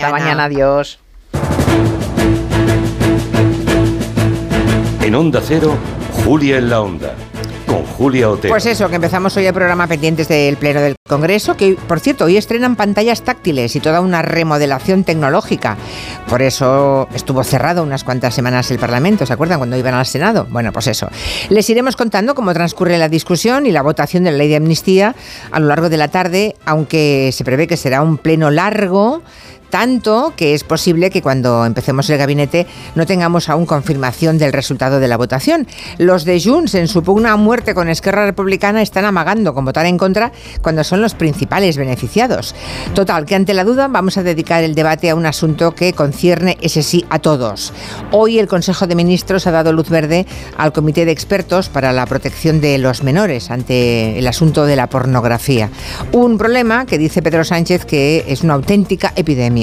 Hasta mañana, adiós. En Onda Cero, Julia en la Onda. Con Julia Otero. Pues eso, que empezamos hoy el programa pendientes del Pleno del Congreso, que por cierto, hoy estrenan pantallas táctiles y toda una remodelación tecnológica. Por eso estuvo cerrado unas cuantas semanas el Parlamento, ¿se acuerdan cuando iban al Senado? Bueno, pues eso. Les iremos contando cómo transcurre la discusión y la votación de la ley de amnistía a lo largo de la tarde, aunque se prevé que será un pleno largo tanto que es posible que cuando empecemos el gabinete no tengamos aún confirmación del resultado de la votación. Los de Junts, en su pugna a muerte con Esquerra Republicana, están amagando con votar en contra cuando son los principales beneficiados. Total, que ante la duda vamos a dedicar el debate a un asunto que concierne, ese sí, a todos. Hoy el Consejo de Ministros ha dado luz verde al Comité de Expertos para la Protección de los Menores ante el asunto de la pornografía. Un problema que dice Pedro Sánchez que es una auténtica epidemia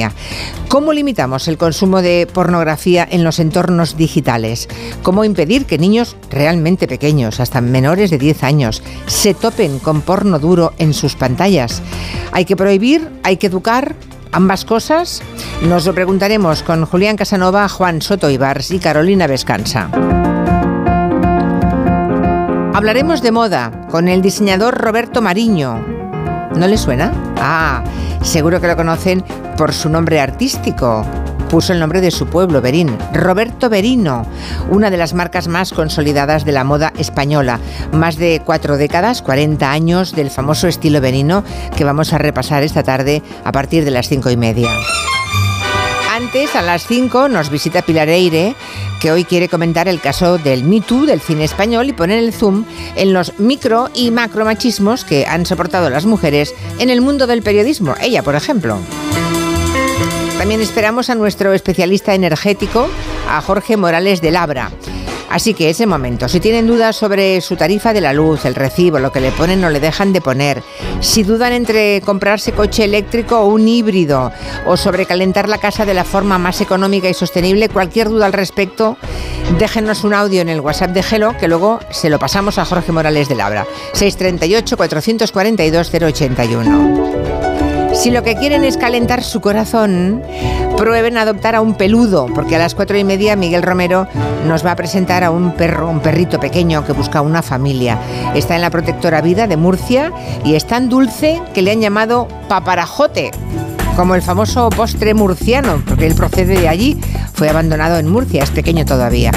¿Cómo limitamos el consumo de pornografía en los entornos digitales? ¿Cómo impedir que niños realmente pequeños, hasta menores de 10 años, se topen con porno duro en sus pantallas? ¿Hay que prohibir? ¿Hay que educar? ¿Ambas cosas? Nos lo preguntaremos con Julián Casanova, Juan Soto Ibars y Carolina Vescansa. Hablaremos de moda con el diseñador Roberto Mariño. ¿No le suena? Ah, seguro que lo conocen por su nombre artístico. Puso el nombre de su pueblo, Berín. Roberto Berino, una de las marcas más consolidadas de la moda española. Más de cuatro décadas, 40 años del famoso estilo berino que vamos a repasar esta tarde a partir de las cinco y media. Antes, a las 5, nos visita Pilar Eire, que hoy quiere comentar el caso del Me Too del cine español y poner el zoom en los micro y macromachismos que han soportado las mujeres en el mundo del periodismo. Ella, por ejemplo. También esperamos a nuestro especialista energético, a Jorge Morales de Labra. Así que ese momento, si tienen dudas sobre su tarifa de la luz, el recibo, lo que le ponen o le dejan de poner, si dudan entre comprarse coche eléctrico o un híbrido, o sobre calentar la casa de la forma más económica y sostenible, cualquier duda al respecto, déjenos un audio en el WhatsApp de Gelo, que luego se lo pasamos a Jorge Morales de Labra. 638-442-081. Si lo que quieren es calentar su corazón, prueben adoptar a un peludo, porque a las cuatro y media Miguel Romero nos va a presentar a un perro, un perrito pequeño que busca una familia. Está en la protectora vida de Murcia y es tan dulce que le han llamado paparajote como el famoso postre murciano, porque él procede de allí, fue abandonado en Murcia, es pequeño todavía.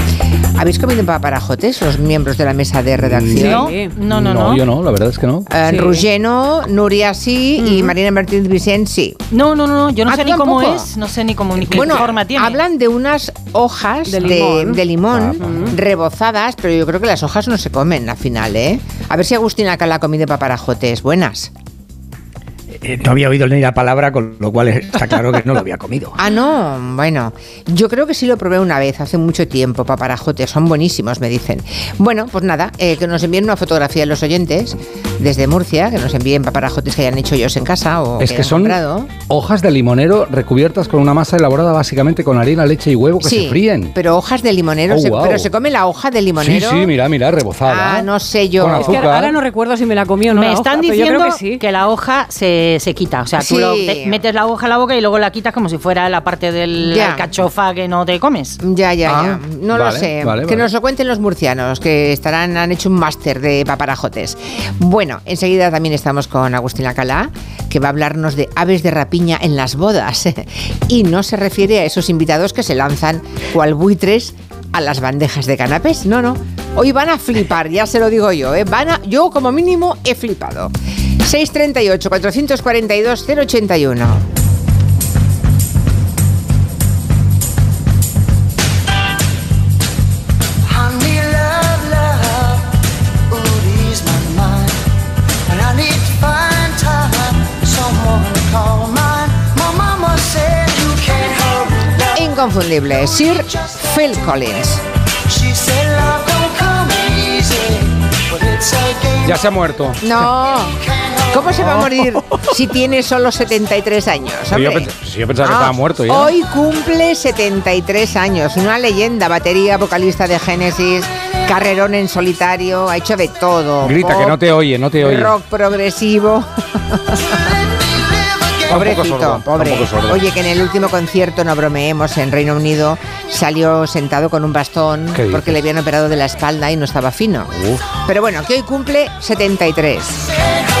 ¿Habéis comido paparajotes los miembros de la mesa de redacción? No, no, no, no. yo no, la verdad es que no. Eh, Sí. Rugeno, Nuria sí y Marina Martínez Vicent sí. No, no, no, yo no Ah, sé ¿tú ni cómo tampoco? es, no sé ni cómo ni qué Bueno, forma tiene. hablan de unas hojas de De limón, limón. rebozadas, pero yo creo que las hojas no se comen al final, ¿eh? A ver si Agustina acá la comida paparajotes. Buenas. Eh, no había oído ni la palabra, con lo cual está claro que no lo había comido. Ah, no, bueno, yo creo que sí lo probé una vez, hace mucho tiempo, paparajotes, son buenísimos, me dicen. Bueno, pues nada, eh, que nos envíen una fotografía de los oyentes desde Murcia, que nos envíen paparajotes que hayan hecho ellos en casa o Es que, que son comprado. hojas de limonero recubiertas con una masa elaborada básicamente con harina, leche y huevo que sí, se fríen. pero hojas de limonero, Oh, se- wow. pero se come la hoja de Sí, limonero. sí, mira, mira, rebozada. Ah, no sé yo. Con Es que ahora no recuerdo si me la comí o no. Me la están hoja, pero yo diciendo creo que que, sí. la hoja se, se quita. O sea, tú Sí. lo- te- metes la hoja en la boca y luego la quitas como si fuera la parte de la alcachofa que no te comes. Ya, ya, Ah, ya. No lo sé. vale, que vale. nos lo cuenten los murcianos, que estarán, han hecho un máster de paparajotes. Bueno, enseguida también estamos con Agustín Alcalá, que va a hablarnos de aves de rapiña en las bodas. y no se refiere a esos invitados que se lanzan cual buitres a las bandejas de canapés. No, no. Hoy van a flipar, ya se lo digo yo. ¿eh? Van a, yo como mínimo he flipado. 638 442 081. Inconfundible, Sir Phil Collins. Ya se ha muerto. No. ¿Cómo se va a morir si tiene solo 73 años? Yo hombre? pensaba que Ah, estaba muerto ya. Hoy cumple 73 años. Una leyenda, batería, vocalista de Génesis, carrerón en solitario, ha hecho de todo. Grita, que no te oye, no te oye. Rock progresivo. Pobrecito, sordo, pobre. Oye, que en el último concierto, no bromeemos, en Reino Unido salió sentado con un bastón porque le habían operado de la espalda y no estaba fino. Pero bueno, que hoy cumple 73.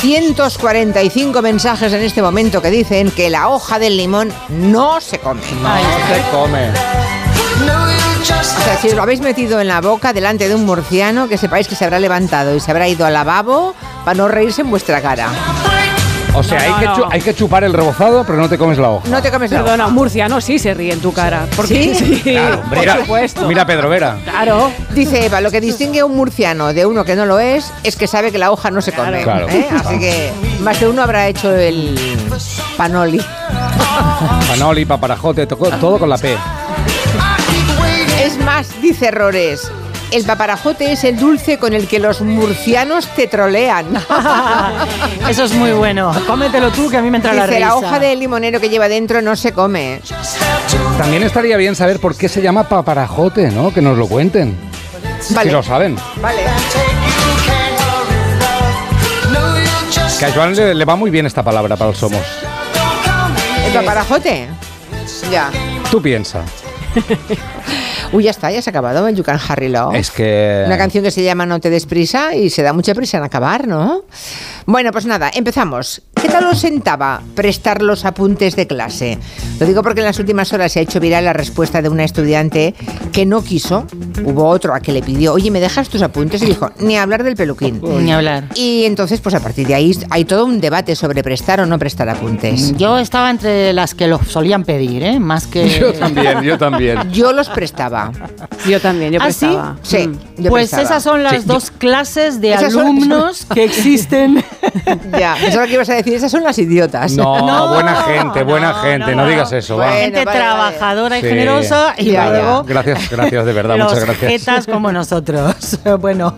345 mensajes en este momento que dicen que la hoja del limón no se come. Se come. No, you just O sea, si os lo habéis metido en la boca delante de un murciano, que sepáis que se habrá levantado y se habrá ido al lavabo para no reírse en vuestra cara. O sea, No, hay, no, que no. hay que chupar el rebozado, pero no te comes la hoja. No te comes la hoja. Perdona, Murciano sí se ríe en tu cara. Porque ¿Sí? sí, por mira, supuesto. mira Pedro Vera. Claro. Dice Eva, lo que distingue a un murciano de uno que no lo es es que sabe que la hoja no se come. Claro. ¿eh? Así que más de uno habrá hecho el panoli. Panoli, paparajote, todo con la P. Es más, dice Errores, el paparajote es el dulce con el que los murcianos te trolean. Eso es muy bueno. Cómetelo tú, que a mí me entra la risa. la hoja de limonero que lleva dentro no se come. También estaría bien saber por qué se llama paparajote, ¿no? Que nos lo cuenten. Vale. Si lo saben. Vale. Que a Joan le, le va muy bien esta palabra para los somos. ¿El paparajote? Ya. Tú piensa. Uy, ya está, ya se ha acabado el You Can Hurry Love. Es que... Una canción que se llama No te des prisa y se da mucha prisa en acabar, ¿no? Bueno, pues nada, empezamos. ¿Qué tal os sentaba prestar los apuntes de clase? Lo digo porque en las últimas horas se ha hecho viral la respuesta de una estudiante que no quiso. Hubo otro a que le pidió, oye, ¿me dejas tus apuntes? Y dijo, ni hablar del peluquín. Ni hablar. Y entonces, pues a partir de ahí hay todo un debate sobre prestar o no prestar apuntes. Yo estaba entre las que lo solían pedir, ¿eh? Más que... Yo también, yo también. Yo los prestaba. Yo también, yo ¿Ah, sí? prestaba. Sí, Mm. yo pues prestaba. esas son las Sí, yo- dos clases de Esas son- alumnos que existen. Ya, pensaba que ibas a decir, esas son las idiotas. No, No, buena gente, buena no, gente. no, No, no. digas eso, va. Bueno, Gente vale, vale. trabajadora y Sí. generosa y Ya, ya. luego Gracias, gracias, de verdad, muchas gracias. jetas como nosotros. bueno,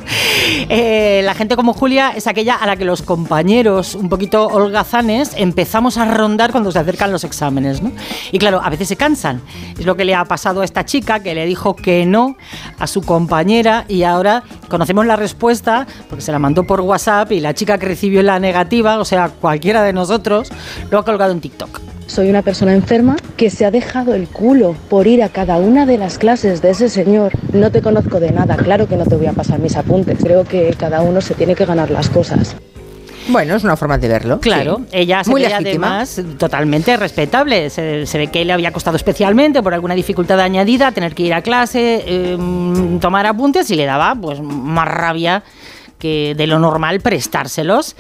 eh, la gente como Julia es aquella a la que los compañeros un poquito holgazanes empezamos a rondar cuando se acercan los exámenes, ¿no? Y claro, a veces se cansan. Es lo que le ha pasado a esta chica que le dijo que no a su compañera y ahora conocemos la respuesta porque se la mandó por WhatsApp y la chica que recibió la negativa, o sea, cualquiera de nosotros, lo ha colgado en TikTok. Soy una persona enferma que se ha dejado el culo por ir a cada una de las clases de ese señor. No te conozco de nada, claro que no te voy a pasar mis apuntes. Creo que cada uno se tiene que ganar las cosas. Bueno, es una forma de verlo. Claro, sí. ella se Muy ve además totalmente respetable. Se, se ve que le había costado especialmente por alguna dificultad añadida tener que ir a clase, eh, tomar apuntes y le daba pues más rabia que de lo normal prestárselos.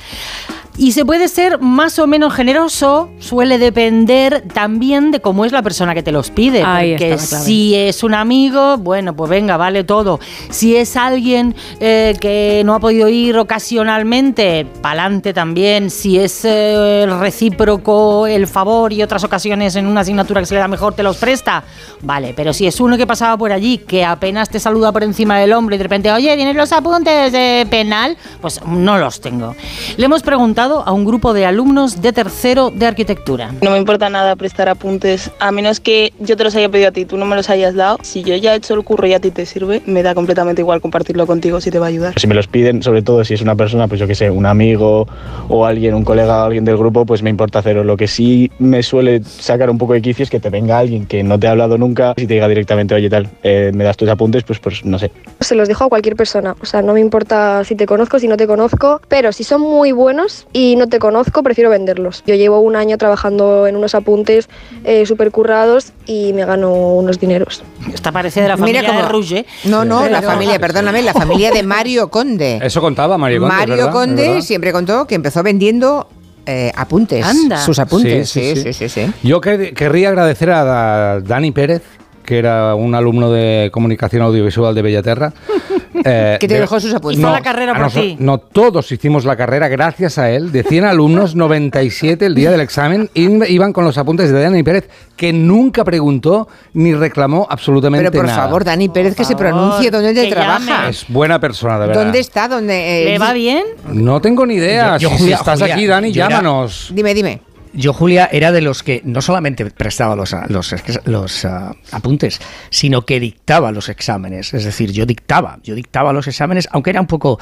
Y se puede ser más o menos generoso, suele depender también de cómo es la persona que te los pide. Ahí porque si es un amigo, bueno, pues venga, vale todo. Si es alguien eh, que no ha podido ir ocasionalmente, pa'lante también. Si es eh, recíproco el favor y otras ocasiones en una asignatura que se le da mejor te los presta, vale. Pero si es uno que pasaba por allí, que apenas te saluda por encima del hombro y de repente, oye, ¿tienes los apuntes de penal? Pues no los tengo. Le hemos preguntado a un grupo de alumnos de tercero de arquitectura. No me importa nada prestar apuntes, a menos que yo te los haya pedido a ti, tú no me los hayas dado. Si yo ya he hecho el curro y a ti te sirve, me da completamente igual compartirlo contigo si te va a ayudar. Si me los piden, sobre todo si es una persona, pues yo que sé, un amigo o alguien, un colega o alguien del grupo, pues me importa cero. Lo que sí me suele sacar un poco de quicio es que te venga alguien que no te ha hablado nunca y te diga directamente, oye tal, eh, me das tus apuntes, pues, pues no sé. Se los dejo a cualquier persona. O sea, no me importa si te conozco, si no te conozco. Pero si son muy buenos y no te conozco, prefiero venderlos. Yo llevo un año trabajando en unos apuntes eh, súper currados y me gano unos dineros. Esta parece de la familia Mira cómo- de Rouge. No, no, la familia, perdóname, la familia de Mario Conde. Eso contaba Mario Conde. Mario ¿verdad? Conde ¿verdad? siempre contó que empezó vendiendo eh, apuntes, Anda. sus apuntes. Sí, Sí, sí, sí, sí. sí. sí. Yo que- querría agradecer a Da- Dani Pérez, que era un alumno de comunicación audiovisual de Bellaterra. eh, Que te de- dejó sus apuntes. Hizo la carrera por ti. No, todos hicimos la carrera gracias a él. De 100 alumnos, 97 el día del examen iban con los apuntes de Dani Pérez, que nunca preguntó ni reclamó absolutamente Pero por nada. favor, Dani Pérez, que se pronuncie dónde trabaja. llame. Es buena persona, de verdad. ¿Dónde está? ¿Dónde, eh, ¿Le va bien? No tengo ni idea. Yo- yo, si, Julia, estás Julia, aquí, Dani, yo era- llámanos. Dime, dime. Yo, Julia, era de los que no solamente prestaba los, los, los, apuntes, sino que dictaba los exámenes. Es decir, yo dictaba, yo dictaba los exámenes, aunque era un poco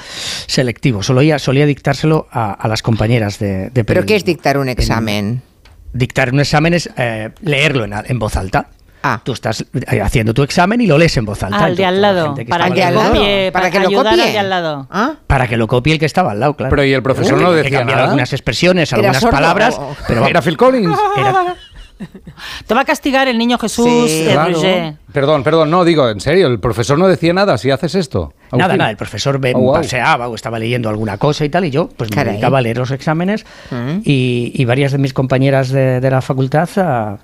selectivo. Solía, solía dictárselo a, a las compañeras de, de ¿Pero qué es dictar un examen? Dictar un examen es eh, leerlo en, en voz alta. Ah. Tú estás eh, haciendo tu examen y lo lees en voz alta. Al de al la lado. que Para que al lado- copie, para para, que lo copie. al de al lado. ¿Ah? Para que lo copie el que estaba al lado, claro. Pero ¿y el profesor no decía nada? algunas expresiones, ¿Era algunas sordo palabras, o- pero Era Phil Collins. era- Te va a castigar el niño Jesús Sí, de Claro. Roger. Perdón, perdón, no, digo, en serio, el profesor no decía nada si haces esto. Nada, Agustín. nada, el profesor ve- Oh, wow. paseaba o estaba leyendo alguna cosa y tal, y yo pues me Caray. dedicaba a leer los exámenes Mm. y, y varias de mis compañeras de, de la facultad ah,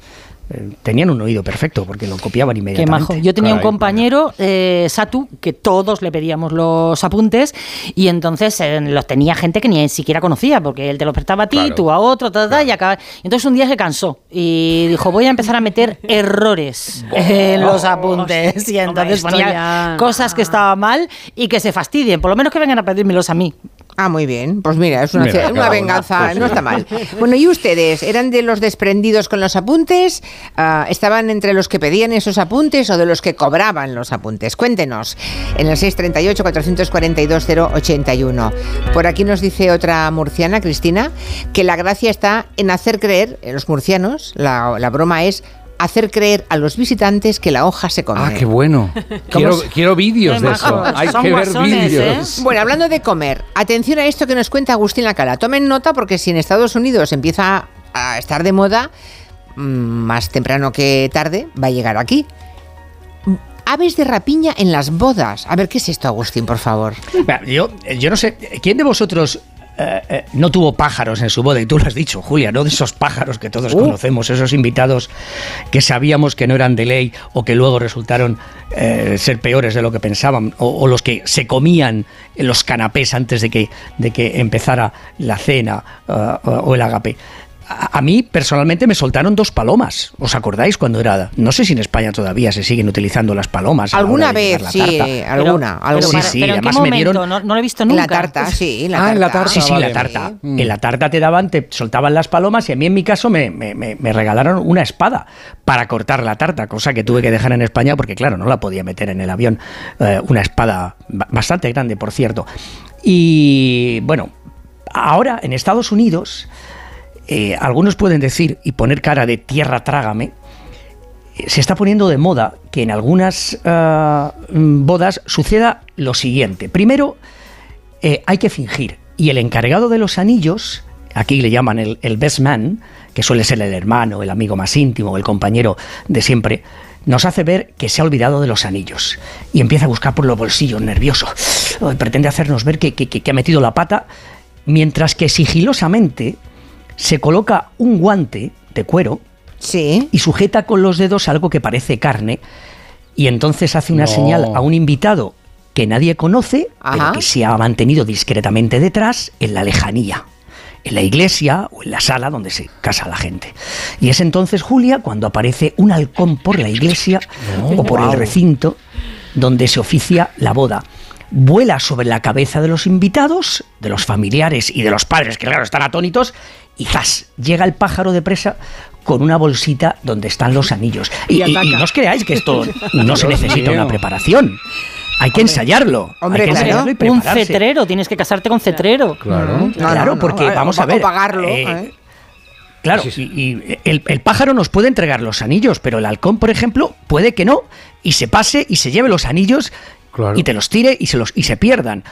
tenían un oído perfecto porque lo copiaban Qué inmediatamente. majo. Yo tenía un compañero, eh, Satu, que todos le pedíamos los apuntes y entonces eh, los tenía gente que ni siquiera conocía, porque él te los prestaba a ti, Claro. tú a otro, ta, ta, y acaba. y Entonces un día se cansó y dijo, voy a empezar a meter errores en los apuntes. Y entonces ponía cosas que estaban mal y que se fastidien, por lo menos que vengan a pedírmelos a mí. Ah, muy bien. Pues mira, es una, Mira, una cada una. venganza, Pues no está mal. Bueno, ¿y ustedes? ¿Eran de los desprendidos con los apuntes? Ah, ¿Estaban entre los que pedían esos apuntes o de los que cobraban los apuntes? Cuéntenos en el 638-442-081. Por aquí nos dice otra murciana, Cristina, que la gracia está en hacer creer, en los murcianos, la, la broma es hacer creer a los visitantes que la hoja se come. Ah, qué bueno. Quiero, vídeos de eso. Hay Son que ver guasones, vídeos. Bueno, hablando de comer, atención a esto que nos cuenta Agustín Lacara. Tomen nota porque si en Estados Unidos empieza a estar de moda, mm, más temprano que tarde, va a llegar aquí. Mm, Aves de rapiña en las bodas. A ver, ¿qué es esto, Agustín, por favor? Yo, yo no sé, ¿quién de vosotros eh, eh, no tuvo pájaros en su boda? Y tú lo has dicho, Julia, ¿no? De esos pájaros que todos Uh. conocemos, esos invitados que sabíamos que no eran de ley o que luego resultaron eh, ser peores de lo que pensaban, o, o los que se comían en los canapés antes de que, de que empezara la cena o- o el agape. A a mí personalmente me soltaron dos palomas. ¿Os acordáis cuando era? No sé si en España todavía se siguen utilizando las palomas. la Alguna vez, la sí, tarta. alguna. Pero, alguna. Sí, sí, pero ¿en qué además me dieron- No, no lo he visto En nunca. la tarta, sí, la Ah, en la tarta. tarta. Sí, sí, vale. la tarta. Mm. En la tarta te daban, te soltaban las palomas y a mí en mi caso me, me- me- me regalaron una espada para cortar la tarta, cosa que tuve que dejar en España porque, claro, no la podía meter en el avión. Eh, una espada ba- bastante grande, por cierto. Y bueno, ahora en Estados Unidos, eh, algunos pueden decir y poner cara de tierra trágame. eh, Se está poniendo de moda que en algunas ah, mm, bodas suceda lo siguiente. Primero, eh, hay que fingir. Y el encargado de los anillos, aquí le llaman el, best man, que suele ser el hermano, el amigo más íntimo, el compañero de siempre, nos hace ver que se ha olvidado de los anillos. Y empieza a buscar por los bolsillos, nervioso. Pretende hacernos ver que ha metido la pata, mientras que sigilosamente se coloca un guante de cuero Sí. y sujeta con los dedos algo que parece carne y entonces hace una No. señal a un invitado que nadie conoce, Ajá. pero que se ha mantenido discretamente detrás en la lejanía, en la iglesia o en la sala donde se casa la gente. Y es entonces Julia cuando aparece un halcón por la iglesia o por el recinto donde se oficia la boda. Vuela sobre la cabeza de los invitados, de los familiares y de los padres, que claro están atónitos, y ¡zas! llega el pájaro de presa con una bolsita donde están los anillos. Y, Y no os creáis que esto no se necesita una preparación. Hay que ensayarlo. Hombre, hay que claro. ensayarlo y Un cetrero, tienes que casarte con cetrero. Claro. No, Claro, no, no, porque eh, vamos a ver. pagarlo, eh, ¿eh? Claro, y, y el, el pájaro nos puede entregar los anillos, pero el halcón, por ejemplo, puede que no, y se pase y se lleve los anillos Claro. y te los tire y se, los, y se pierdan.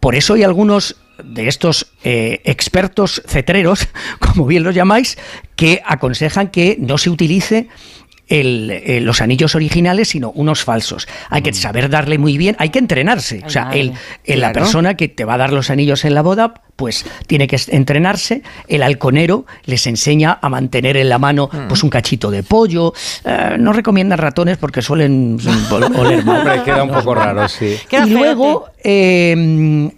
Por eso hay algunos de estos eh, expertos cetreros, como bien los llamáis, que aconsejan que no se utilice el, eh, los anillos originales, sino unos falsos. Hay que saber darle muy bien, hay que entrenarse. O sea, el, el- la Claro. persona que te va a dar los anillos en la boda, pues tiene que entrenarse. El halconero les enseña a mantener en la mano pues un cachito de pollo. Eh, no recomiendan ratones porque suelen ol- oler mal. Hombre, queda un poco raro, sí. Queda y luego eh,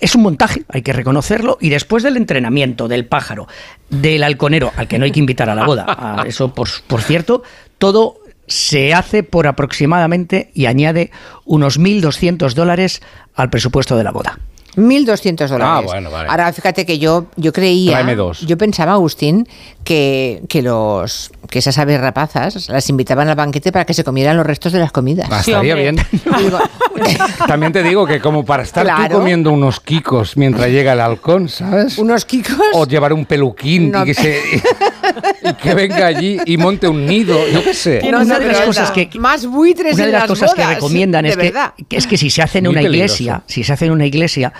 es un montaje, hay que reconocerlo, y después del entrenamiento del pájaro, del halconero, al que no hay que invitar a la boda, a eso por, por cierto, todo se hace por aproximadamente y añade unos 1.200 dólares al presupuesto de la boda. 1.200 dólares. Ah, bueno, vale. Ahora, fíjate que yo, yo creía, yo pensaba, Agustín, que, que, los, que esas aves rapazas las invitaban al banquete para que se comieran los restos de las comidas. Ah, Sí, estaría bien. También te digo que como para estar tú comiendo unos quicos mientras llega el halcón, ¿sabes? unos kikos. O llevar un peluquín No. y, que se, y que venga allí y monte un nido, yo qué sé. No, una de las cosas que- más buitres Una de en las las cosas que recomiendan es que, es que si se hace en Muy una peligroso. iglesia, si se hace en una iglesia,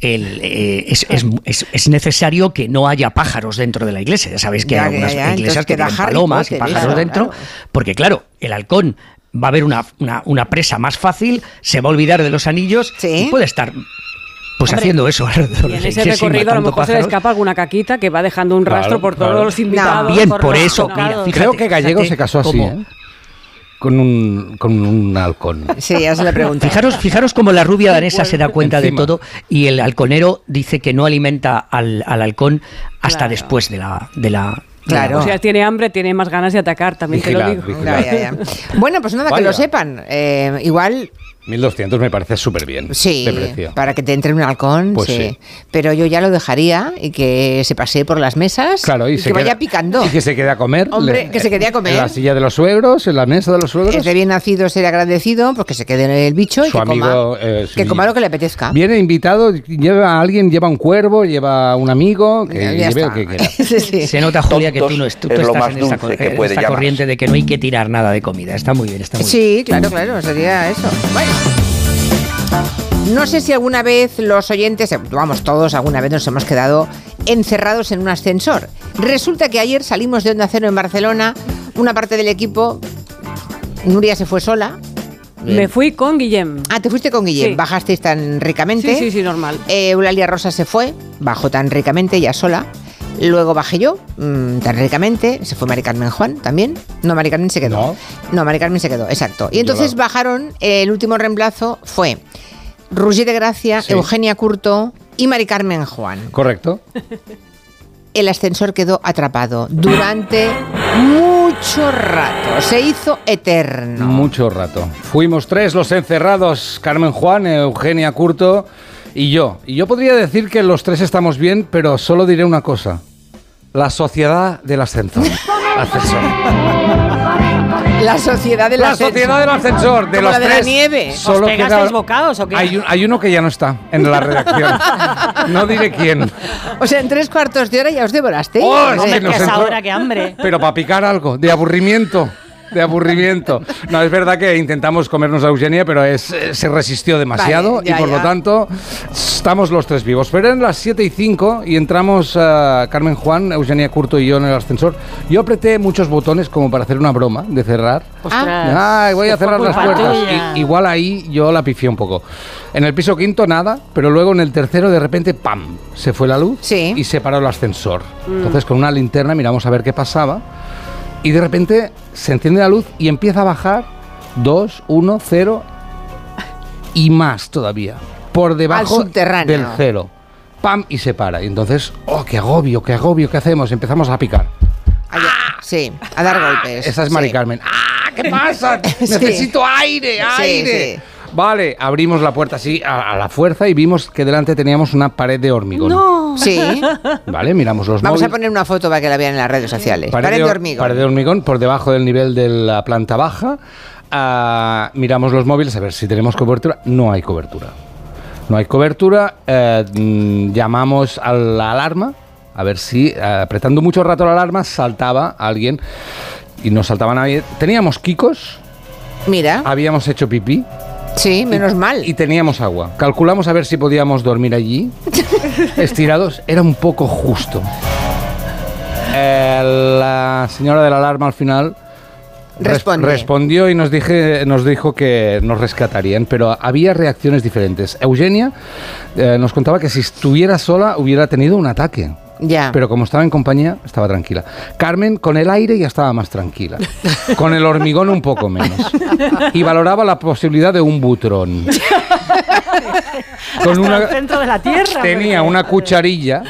el, eh, es, es- es- es necesario que no haya pájaros dentro de la iglesia. Ya sabéis que Ya, hay algunas ya, iglesias entonces que tienen palomas y pájaros eso, dentro, claro. porque claro, el halcón va a ver una, una- una presa más fácil, se va a olvidar de los anillos Sí. y puede estar pues Hombre, haciendo eso. Y en ese recorrido a lo mejor se le escapa alguna caquita que va dejando un Claro, rastro por claro. todos los invitados. Bien, por eso, tocados. mira, fíjate, Creo que Gallego fíjate se casó así, ¿eh? Con un, con un halcón. Sí, ya se le pregunté. Fijaros, fijaros cómo la rubia danesa se da cuenta Encima. de todo y el halconero dice que no alimenta al, al halcón hasta Claro. después de la, de la, la Claro. O sea, tiene hambre, tiene más ganas de atacar, también te lo digo. vigilar. Ya, ya. Bueno, pues nada, que lo sepan. Eh, igual 1200 me parece súper bien Sí, de precio. para que te entre un halcón, Pues sí. sí. Pero yo ya lo dejaría y que se pasee por las mesas Claro, y, y se que vaya queda- picando. Y que se quede a comer. Hombre, que se quede a comer. En la silla de los suegros, en la mesa de los suegros. Es de bien nacido ser agradecido, pues que se quede en el bicho y Su que, amigo, coma, eh, que sí. coma lo que le apetezca. Viene invitado, lleva a alguien, lleva un cuervo, lleva un amigo, que Ya lleve está. lo que quiera. Sí, sí. Se nota, Julia, que tú no es- tú, tú es lo estás más en esta, que puede esta corriente de que no hay que tirar nada de comida. Está muy bien, está muy bien. Sí, claro, claro, sería eso. Bueno. No sé si alguna vez los oyentes, vamos, todos alguna vez nos hemos quedado encerrados en un ascensor. Resulta que ayer salimos de Onda Cero en Barcelona, una parte del equipo, Nuria se fue sola. Me fui con Guillem. Ah, te fuiste con Guillem, Sí. bajasteis tan ricamente. Sí, sí, sí, normal. Eh, Eulalia Rosa se fue, bajó tan ricamente, ella sola. Luego bajé yo, mm, tan ricamente. Se fue Mari Carmen Juan también. No, Mari Carmen se quedó. No. No, Mari Carmen se quedó, exacto. Y entonces bajaron, eh, el último reemplazo fue Roger de Gracia, Sí. Eugenia Curto y Mari Carmen Juan. Correcto. El ascensor quedó atrapado durante mucho rato. Se hizo eterno. Mucho rato. Fuimos tres los encerrados, Carmen Juan, Eugenia Curto y yo. Y yo podría decir que los tres estamos bien, pero solo diré una cosa. La sociedad del ascensor. Ascensor. La sociedad del La ascensor. sociedad del ascensor, de Como los la de tres. la nieve. Solo ¿Os pegasteis queda- bocados o qué? Hay, un- hay uno que ya no está en la redacción. No diré quién. O sea, en tres cuartos de hora ya os devorasteis. Oh, es O sea, que es ahora que hambre. Pero para picar algo, de aburrimiento. De aburrimiento. No, es verdad que intentamos comernos a Eugenia, pero es, se resistió demasiado Vale, ya, y por ya. lo tanto estamos los tres vivos. Pero eran las 7 y 5 y entramos a Carmen Juan, Eugenia Curto y yo en el ascensor. Yo apreté muchos botones como para hacer una broma de cerrar. Ostras, Ay, voy a cerrar las puertas. I- igual ahí yo la pifié un poco. En el piso quinto nada, pero luego en el tercero de repente ¡pam! Se fue la luz Sí. y se paró el ascensor. Entonces con una linterna miramos a ver qué pasaba y de repente se enciende la luz y empieza a bajar 2, 1, 0 y más todavía. Por debajo del cero. ¡Pam! Y se para. Y entonces, ¡oh, qué agobio, qué agobio! ¿Qué hacemos? Empezamos a picar. Ay, Sí, a dar golpes. Esa es Mari Sí. Carmen. ¡Ah, qué pasa! Necesito aire, Sí, aire. sí. Vale, abrimos la puerta así a, a la fuerza y vimos que delante teníamos una pared de hormigón. Sí. Vale, miramos los Vamos a poner una foto para que la vean en las redes sociales. Pared, de hormigón. Pared de hormigón por debajo del nivel de la planta baja. Ah, miramos los móviles a ver si tenemos cobertura. No hay cobertura. No hay cobertura. eh, mm, llamamos a la alarma a ver si apretando mucho rato la alarma saltaba alguien y no saltaba nadie. Teníamos kikos, Mira, habíamos hecho pipí sí, menos mal. y teníamos agua. Calculamos a ver si podíamos dormir allí, estirados. Era un poco justo. Eh, la señora de la alarma al final Responde. respondió y nos, dije, nos dijo que nos rescatarían, pero había reacciones diferentes. Eugenia eh, nos contaba que si estuviera sola hubiera tenido un ataque. Ya. Pero como estaba en compañía, estaba tranquila. Carmen, con el aire ya estaba más tranquila. Con el hormigón un poco menos. Y valoraba la posibilidad de un butrón. Con Hasta una, el centro de la tierra. tenía una cucharilla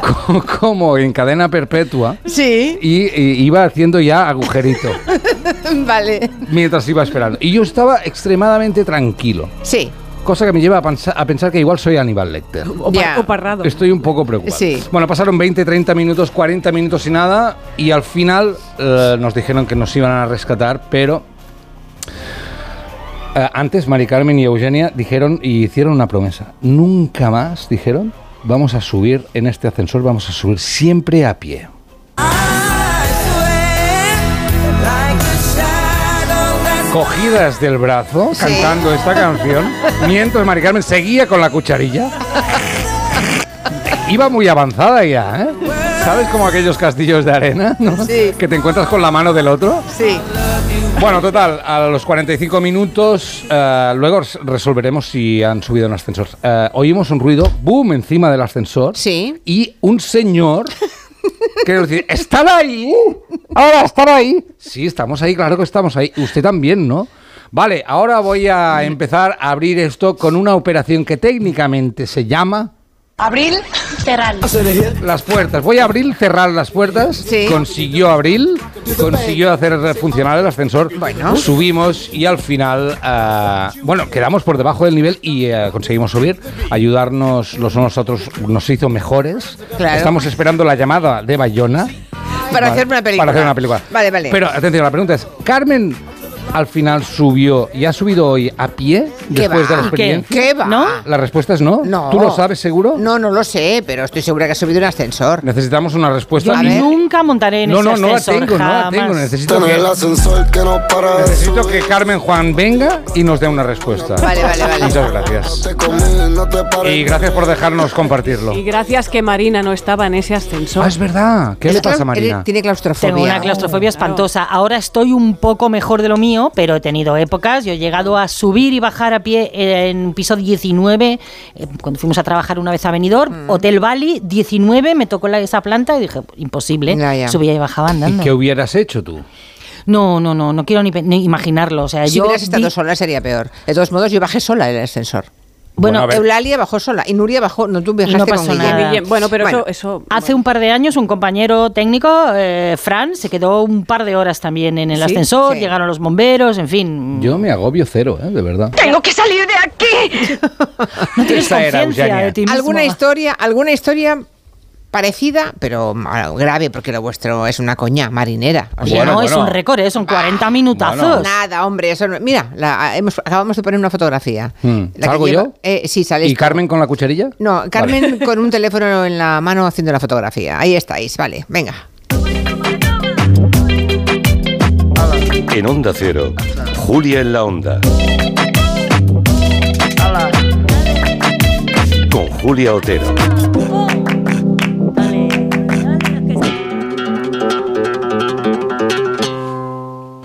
co- como en cadena perpetua Sí. y, y iba haciendo ya agujerito vale. mientras iba esperando. Y yo estaba extremadamente tranquilo. Sí. Cosa que me lleva a, pensa- a pensar que igual soy Aníbal Lecter. O, o parrado. Estoy un poco preocupado. Sí. Bueno, pasaron 20, 30 minutos, 40 minutos y nada. Y al final eh, nos dijeron que nos iban a rescatar, pero eh, antes Mari Carmen y Eugenia dijeron y hicieron una promesa. Nunca más, dijeron, vamos a subir en este ascensor, vamos a subir siempre a pie. Cogidas del brazo, Sí. cantando esta canción, mientras Mari Carmen seguía con la cucharilla. Iba muy avanzada ya, ¿eh? ¿Sabes como aquellos castillos de arena, no? Sí. Que te encuentras con la mano del otro. Sí. Bueno, total, a los 45 minutos, eh, luego res- resolveremos si han subido en ascensor. Eh, oímos un ruido, boom, encima del ascensor. Sí. Y un señor nos dice, ¿están ahí? Ahora, ¿están ahí? Sí, estamos ahí, claro que estamos ahí. Usted también, ¿no? Vale, ahora voy a empezar a abrir esto con una operación que técnicamente se llama... Abril, cerrar. Las puertas. Voy a abrir, cerrar las puertas. Sí. Consiguió abrir, consiguió hacer funcionar el ascensor. Bueno. Subimos y al final, ah, bueno, quedamos por debajo del nivel y eh, conseguimos subir. Ayudarnos los unos a otros nos hizo mejores. Claro. Estamos esperando la llamada de Bayona. Para Vale, hacer una película. Para hacer una película. Vale, vale. Pero atención, la pregunta es, ¿Carmen al final subió y ha subido hoy a pie ¿Qué después de la experiencia? ¿Qué va? ¿No? La respuesta es no. No. ¿Tú lo sabes seguro? No, no lo sé, pero estoy segura que ha subido un ascensor. Necesitamos una respuesta. Yo nunca montaré en No, ese no, no la ascensor, tengo, no la tengo. Necesito que, ascensor necesito que Carmen Juan venga y nos dé una respuesta. Vale, vale, vale. Muchas gracias. Y gracias por dejarnos compartirlo. Y gracias que Marina no estaba en ese ascensor. Ah, es verdad. ¿Qué le pasa a Marina? Tiene claustrofobia. Tengo una claustrofobia espantosa. Ahora estoy un poco mejor de lo mío, pero he tenido épocas. Yo he llegado a subir y bajar a pie en piso 19, eh, cuando fuimos a trabajar una vez a Benidorm, Mm. Hotel Bali, 19, me tocó la, esa planta y dije, imposible. Ya, ya. Subía y bajaba ¿Y andando. qué hubieras hecho tú? No, no, no, no quiero ni, imaginarlo. O sea, Si yo hubieras estado sola sería peor. De todos modos, yo bajé sola en el ascensor. Bueno. Eulalia bajó sola y Nuria bajó. No, tú viajaste no pasó nada. Guillem, Bueno, pero Bueno, eso, eso. Hace un par de años un compañero técnico, eh, Fran, se quedó un par de horas también en el Sí, ascensor, sí. llegaron los bomberos, en fin. Yo me agobio cero, ¿eh? de verdad. ¡Tengo que salir de aquí! no tienes conciencia de ti mismo. ¿Alguna historia, alguna historia parecida, pero ah, grave, porque lo vuestro es una coña marinera? O sea, no, es bueno. un récord, ¿eh? son 40 minutazos. bueno. Nada, hombre, eso no- Mira, la- hemos- acabamos de poner una fotografía. Hmm. La que ¿Salgo lleva- yo? Eh, sí, sales ¿Y. Carmen con la cucharilla? No, Carmen Vale. con un teléfono en la mano haciendo la fotografía. Ahí estáis, vale, venga. En Onda Cero, Julia en la Onda. Con Julia Otero.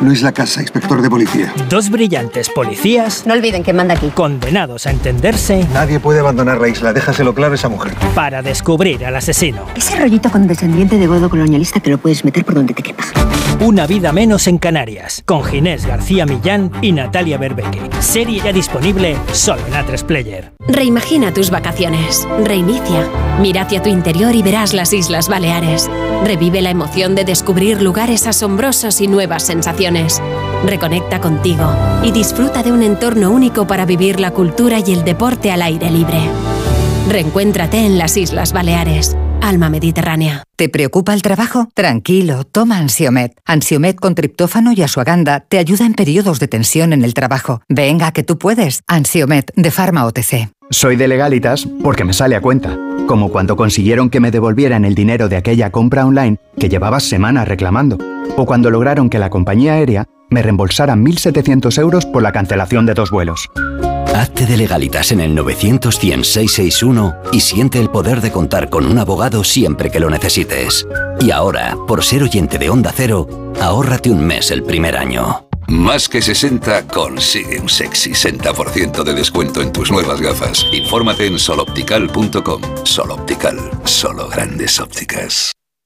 Luis Lacasa, inspector de policía. Dos brillantes policías. No olviden que manda aquí. Condenados a entenderse Nadie puede abandonar la isla, déjaselo claro a esa mujer. para descubrir al asesino. Ese rollito con descendiente de godo colonialista te lo puedes meter por donde te quepa. Una vida menos en Canarias, con Ginés García Millán y Natalia Berbeque. Serie ya disponible solo en A3 Player. Reimagina tus vacaciones. Reinicia. Mira hacia tu interior y verás las Islas Baleares. Revive la emoción de descubrir lugares asombrosos y nuevas sensaciones. Reconecta contigo y disfruta de un entorno único para vivir la cultura y el deporte al aire libre. Reencuéntrate en las Islas Baleares. Alma Mediterránea. ¿Te preocupa el trabajo? Tranquilo, toma Ansiomet. Ansiomet con triptófano y asuaganda te ayuda en periodos de tensión en el trabajo. Venga, que tú puedes. Ansiomet de Pharma OTC. Soy de legalitas porque me sale a cuenta, como cuando consiguieron que me devolvieran el dinero de aquella compra online que llevaba semanas reclamando, o cuando lograron que la compañía aérea me reembolsara 1.700 euros por la cancelación de dos vuelos. Hazte de legalitas en el 900 100 661 y siente el poder de contar con un abogado siempre que lo necesites. Y ahora, por ser oyente de Onda Cero, ahórrate un mes el primer año. Más que 60 consigue un sexy 60% de descuento en tus nuevas gafas. Infórmate en soloptical.com. Soloptical, solo grandes ópticas.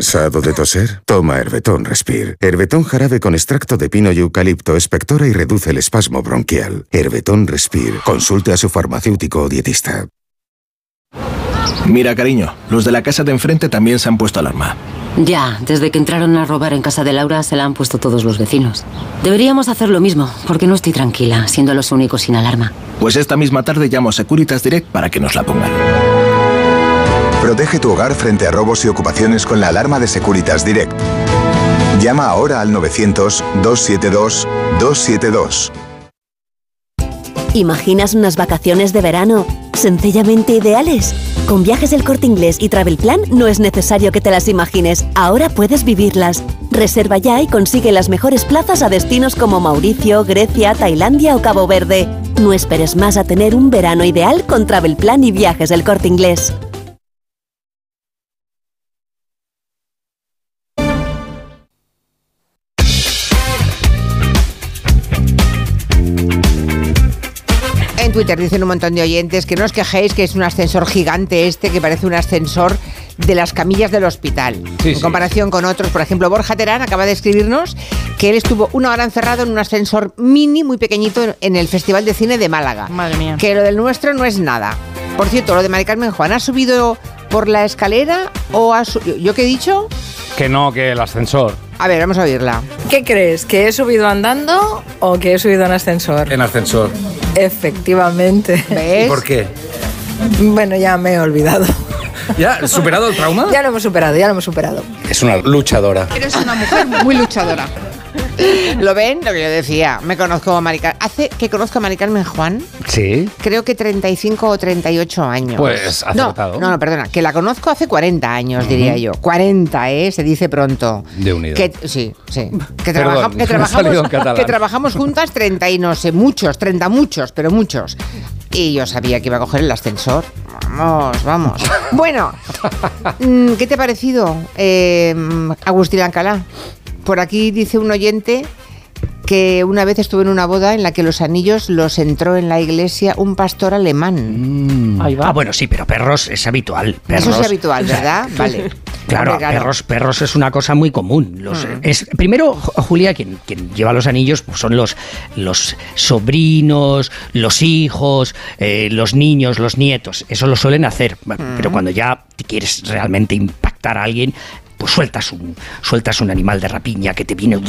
¿Cansado de toser? Toma Herbetón Respire. Herbetón jarabe con extracto de pino y eucalipto espectora y reduce el espasmo bronquial. Herbetón Respire. Consulte a su farmacéutico o dietista. Mira, cariño, los de la casa de enfrente también se han puesto alarma. Ya, desde que entraron a robar en casa de Laura se la han puesto todos los vecinos. Deberíamos hacer lo mismo, porque no estoy tranquila, siendo los únicos sin alarma. Pues esta misma tarde llamo a Securitas Direct para que nos la pongan. Protege tu hogar frente a robos y ocupaciones con la alarma de Securitas Direct. Llama ahora al 900-272-272. ¿Imaginas unas vacaciones de verano sencillamente ideales? Con viajes del corte inglés y Travel Plan no es necesario que te las imagines, ahora puedes vivirlas. Reserva ya y consigue las mejores plazas a destinos como Mauricio, Grecia, Tailandia o Cabo Verde. No esperes más a tener un verano ideal con Travel Plan y viajes del corte inglés. En Twitter dicen un montón de oyentes que no os quejéis que es un ascensor gigante este que parece un ascensor de las camillas del hospital. Sí, en sí. comparación con otros, por ejemplo, Borja Terán acaba de escribirnos que él estuvo una hora encerrado en un ascensor mini muy pequeñito en- el Festival de Cine de Málaga. Madre mía. Que lo del nuestro no es nada. Por cierto, lo de Mari Carmen Juan, ¿ha subido por la escalera o ha subido? ¿Yo qué he dicho? Que no, que el ascensor. A ver, vamos a oírla. ¿Qué crees? ¿Que he subido andando o que he subido en ascensor? En ascensor. Efectivamente. ¿Y por qué? Bueno, ya me he olvidado. ¿Ya? ¿Superado el trauma? Ya lo hemos superado, ya lo hemos superado. Es una luchadora. Eres una mujer muy luchadora. ¿Lo ven? Lo que yo decía. Me conozco a Mari Car- Hace que conozco a Mari Carmen Juan, Sí. creo que 35 o 38 años. Pues, no, acertado. no, no, perdona. Que la conozco hace 40 años, diría yo. 40, ¿eh? Se dice pronto. De unido. Que, sí, sí. Que, trabaja- trabajamos, que trabajamos juntas 30 y no sé, muchos, 30 muchos, pero muchos. Y yo sabía que iba a coger el ascensor. Vamos, vamos. Bueno, mm, ¿qué te ha parecido, eh, Agustín Alcalá? Por aquí dice un oyente que una vez estuvo en una boda en la que los anillos los entró en la iglesia un pastor alemán. Ah, bueno, sí, pero perros es habitual. Perros, Eso es habitual, ¿verdad? Vale. Claro, perros, perros es una cosa muy común. Los, Mm. es, primero, Ju- Julia, quien, quien lleva los anillos pues son los, los sobrinos, los hijos, eh, los niños, los nietos. Eso lo suelen hacer. Pero cuando ya te quieres realmente impactar a alguien, pues sueltas un, sueltas un animal de rapiña que te viene,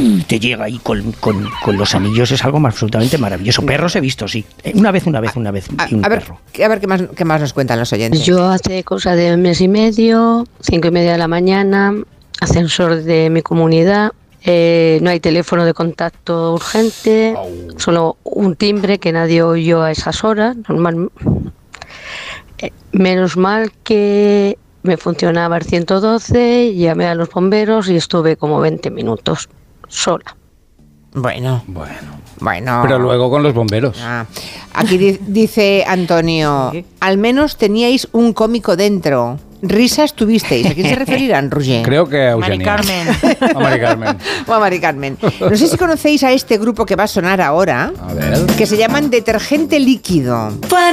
y te llega ahí con, con- con los anillos. Es algo absolutamente maravilloso. Perros he visto, sí. Eh, Una vez, una vez, una vez. vi un A ver, perro. a ver qué más, qué más nos cuentan los oyentes. Yo hace cosa de un mes y medio, cinco y media de la mañana, ascensor de mi comunidad, eh, no hay teléfono de contacto urgente, solo un timbre que nadie oyó a esas horas, normal. Eh, menos mal que me funcionaba el 112, llamé a los bomberos y estuve como 20 minutos sola. Bueno. Bueno. Bueno. Pero luego con los bomberos. Ah, aquí di- dice Antonio, al menos teníais un cómico dentro. Risas tuvisteis. ¿A quién se referirán, Roger? Creo que a Eugenia. Mari Carmen. A Mari Carmen. O a Mari Carmen. No sé si conocéis a este grupo que va a sonar ahora, A ver. que se llaman Detergente Líquido. Fue de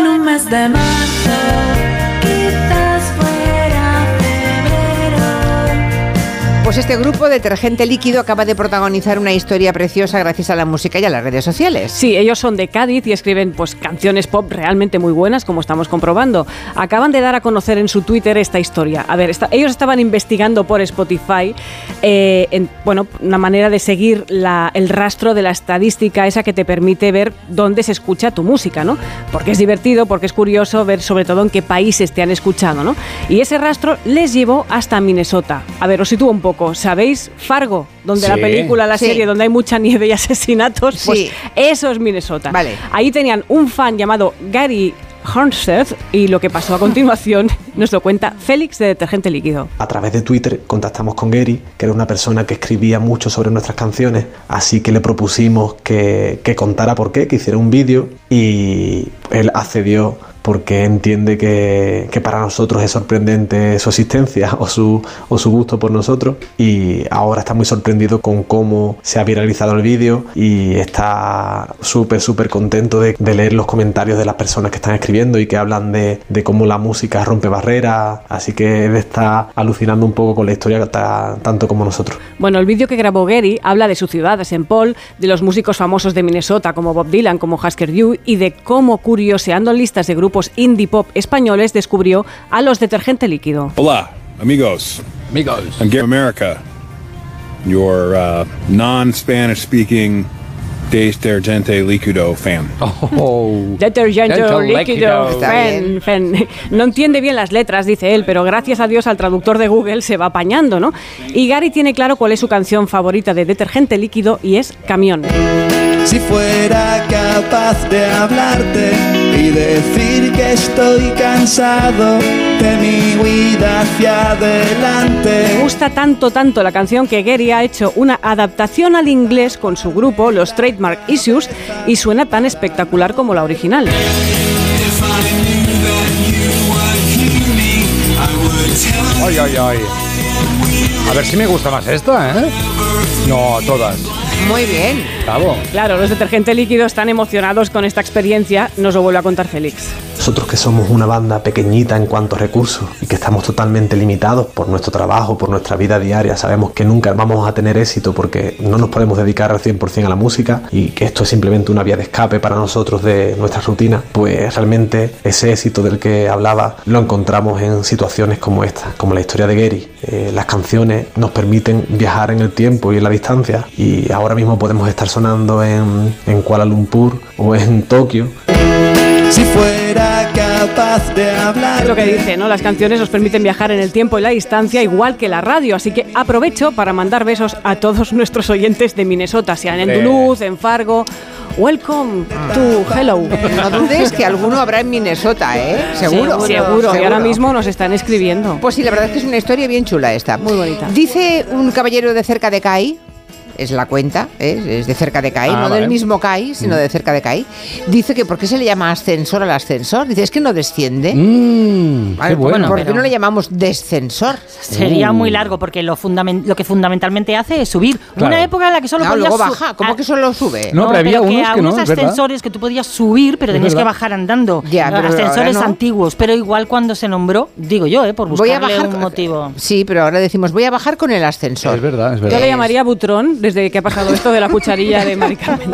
Pues este grupo Detergente Líquido acaba de protagonizar una historia preciosa gracias a la música y a las redes sociales. Sí, ellos son de Cádiz y escriben pues canciones pop realmente muy buenas, como estamos comprobando. Acaban de dar a conocer en su Twitter esta historia. A ver, ellos estaban investigando por Spotify, eh, en- bueno, una manera de seguir el rastro de la estadística esa que te permite ver dónde se escucha tu música, ¿no? Porque es divertido, porque es curioso ver sobre todo en qué países te han escuchado, ¿no? Y ese rastro les llevó hasta Minnesota. A ver, os sitúo un poco. ¿Sabéis Fargo? Donde la película, la Sí. serie, donde hay mucha nieve y asesinatos, pues Sí. eso es Minnesota. Vale. Ahí tenían un fan llamado Gary Hornseth y lo que pasó a continuación nos lo cuenta Félix de Detergente Líquido. A través de Twitter contactamos con Gary, que era una persona que escribía mucho sobre nuestras canciones, así que le propusimos que, que contara por qué, que hiciera un vídeo y él accedió porque entiende que, que para nosotros es sorprendente su existencia o su, o su gusto por nosotros y ahora está muy sorprendido con cómo se ha viralizado el vídeo y está súper súper contento de, de leer los comentarios de las personas que están escribiendo y que hablan de, de cómo la música rompe barreras así que él está alucinando un poco con la historia ta- tanto como nosotros Bueno, el vídeo que grabó Gary habla de su ciudad, de St. Paul, de los músicos famosos de Minnesota como Bob Dylan, como Husker Du y de cómo, curioseando listas de grupos indie pop españoles, descubrió a los Detergente Líquido. Hola, amigos. Amigos. I'm Gary America, your uh, non-Spanish speaking Detergente Liquido fan. Oh. Detergente Detergente líquido, líquido. fen, fen. No entiende bien las letras, dice él, pero gracias a Dios al traductor de Google se va apañando, ¿no? Y Gary tiene claro cuál es su canción favorita de detergente líquido y es Camión. Si fuera capaz de hablarte y decir que estoy cansado mi hacia Me gusta tanto, tanto la canción que Gary ha hecho una adaptación al inglés con su grupo, los Trademark Issues, y suena tan espectacular como la original. Ay, ay, ay. A ver si me gusta más esta, ¿eh? No, todas. Muy bien. Bravo. Claro, los detergente líquido están emocionados con esta experiencia, nos lo vuelve a contar Félix. Nosotros que somos una banda pequeñita en cuanto a recursos y que estamos totalmente limitados por nuestro trabajo, por nuestra vida diaria, sabemos que nunca vamos a tener éxito porque no nos podemos dedicar al 100% a la música y que esto es simplemente una vía de escape para nosotros de nuestra rutina, pues realmente ese éxito del que hablaba lo encontramos en situaciones como esta, como la historia de Gary. Eh, las canciones nos permiten viajar en el tiempo y en la distancia y ahora mismo podemos estar sonando en, en Kuala Lumpur o en Tokio Si fuera capaz de hablar. Es lo que dice, ¿no? Las canciones nos permiten viajar en el tiempo y la distancia, igual que la radio. Así que aprovecho para mandar besos a todos nuestros oyentes de Minnesota, sean en. Duluth, en Fargo. Welcome to Hello. No dudes que alguno habrá en Minnesota, ¿eh? Seguro. Seguro. Y ahora mismo nos están escribiendo. Pues sí, la verdad es que es una historia bien chula esta. Muy bonita. Dice un caballero de cerca de CAI, es la cuenta, ¿eh? es de cerca de CAI, Ah, no vale. del mismo CAI, sino Mm. de cerca de CAI. Dice que ¿por qué se le llama ascensor al ascensor? Dice, es que no desciende. Mm, Vale, qué bueno. ¿Por qué no le llamamos descensor? Sería Uh. muy largo porque lo, fundamen- lo que fundamentalmente hace es subir. Claro. Una época en la que solo No, podías luego baja. ¿Cómo Ah, que solo sube? No, pero había unos que no, unos es verdad. ascensores que tú podías subir, pero tenías que bajar andando. Ya, pero ascensores antiguos, pero igual cuando se nombró, digo yo, eh, por Voy a buscarle bajar un motivo. Sí, pero ahora decimos, voy a bajar con el ascensor. Es verdad, es Yo le llamaría Butrón desde que ha pasado esto de la cucharilla de Mari Carmen.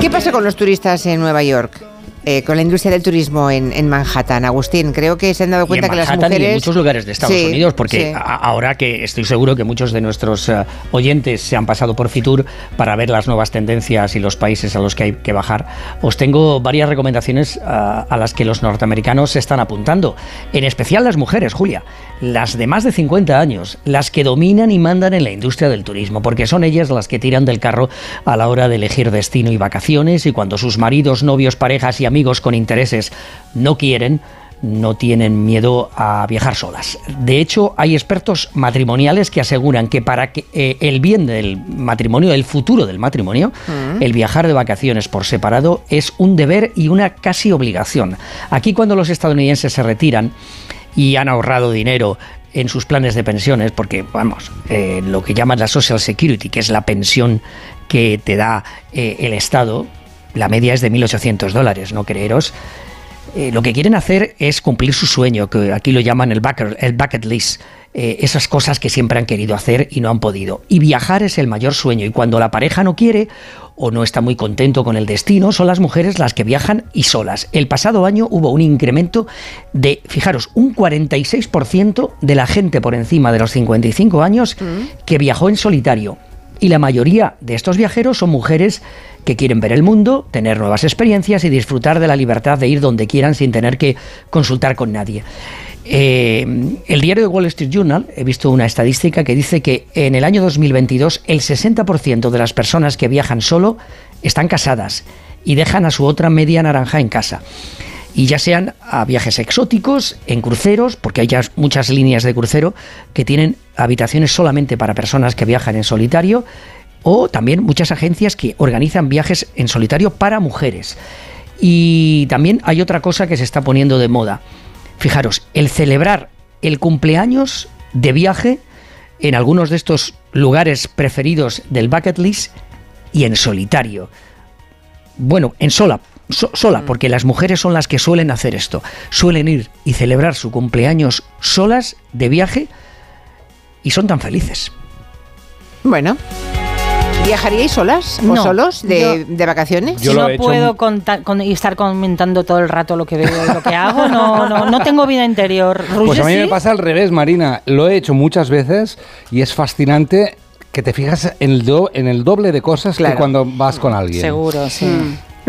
¿Qué pasa con los turistas en Nueva York? Eh, con la industria del turismo en, en Manhattan, Agustín, creo que se han dado Y en cuenta que las Manhattan y mujeres en muchos lugares de Estados Sí, Unidos, porque sí. a- ahora que estoy seguro que muchos de nuestros eh, oyentes se han pasado por Fitur para ver las nuevas tendencias y los países a los que hay que bajar, os tengo varias recomendaciones ah, a las que los norteamericanos se están apuntando, en especial las mujeres, Julia, las de más de 50 años, las que dominan y mandan en la industria del turismo, porque son ellas las que tiran del carro a la hora de elegir destino y vacaciones y cuando sus maridos, novios, parejas y amigos con intereses no quieren, no tienen miedo a viajar solas. De hecho, hay expertos matrimoniales que aseguran que para que eh, el bien del matrimonio, el futuro del matrimonio, Mm. el viajar de vacaciones por separado es un deber y una casi obligación. Aquí cuando los estadounidenses se retiran y han ahorrado dinero en sus planes de pensiones, porque vamos, eh, lo que llaman la Social Security, que es la pensión que te da eh, el Estado, la media es de 1.800 dólares, no creeros. eh, lo que quieren hacer es cumplir su sueño, que aquí lo llaman el bucket, el bucket list. eh, esas cosas que siempre han querido hacer y no han podido. Y viajar es el mayor sueño. Y cuando la pareja no quiere o no está muy contento con el destino, son las mujeres las que viajan y solas. El pasado año hubo un incremento de, fijaros, un 46% de la gente por encima de los 55 años que viajó en solitario. Y la mayoría de estos viajeros son mujeres que quieren ver el mundo, tener nuevas experiencias y disfrutar de la libertad de ir donde quieran sin tener que consultar con nadie. Eh, el diario de Wall Street Journal, he visto una estadística que dice que en el año 2022 el 60% de las personas que viajan solo están casadas y dejan a su otra media naranja en casa. Y ya sean a viajes exóticos, en cruceros, porque hay ya muchas líneas de crucero que tienen habitaciones solamente para personas que viajan en solitario, o también muchas agencias que organizan viajes en solitario para mujeres. Y también hay otra cosa que se está poniendo de moda. Fijaros, el celebrar el cumpleaños de viaje en algunos de estos lugares preferidos del bucket list y en solitario. Bueno, en sola, so- sola, porque las mujeres son las que suelen hacer esto. Suelen ir y celebrar su cumpleaños solas de viaje y son tan felices. Bueno. ¿Viajaríais solas o No, solos de, yo- de vacaciones? no puedo conta- con- y estar comentando todo el rato lo que veo y lo que hago. No, no, no tengo vida interior. Pues a mí me pasa al revés, Marina. Lo he hecho muchas veces y es fascinante que te fijas en el, do- en el doble de cosas Claro. que cuando vas con alguien. Seguro, sí.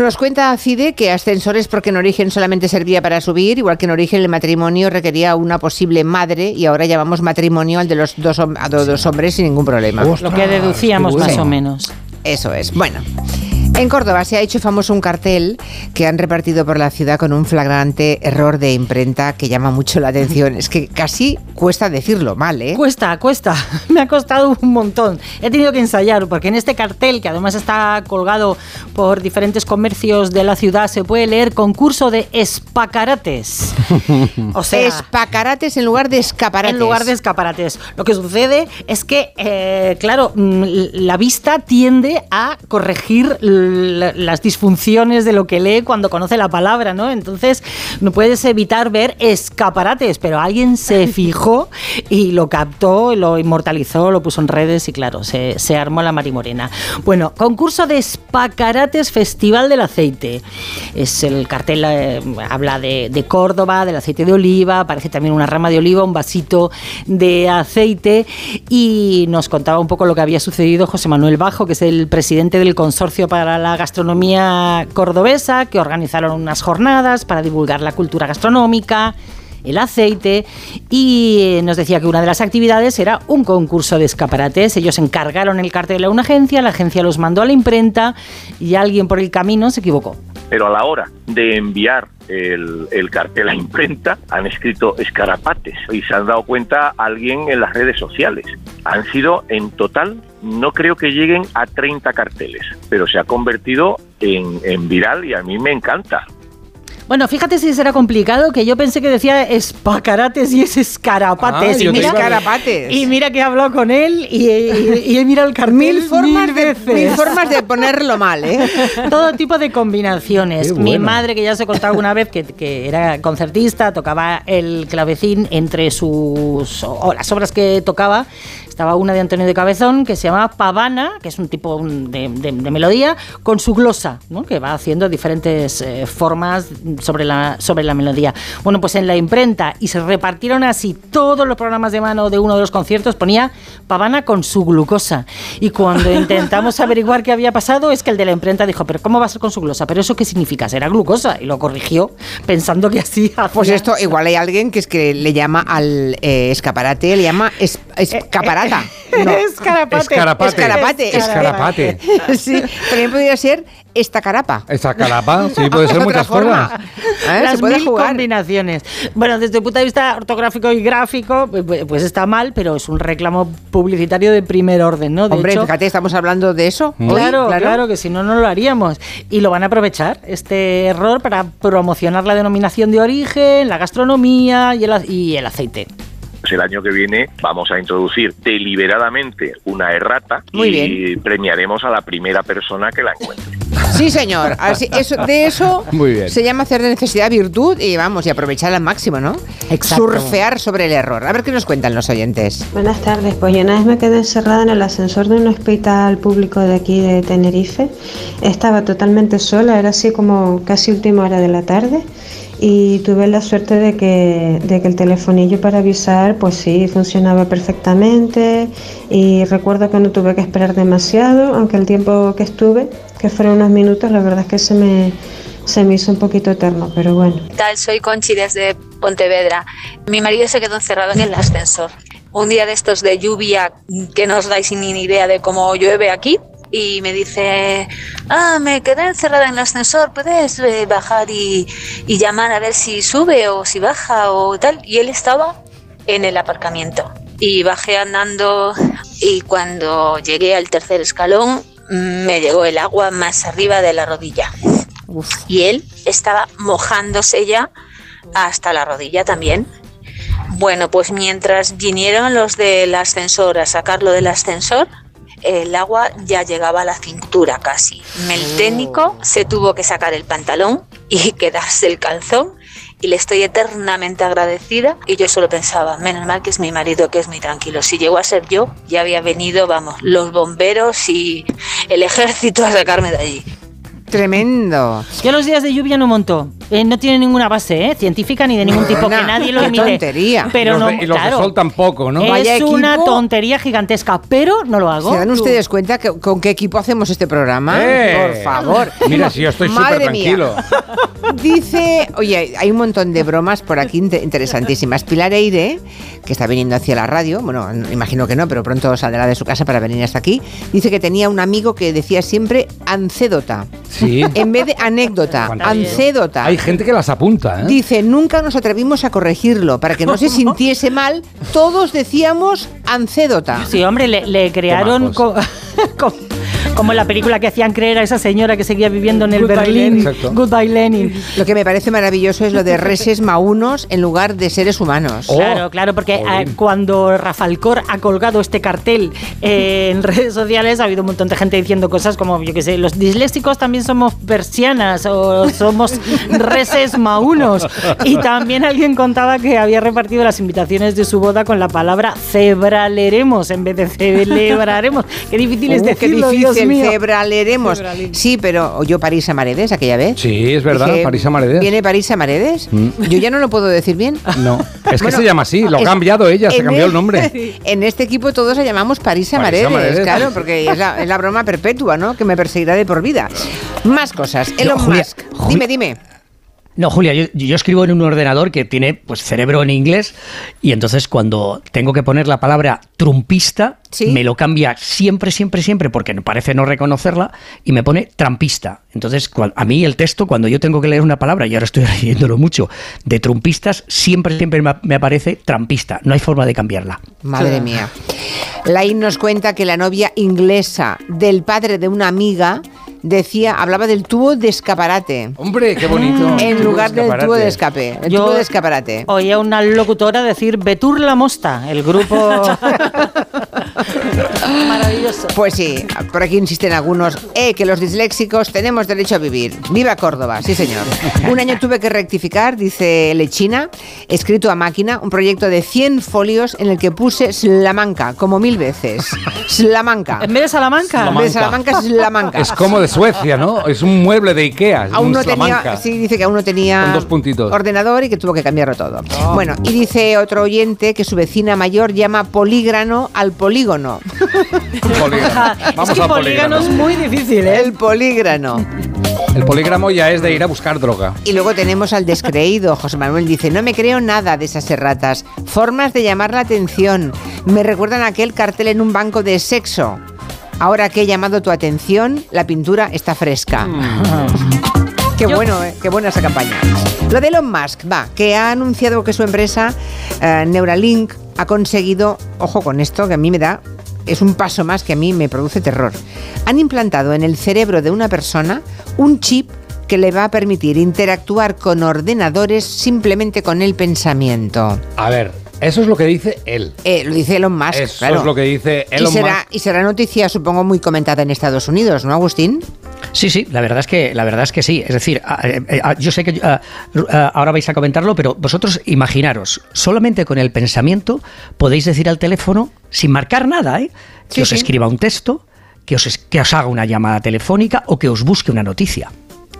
Nos cuenta Cide que ascensores porque en origen solamente servía para subir, igual que en origen el matrimonio requería una posible madre y ahora llamamos matrimonio al de los dos, a dos hombres sin ningún problema. Lo que deducíamos más o menos. Eso es. Bueno. En Córdoba se ha hecho famoso un cartel que han repartido por la ciudad con un flagrante error de imprenta que llama mucho la atención. Es que casi cuesta decirlo mal, ¿eh? Cuesta, cuesta. Me ha costado un montón. He tenido que ensayar porque en este cartel, que además está colgado por diferentes comercios de la ciudad, se puede leer concurso de espacarates. O sea, espacarates en lugar de escaparates. En lugar de escaparates. Lo que sucede es que, eh, claro, mm, la vista tiende a corregir l- las disfunciones de lo que lee cuando conoce la palabra, ¿no? Entonces, no puedes evitar ver escaparates, pero alguien se fijó y lo captó, lo inmortalizó, lo puso en redes y, claro, se, se armó la marimorena. Bueno, concurso de espacarates Festival del Aceite. Es el cartel, eh, habla de, de Córdoba, del aceite de oliva, aparece también una rama de oliva, un vasito de aceite y nos contaba un poco lo que había sucedido José Manuel Bajo, que es el presidente del Consorcio para la Gastronomía Cordobesa, que organizaron unas jornadas para divulgar la cultura gastronómica el aceite y nos decía que una de las actividades era un concurso de escaparates. Ellos encargaron el cartel a una agencia, la agencia los mandó a la imprenta y alguien por el camino se equivocó. pero a la hora de enviar el, el cartel a imprenta han escrito escarapates y se han dado cuenta alguien en las redes sociales. Han sido en total, no creo que lleguen a 30 carteles, pero se ha convertido en, en viral y a mí me encanta. Bueno, fíjate si será complicado, que yo pensé que decía espacarates y es escarapates. Ah, y, mira, Escarapates. y mira que he hablado con él y, y- y he mirado el cartel Mil formas, mil de, veces. mil formas de ponerlo mal, ¿eh? Todo tipo de combinaciones. Mi madre, que ya se contaba una vez que, que era concertista, tocaba el clavecín entre sus o las obras que tocaba. Estaba una de Antonio de Cabezón que se llamaba Pavana, que es un tipo un- de, de- de melodía, con su glosa, ¿no? que va haciendo diferentes eh, formas sobre la, sobre la melodía. Bueno, pues en la imprenta, y se repartieron así todos los programas de mano de uno de los conciertos, ponía Pavana con su glucosa. Y cuando intentamos averiguar qué había pasado, es que el de la imprenta dijo, pero ¿cómo va a ser con su glucosa? ¿Pero eso qué significa? Será glucosa. Y lo corrigió, pensando que así hacía- Pues esto, igual hay alguien que es que le llama al eh, escaparate, le llama es- escaparata. No. Escarapate. Escarapate. Escarapate. Escarapate. sí, también podría ser esta carapa. Esa carapa, sí, puede ser muchas cosas. ¿Eh? Las Se puede mil jugar. combinaciones. Bueno, desde el punto de vista ortográfico y gráfico, pues, pues está mal, pero es un reclamo publicitario de primer orden, ¿no? De Hombre, hecho, fíjate, estamos hablando de eso. hoy, Claro, claro, que si no, no lo haríamos. Y lo van a aprovechar, este error, para promocionar la denominación de origen, la gastronomía y el, y el aceite. Pues el año que viene vamos a introducir deliberadamente una errata Muy y premiaremos a la primera persona que la encuentre. Sí, señor. Así, eso, de eso Muy bien. se llama hacer de necesidad virtud y vamos, y aprovechar al máximo, ¿no? Exacto. Surfear sobre el error. A ver qué nos cuentan los oyentes. Buenas tardes, pues yo una vez me quedé encerrada en el ascensor de un hospital público de aquí de Tenerife. Estaba totalmente sola, era así como casi última hora de la tarde y tuve la suerte de que, de que el telefonillo para avisar pues sí funcionaba perfectamente y recuerdo que no tuve que esperar demasiado, aunque el tiempo que estuve, que fueron unos minutos, la verdad es que se me, se me hizo un poquito eterno, pero bueno. ¿Qué tal? Soy Conchi desde Pontevedra. Mi marido se quedó encerrado en el ascensor. Un día de estos de lluvia que no os dais ni idea de cómo llueve aquí. Y me dice, ah, me quedé encerrada en el ascensor, ¿puedes eh, bajar y, y llamar a ver si sube o si baja o tal? Y él estaba en el aparcamiento. Y bajé andando y cuando llegué al tercer escalón mm, me llegó el agua más arriba de la rodilla. Y él estaba mojándose ya hasta la rodilla también. Bueno, pues mientras vinieron los del ascensor a sacarlo del ascensor, el agua ya llegaba a la cintura casi. El técnico se tuvo que sacar el pantalón y quedarse el calzón y le estoy eternamente agradecida y yo solo pensaba, menos mal que es mi marido que es muy tranquilo. Si llegó a ser yo, ya había venido, vamos, los bomberos y el ejército a sacarme de allí. Tremendo. Yo los días de lluvia no monto. Eh, no tiene ninguna base ¿eh? científica ni de ningún tipo que nadie lo imite. tontería. Pero y los no, de, y los de claro. sol tampoco, ¿no? Es una tontería gigantesca, pero no lo hago. ¿Se dan ustedes cuenta que- con qué equipo hacemos este programa? ¡Eh! Por favor. Mira, si yo estoy súper mía. tranquilo. Dice, oye, hay un montón de bromas por aquí inte- interesantísimas. Pilar Eire, que está viniendo hacia la radio, bueno, imagino que no, pero pronto saldrá de su casa para venir hasta aquí, dice que tenía un amigo que decía siempre ancédota. Sí. En vez de anécdota, ancédota. Hay gente que las apunta, ¿eh? Dice, nunca nos atrevimos a corregirlo para que no se sintiese mal. Todos decíamos ancédota. Sí, hombre, le, le crearon co- co- como en la película que hacían creer a esa señora que seguía viviendo en el Goodbye, Berlín. Lenin. Goodbye Lenin. Lo que me parece maravilloso es lo de reses maunos en lugar de seres humanos. Claro, claro, porque eh, cuando Rafalcor ha colgado este cartel eh, en redes sociales ha habido un montón de gente diciendo cosas como, yo qué sé, los disléxicos también somos persianas o somos reses maunos. Y también alguien contaba que había repartido las invitaciones de su boda con la palabra cebraleremos en vez de celebraremos. Qué difícil es Uh, qué decirlo, difícil, Dios mío. cebraleremos. Sí, pero oyó París a Maredes aquella vez. Sí, es verdad, Dije, París Amaredes. ¿Viene París a Maredes? Mm. Yo ya no lo puedo decir bien. No, es que Bueno, se llama así, lo ha cambiado ella, se cambió el nombre. En este equipo todos la llamamos París a París a Maredes, Maredes. claro, porque es la, es la broma perpetua, ¿no? Que me perseguirá de por vida. Más cosas. Elon Julia, Musk. Dime, dime. No, Julia, yo, yo escribo en un ordenador que tiene pues cerebro en inglés y entonces cuando tengo que poner la palabra trumpista, me lo cambia siempre, siempre, siempre porque me parece no reconocerla y me pone trampista. Entonces, cual- a mí el texto, cuando yo tengo que leer una palabra, y ahora estoy leyéndolo mucho, de trumpistas, siempre, siempre me me aparece trampista. No hay forma de cambiarla. Madre mía. Lain nos cuenta que la novia inglesa del padre de una amiga decía, hablaba del tubo de escaparate. Hombre, qué bonito. En lugar del tubo de escape. El Yo tubo de escaparate. Oía una locutora decir Betur la Mosta, el grupo. Maravilloso. Pues sí, por aquí insisten algunos, eh, que los disléxicos tenemos derecho a vivir. Viva Córdoba, sí señor. Un año tuve que rectificar, dice Lechina, escrito a máquina, un proyecto de 100 folios en el que puse Slamanca, como mil veces. Slamanca. En vez de Salamanca. En vez de Salamanca, Slamanca. Es como de Suecia, ¿no? Es un mueble de Ikea. Aún un no tenía, Salamanca. sí, dice que aún no tenía Con dos puntitos. ordenador y que tuvo que cambiarlo todo. Bueno, y dice otro oyente que su vecina mayor llama polígrano al polígono. es que polígono es muy difícil, ¿eh? El polígrano. El polígramo ya es de ir a buscar droga. Y luego tenemos al descreído. José Manuel dice, no me creo nada de esas erratas. Formas de llamar la atención. Me recuerdan a aquel cartel en un banco de sexo. Ahora que he llamado tu atención, la pintura está fresca. Qué bueno, ¿eh? qué buena esa campaña. Lo de Elon Musk, va, que ha anunciado que su empresa eh, Neuralink ha conseguido, ojo con esto, que a mí me da, es un paso más que a mí me produce terror. Han implantado en el cerebro de una persona un chip que le va a permitir interactuar con ordenadores simplemente con el pensamiento. A ver, Eso es lo que dice él. Eh, lo dice Elon Musk, Eso claro. es lo que dice y Elon será, Musk. y será noticia, supongo, muy comentada en Estados Unidos, ¿no, Agustín? Sí, sí, la verdad es que la verdad es que sí. Es decir, a- eh, a- yo sé que ah, ah, ahora vais a comentarlo, pero vosotros imaginaros, solamente con el pensamiento podéis decir al teléfono, sin marcar nada, ¿eh? que Sí, os sí. escriba un texto, que os, que os haga una llamada telefónica o que os busque una noticia.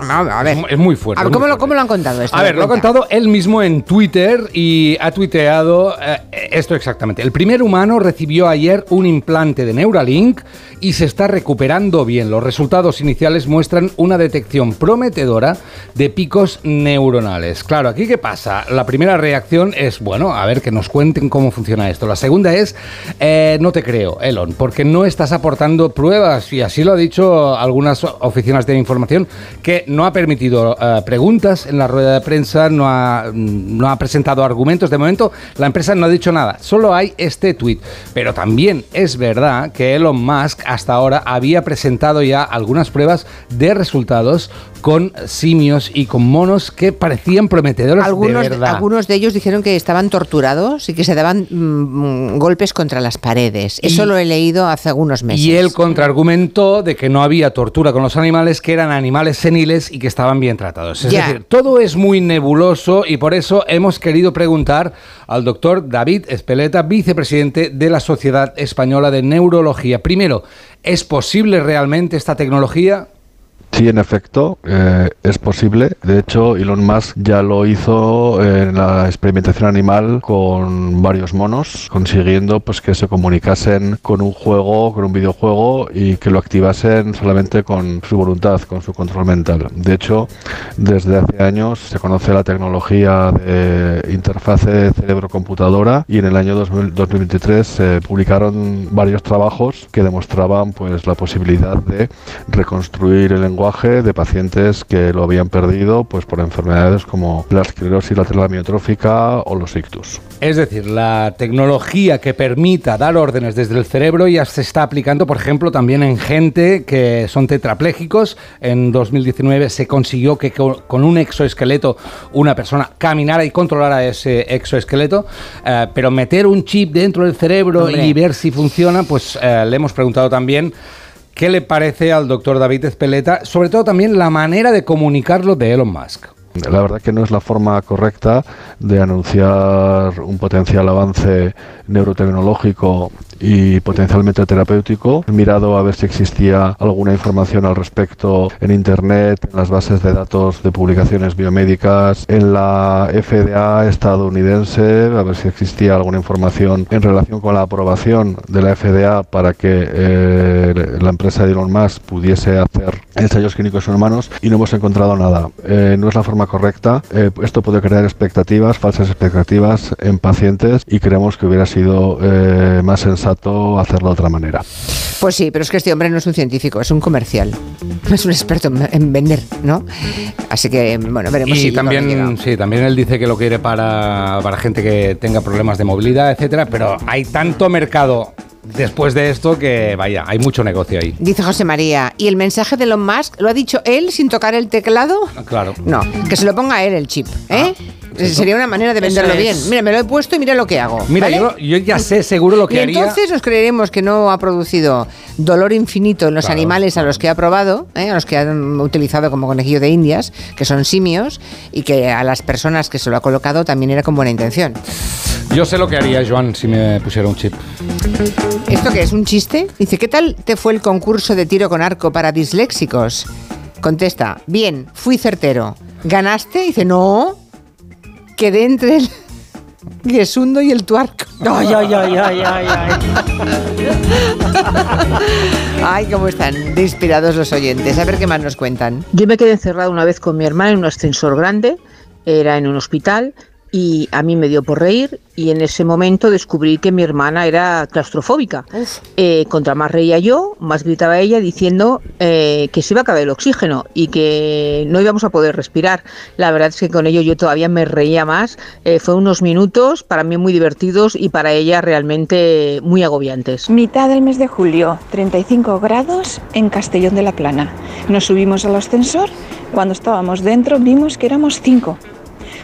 A ver, Es muy fuerte. A ver, ¿cómo, lo, fuerte. ¿cómo lo han contado esto? A ver, lo ha contado él mismo en Twitter y ha tuiteado eh, esto exactamente. El primer humano recibió ayer un implante de Neuralink y se está recuperando bien. Los resultados iniciales muestran una detección prometedora de picos neuronales. Claro, aquí qué pasa? La primera reacción es, bueno, a ver que nos cuenten cómo funciona esto. La segunda es, eh, no te creo, Elon, porque no estás aportando pruebas y así lo ha dicho algunas oficinas de información que no ha permitido eh, preguntas en la rueda de prensa, no ha, no ha presentado argumentos. De momento, la empresa no ha dicho nada, solo hay este tuit. Pero también es verdad que Elon Musk hasta ahora había presentado ya algunas pruebas de resultados con simios y con monos que parecían prometedores Algunos, de verdad. algunos de ellos dijeron que estaban torturados y que se daban mm, golpes contra las paredes. Eso lo he leído hace algunos meses. Y él contraargumentó de que no había tortura con los animales, que eran animales seniles y que estaban bien tratados. Es Ya. decir, todo es muy nebuloso y por eso hemos querido preguntar al doctor David Espeleta, vicepresidente de la Sociedad Española de Neurología. Primero, ¿es posible realmente esta tecnología? Sí, en efecto, eh, es posible. De hecho, Elon Musk ya lo hizo en la experimentación animal con varios monos, consiguiendo pues que se comunicasen con un juego, con un videojuego y que lo activasen solamente con su voluntad, con su control mental. De hecho, desde hace años se conoce la tecnología de interfase cerebro-computadora y en el año 2000 2023 se publicaron varios trabajos que demostraban pues la posibilidad de reconstruir el lenguaje de pacientes que lo habían perdido pues por enfermedades como la esclerosis lateral amiotrófica o los ictus. Es decir, la tecnología que permita dar órdenes desde el cerebro ya se está aplicando, por ejemplo, también en gente que son tetraplégicos. En 2019 se consiguió que co- con un exoesqueleto una persona caminara y controlara ese exoesqueleto, eh, pero meter un chip dentro del cerebro Hombre. y ver si funciona, pues eh, le hemos preguntado también. ¿Qué le parece al doctor David Espeleta? Sobre todo también la manera de comunicarlo de Elon Musk. La verdad que no es la forma correcta de anunciar un potencial avance neurotecnológico y potencialmente terapéutico. He mirado a ver si existía alguna información al respecto en Internet, en las bases de datos de publicaciones biomédicas, en la FDA estadounidense, a ver si existía alguna información en relación con la aprobación de la FDA para que eh, la empresa de Elon Musk pudiese hacer ensayos clínicos en humanos y no hemos encontrado nada. Eh, no es la forma correcta. Eh, esto puede crear expectativas, falsas expectativas en pacientes y creemos que hubiera sido eh, más sensato hacerlo de otra manera. Pues sí, pero es que este hombre no es un científico, es un comercial. No es un experto en, en vender, ¿no? Así que, bueno, veremos Y si también, sí, también él dice que lo quiere para, para gente que tenga problemas de movilidad, etcétera, pero hay tanto mercado después de esto que, vaya, hay mucho negocio ahí. Dice José María, ¿y el mensaje de Elon Musk lo ha dicho él sin tocar el teclado? Claro. No, que se lo ponga él el chip, ¿eh? Sería una manera de venderlo bien. Mira, me lo he puesto y mira lo que hago. Mira, ¿vale? yo, yo ya sé seguro lo que y haría. entonces nos creeremos que no ha producido dolor infinito en los Claro. animales a los que ha probado, ¿eh? a los que han utilizado como conejillo de indias, que son simios, y que a las personas que se lo ha colocado también era con buena intención. Yo sé lo que haría, Joan, si me pusiera un chip. ¿Esto qué es? ¿Un chiste? Dice, ¿qué tal te fue el concurso de tiro con arco para disléxicos? Contesta, bien, fui certero. ¿Ganaste? Dice, no, quedé entre el guesundo y el tuarco. Ay, ay, ay, ay, ay, ay. Ay, cómo están de inspirados los oyentes. A ver qué más nos cuentan. Yo me quedé encerrada una vez con mi hermana en un ascensor grande, era en un hospital, y a mí me dio por reír y en ese momento descubrí que mi hermana era claustrofóbica. Eh, contra más reía yo, más gritaba ella diciendo eh, que se iba a acabar el oxígeno y que no íbamos a poder respirar. La verdad es que con ello yo todavía me reía más. Eh, fue unos minutos para mí muy divertidos y para ella realmente muy agobiantes. Mitad del mes de julio, 35 grados en Castellón de la Plana. Nos subimos al ascensor. Cuando estábamos dentro vimos que éramos cinco.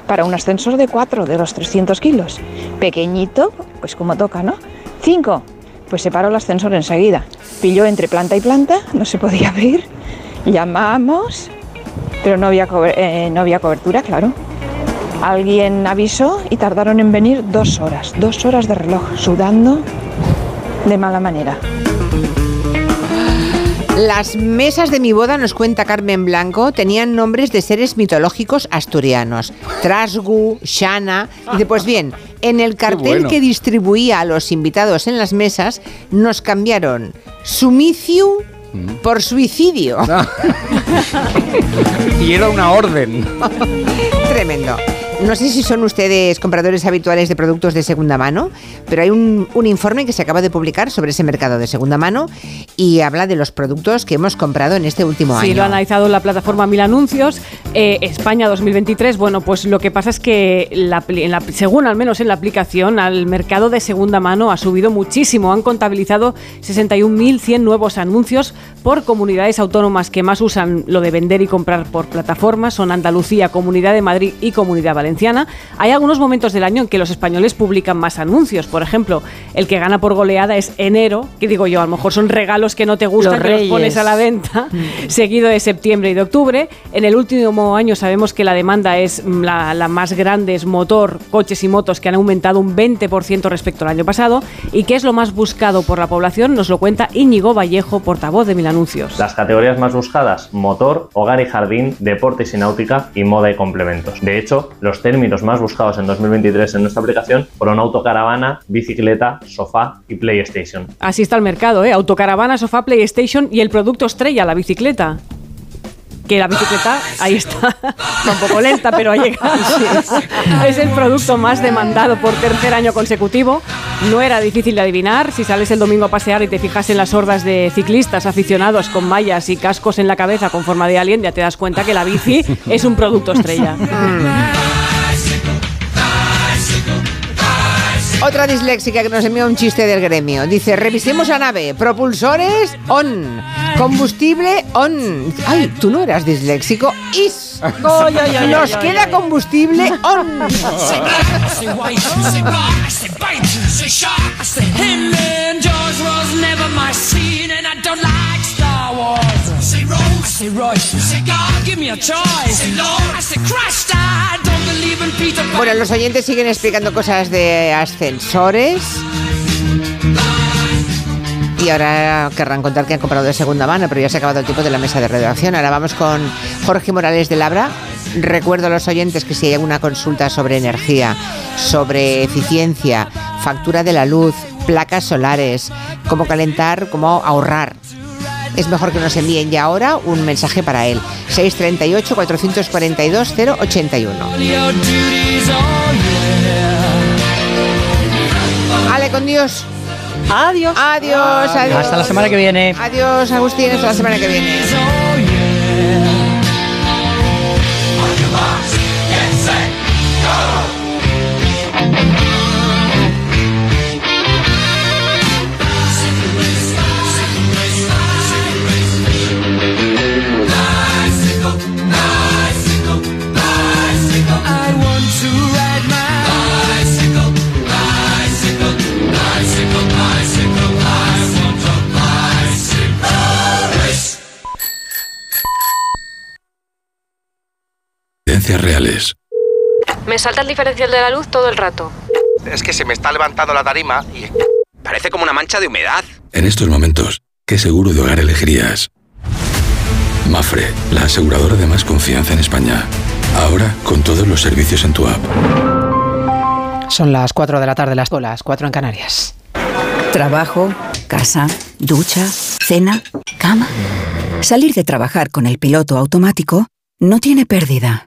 Para un ascensor de 4 de los 300 kilos. Pequeñito, pues como toca, ¿no? 5, pues se paró el ascensor enseguida. Pilló entre planta y planta, no se podía abrir. Llamamos, pero no había, eh, no había cobertura, claro. Alguien avisó y tardaron en venir dos horas, dos horas de reloj, sudando de mala manera. Las mesas de mi boda, nos cuenta Carmen Blanco, tenían nombres de seres mitológicos asturianos. Trasgu, Shana. Dice, pues bien, en el cartel bueno. que distribuía a los invitados en las mesas, nos cambiaron Sumiciu por suicidio. Y era una orden. Tremendo. No sé si son ustedes compradores habituales de productos de segunda mano, pero hay un, un informe que se acaba de publicar sobre ese mercado de segunda mano y habla de los productos que hemos comprado en este último Sí, año. lo ha analizado la plataforma Mil Anuncios. Eh, España 2023, bueno, pues lo que pasa es que, la apli- en la- según al menos en la aplicación, al mercado de segunda mano ha subido muchísimo. Han contabilizado 61.100 nuevos anuncios por comunidades autónomas que más usan lo de vender y comprar por plataformas. Son Andalucía, Comunidad de Madrid y Comunidad Valenciana. Hay algunos momentos del año en que los españoles publican más anuncios. Por ejemplo, el que gana por goleada es enero, que digo yo, a lo mejor son regalos que no te gustan, Los que los pones a la venta, seguido de septiembre y de octubre. En el último año sabemos que la demanda es mm, la, la más grande, es motor, coches y motos que han aumentado un 20% respecto al año pasado. ¿Y qué es lo más buscado por la población? Nos lo cuenta Íñigo Vallejo, portavoz de Mil Anuncios. Las categorías más buscadas, motor, hogar y jardín, deportes y náutica y moda y complementos. De hecho, los términos más buscados en 2023 en nuestra aplicación fueron autocaravana, bicicleta, sofá y PlayStation. Así está el mercado, ¿eh? Autocaravana, sofá, PlayStation y el producto estrella, la bicicleta. Que la bicicleta, ahí está, Está un poco lenta, pero ha llegado. Es el producto más demandado por tercer año consecutivo. No era difícil de adivinar. Si sales el domingo a pasear y te fijas en las hordas de ciclistas aficionados con mallas y cascos en la cabeza con forma de alien, ya te das cuenta que la bici es un producto estrella. Otra disléxica que nos envió un chiste del gremio. Dice, revisemos la nave. Propulsores on. Combustible on. Ay, tú no eras disléxico. Is. Nos queda combustible on. Bueno, los oyentes siguen explicando cosas de ascensores. Y ahora querrán contar que han comprado de segunda mano, pero ya se ha acabado el tiempo de la mesa de redacción. Ahora vamos con Jorge Morales de Labra. Recuerdo a los oyentes que si hay alguna consulta sobre energía, sobre eficiencia, factura de la luz, placas solares, cómo calentar, cómo ahorrar, es mejor que nos envíen ya ahora un mensaje para él. 638-442-081. Your duties on Ale, con Dios. Adiós. Adiós, adiós. Hasta la semana que viene. Adiós, Agustín, hasta la semana que viene. Reales. Me salta el diferencial de la luz todo el rato. Es que se me está levantando la tarima y parece como una mancha de humedad. En estos momentos, ¿qué seguro de hogar elegirías? Mafre, la aseguradora de más confianza en España. Ahora con todos los servicios en tu app. Son las 4 de la tarde, las, las 4 en Canarias. Trabajo, casa, ducha, cena, cama. Salir de trabajar con el piloto automático no tiene pérdida,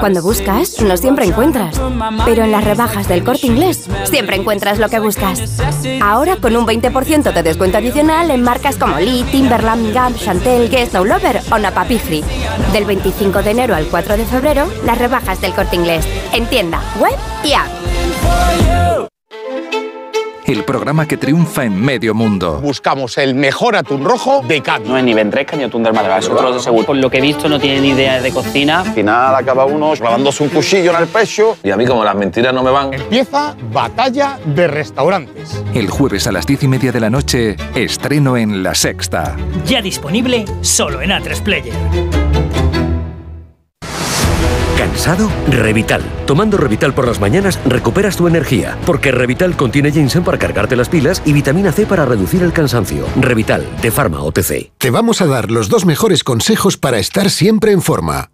Cuando buscas, no siempre encuentras. Pero en las rebajas del corte inglés, siempre encuentras lo que buscas. Ahora con un 20% de descuento adicional en marcas como Lee, Timberland, Gap, Chantel, Guess, No Lover o Napapifri. Del 25 de enero al 4 de febrero, las rebajas del corte inglés. En tienda, web y app. El programa que triunfa en medio mundo. Buscamos el mejor atún rojo de Cádiz. No es ni ventresca ni atún del Madrid, es otro de seguro. Por lo que he visto no tiene ni idea de cocina. Al final acaba uno clavándose un cuchillo en el pecho y a mí como las mentiras no me van. Empieza Batalla de Restaurantes. El jueves a las diez y media de la noche, estreno en La Sexta. Ya disponible solo en A3 Player. ¿Cansado? Revital. Tomando Revital por las mañanas recuperas tu energía, porque Revital contiene ginseng para cargarte las pilas y vitamina C para reducir el cansancio. Revital, de Pharma OTC. Te vamos a dar los dos mejores consejos para estar siempre en forma.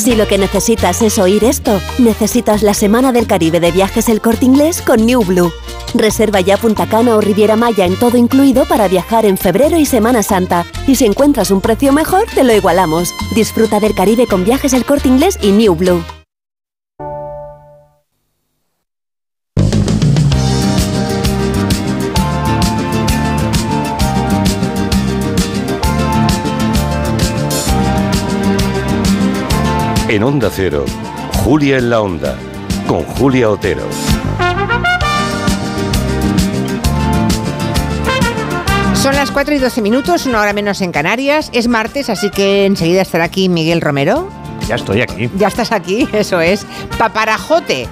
Si lo que necesitas es oír esto, necesitas la Semana del Caribe de Viajes El Corte Inglés con New Blue. Reserva ya Punta Cana o Riviera Maya en todo incluido para viajar en febrero y Semana Santa. Y si encuentras un precio mejor, te lo igualamos. Disfruta del Caribe con Viajes El Corte Inglés y New Blue. En Onda Cero, Julia en la Onda, con Julia Otero. Son las 4 y 12 minutos, una hora menos en Canarias. Es martes, así que enseguida estará aquí Miguel Romero. Ya estoy aquí. Ya estás aquí, eso es. Paparajote.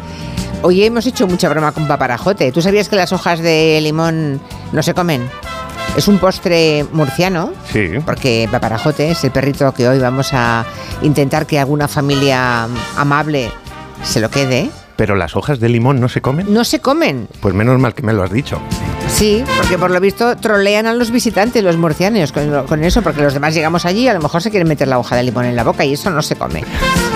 Hoy hemos hecho mucha broma con paparajote. ¿Tú sabías que las hojas de limón no se comen? Es un postre murciano, Sí. porque paparajote es el perrito que hoy vamos a intentar que alguna familia amable se lo quede. Pero las hojas de limón no se comen. No se comen. Pues menos mal que me lo has dicho. Sí, porque por lo visto trolean a los visitantes, los murcianos, con, eso, porque los demás llegamos allí y a lo mejor se quieren meter la hoja de limón en la boca y eso no se come.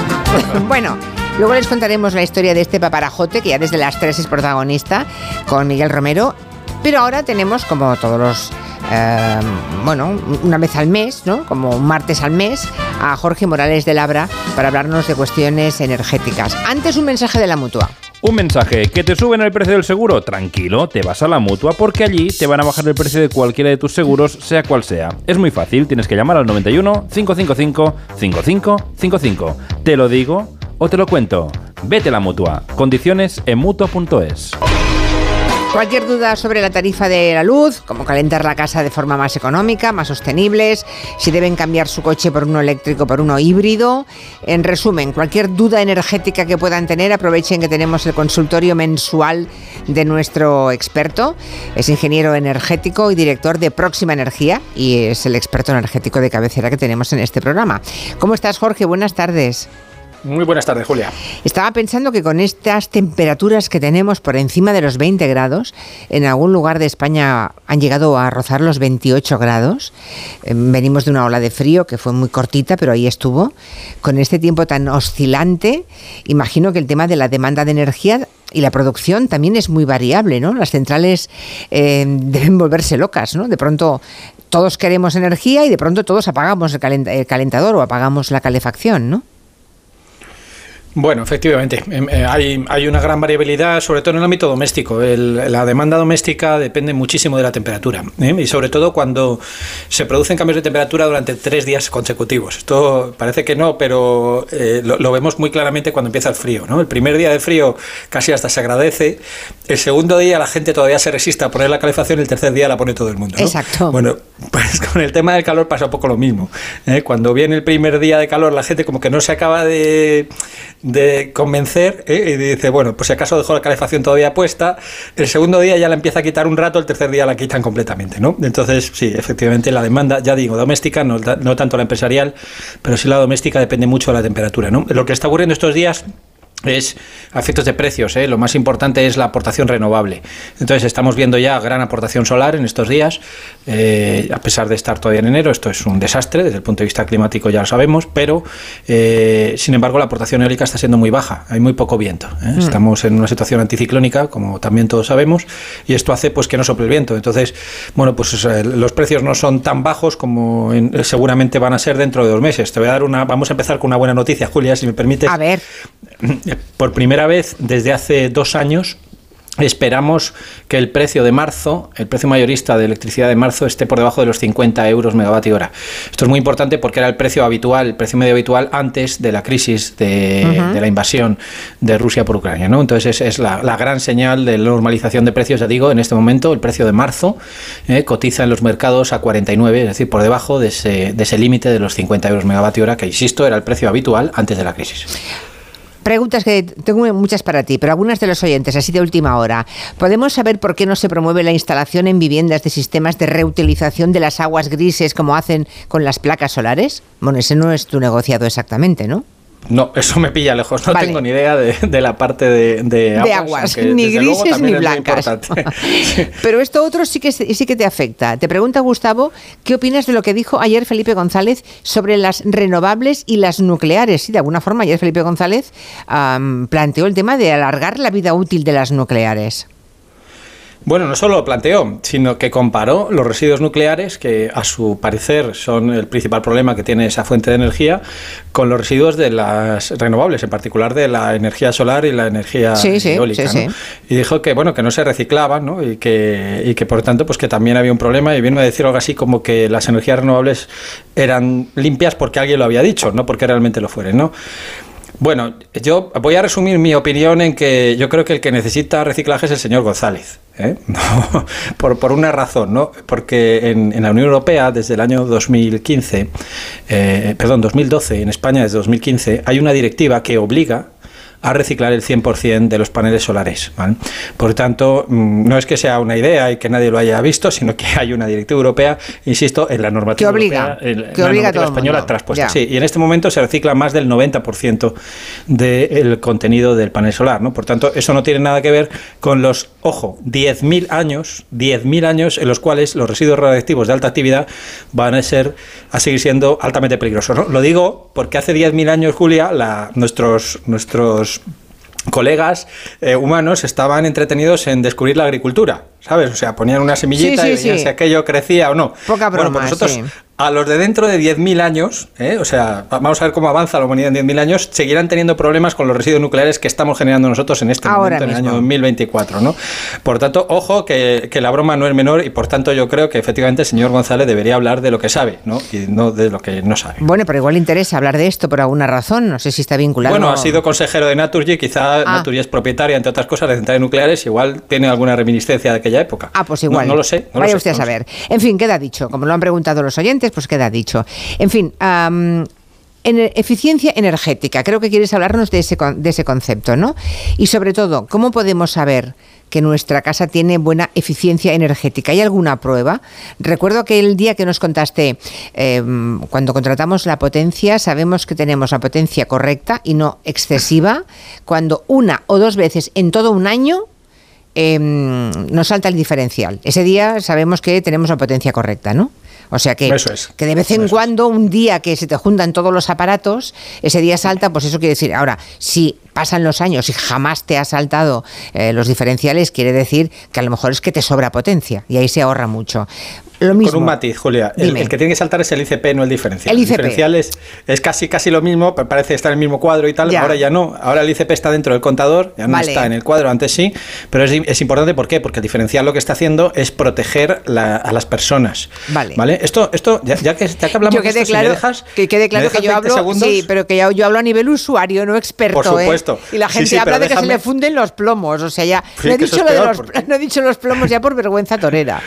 bueno, luego les contaremos la historia de este paparajote, que ya desde las 3 es protagonista, con Miguel Romero. Pero ahora tenemos, como todos los. eh, bueno, una vez al mes, ¿no? Como un martes al mes, a Jorge Morales de Labra para hablarnos de cuestiones energéticas. Antes, un mensaje de la mutua. Un mensaje, ¿que te suben el precio del seguro? Tranquilo, te vas a la mutua porque allí te van a bajar el precio de cualquiera de tus seguros, sea cual sea. Es muy fácil, tienes que llamar al 91 555 5555. Te lo digo o te lo cuento. Vete a la mutua. Condiciones en mutua.es. Cualquier duda sobre la tarifa de la luz, cómo calentar la casa de forma más económica, más sostenibles, si deben cambiar su coche por uno eléctrico, por uno híbrido. En resumen, cualquier duda energética que puedan tener, aprovechen que tenemos el consultorio mensual de nuestro experto. Es ingeniero energético y director de Próxima Energía y es el experto energético de cabecera que tenemos en este programa. ¿Cómo estás, Jorge? Buenas tardes. Muy buenas tardes, Julia. Estaba pensando que con estas temperaturas que tenemos por encima de los 20 grados, en algún lugar de España han llegado a rozar los 28 grados. Eh, Venimos de una ola de frío que fue muy cortita, pero ahí estuvo. Con este tiempo tan oscilante, imagino que el tema de la demanda de energía y la producción también es muy variable, ¿no? Las centrales eh, deben volverse locas, ¿no? De pronto todos queremos energía y de pronto todos apagamos el el calentador o apagamos la calefacción, ¿no? Bueno, efectivamente, em, eh, hay, hay una gran variabilidad, sobre todo en el ámbito doméstico. El- la demanda doméstica depende muchísimo de la temperatura ¿eh? y sobre todo cuando se producen cambios de temperatura durante tres días consecutivos. Esto parece que no, pero eh, lo, lo vemos muy claramente cuando empieza el frío. ¿no? El primer día de frío casi hasta se agradece, el segundo día la gente todavía se resiste a poner la calefacción y el tercer día la pone todo el mundo. ¿no? Exacto. Bueno, pues con el tema del calor pasa un poco lo mismo. ¿eh? Cuando viene el primer día de calor, la gente como que no se acaba de, de convencer ¿eh? y dice, bueno, pues si acaso dejo la calefacción todavía puesta, el segundo día ya la empieza a quitar un rato, el tercer día la quitan completamente, ¿no? Entonces, sí, efectivamente, la demanda, ya digo, doméstica, no, no tanto la empresarial, pero sí la doméstica depende mucho de la temperatura, ¿no? Lo que está ocurriendo estos días es a efectos de precios. ¿eh? Lo más importante es la aportación renovable. Entonces estamos viendo ya gran aportación solar en estos días, eh, a pesar de estar todavía en enero. Esto es un desastre desde el punto de vista climático, ya lo sabemos, pero eh, sin embargo la aportación eólica está siendo muy baja. Hay muy poco viento. ¿eh? Mm. Estamos en una situación anticiclónica, como también todos sabemos, y esto hace pues que no sople el viento. Entonces, bueno, pues los precios no son tan bajos como en- seguramente van a ser dentro de dos meses. Te voy a dar una. Vamos a empezar con una buena noticia, Julia, si me permites. A ver. Por primera vez desde hace dos años esperamos que el precio de marzo, el precio mayorista de electricidad de marzo, esté por debajo de los 50 euros megavatio hora. Esto es muy importante porque era el precio habitual, el precio medio habitual antes de la crisis de, la invasión de Rusia por Ucrania. ¿no? Entonces es, es la, la gran señal de normalización de precios. Ya digo, en este momento el precio de marzo eh, cotiza en los mercados a 49, es decir, por debajo de ese, de ese límite de los 50 euros megavatio hora, que insisto, era el precio habitual antes de la crisis. Preguntas que tengo muchas para ti, pero algunas de los oyentes, así de última hora. ¿Podemos saber por qué no se promueve la instalación en viviendas de sistemas de reutilización de las aguas grises como hacen con las placas solares? Bueno, ese no es tu negociado exactamente, ¿no? No, eso me pilla lejos. No Vale. tengo ni idea de, de la parte de, de aguas. de aguas, ni grises ni blancas. Pero esto otro sí que, sí que te afecta. Te pregunta Gustavo, ¿qué opinas de lo que dijo ayer Felipe González sobre las renovables y las nucleares? Sí, de alguna forma ayer Felipe González planteó el tema de alargar la vida útil de las nucleares. Bueno, no solo lo planteó, sino que comparó los residuos nucleares, que a su parecer son el principal problema que tiene esa fuente de energía, con los residuos de las renovables, en particular de la energía solar y la energía Sí, eólica. sí, ¿no? sí. Y dijo que bueno que no se reciclaban ¿no? y que y que por tanto pues que también había un problema y vino a decir algo así como que las energías renovables eran limpias porque alguien lo había dicho, no porque realmente lo fueren, ¿no? Bueno, yo voy a resumir mi opinión en que yo creo que el que necesita reciclaje es el señor González. ¿eh? No, por, por una razón, ¿no? Porque en, en la Unión Europea, desde el año 2015, eh, perdón, 2012, en España desde 2015, hay una directiva que obliga a reciclar el 100% de los paneles solares. ¿vale? Por tanto, mm, no es que sea una idea y que nadie lo haya visto, sino que hay una directiva europea, insisto, en la normativa Que obliga, europea, en la obliga normativa española. Ya. Sí, y en este momento se recicla más del 90% del contenido del panel solar, ¿no? Por tanto, eso no tiene nada que ver con los, ojo, 10.000 años, 10.000 años en los cuales los residuos radiactivos de alta actividad van a ser a seguir siendo altamente peligrosos. ¿no? Lo digo porque hace 10.000 años, Julia, la- nuestros nuestros colegas eh, humanos estaban entretenidos en descubrir la agricultura, ¿sabes? O sea, ponían una semillita Sí, sí, y veían sí. si aquello crecía o no. Poca Bueno, pues nosotros. A los de dentro de 10.000 años, ¿eh? o sea, vamos a ver cómo avanza la humanidad en 10.000 años, seguirán teniendo problemas con los residuos nucleares que estamos generando nosotros en este Ahora momento, en el año 2024, ¿no? Por tanto, ojo que, que la broma no es menor y por tanto yo creo que efectivamente el señor González debería hablar de lo que sabe, ¿no? Y no de lo que no sabe. Bueno, pero igual le interesa hablar de esto por alguna razón. No sé si está vinculado. Bueno, ha sido consejero de Naturgy, quizá Ah. Naturgy es propietaria, entre otras cosas, de centrales nucleares, igual tiene alguna reminiscencia de aquella época. Ah, pues No- igual. No, lo sé. no lo Vaya sé, usted a no sé. saber. En fin, queda dicho. Como lo han preguntado los oyentes, pues queda dicho. En fin, en eficiencia energética. Creo que quieres hablarnos de ese, de ese concepto, ¿no? Y sobre todo, ¿cómo podemos saber que nuestra casa tiene buena eficiencia energética? ¿Hay alguna prueba? Recuerdo que el día que nos contaste, eh, cuando contratamos la potencia, sabemos que tenemos la potencia correcta y no excesiva. Cuando una o dos veces en todo un año eh, nos salta el diferencial. Ese día sabemos que tenemos la potencia correcta, ¿no? O sea que, Eso es. que de vez en cuando, un día que se te juntan todos los aparatos, ese día salta, pues eso quiere decir. Ahora, si pasan los años y jamás te has saltado eh, los diferenciales, quiere decir que a lo mejor es que te sobra potencia y ahí se ahorra mucho. Lo mismo. Con un matiz, Julia. El, que tiene que saltar es el ICP, no el diferencial. El ICP. diferencial es, es casi, casi lo mismo, pa- parece estar en el mismo cuadro y tal. Ya. Ahora ya no. Ahora el ICP está dentro del contador, ya no Vale. está en el cuadro, antes sí. Pero es, es importante, ¿por qué? Porque el diferencial lo que está haciendo es proteger la- a las personas. Vale. ¿Vale? Esto, esto ya, ya que, ya que hablamos Yo de esto, si me claro, dejas- que quede ¿me claro que yo 20 hablo, segundos? sí, pero que yo, yo hablo a nivel usuario, no experto. Por ¿eh? Supuesto. Y la gente sí, habla de que se le funden los plomos, o sea, ya Sí, no, he dicho de los, porque- no he dicho los plomos ya por vergüenza torera.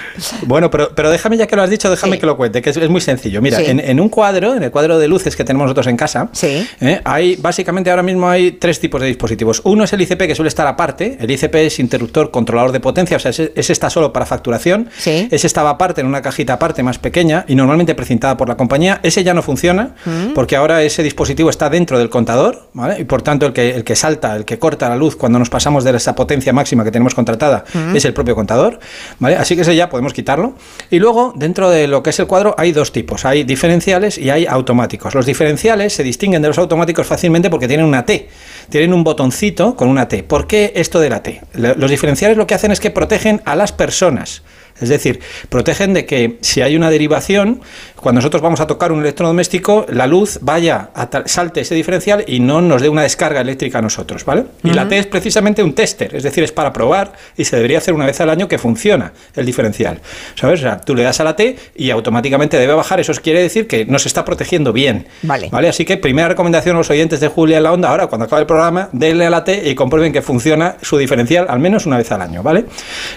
Bueno, pero, pero déjame ya que lo has dicho, déjame que lo cuente, que es, es muy sencillo. Mira, en, en un cuadro, en el cuadro de luces que tenemos nosotros en casa, ¿eh? hay básicamente ahora mismo hay tres tipos de dispositivos. Uno es el ICP que suele estar aparte. El ICP es interruptor controlador de potencia, o sea, ese, ese está solo para facturación. Ese estaba aparte en una cajita aparte más pequeña y normalmente precintada por la compañía. Ese ya no funciona Mm. porque ahora ese dispositivo está dentro del contador, ¿vale? Y por tanto el que, el que salta, el que corta la luz cuando nos pasamos de esa potencia máxima que tenemos contratada es el propio contador, ¿vale? Así que ese ya podemos quitarlo. Y luego, dentro de lo que es el cuadro, hay dos tipos. Hay diferenciales y hay automáticos. Los diferenciales se distinguen de los automáticos fácilmente porque tienen una T. Tienen un botoncito con una T. ¿Por qué esto de la T? Los diferenciales lo que hacen es que protegen a las personas. Es decir, protegen de que si hay una derivación, cuando nosotros vamos a tocar un electrodoméstico, la luz vaya, a salte ese diferencial y no nos dé una descarga eléctrica a nosotros, ¿vale? Y la. T es precisamente un tester, es decir, es para probar y se debería hacer una vez al año que funciona el diferencial. ¿Sabes? O sea, tú le das a la T y automáticamente debe bajar, eso quiere decir que nos está protegiendo bien. Vale. ¿Vale? Así que primera recomendación a los oyentes de Julia en la Onda, ahora cuando acabe el programa, denle a la T y comprueben que funciona su diferencial al menos una vez al año, ¿vale?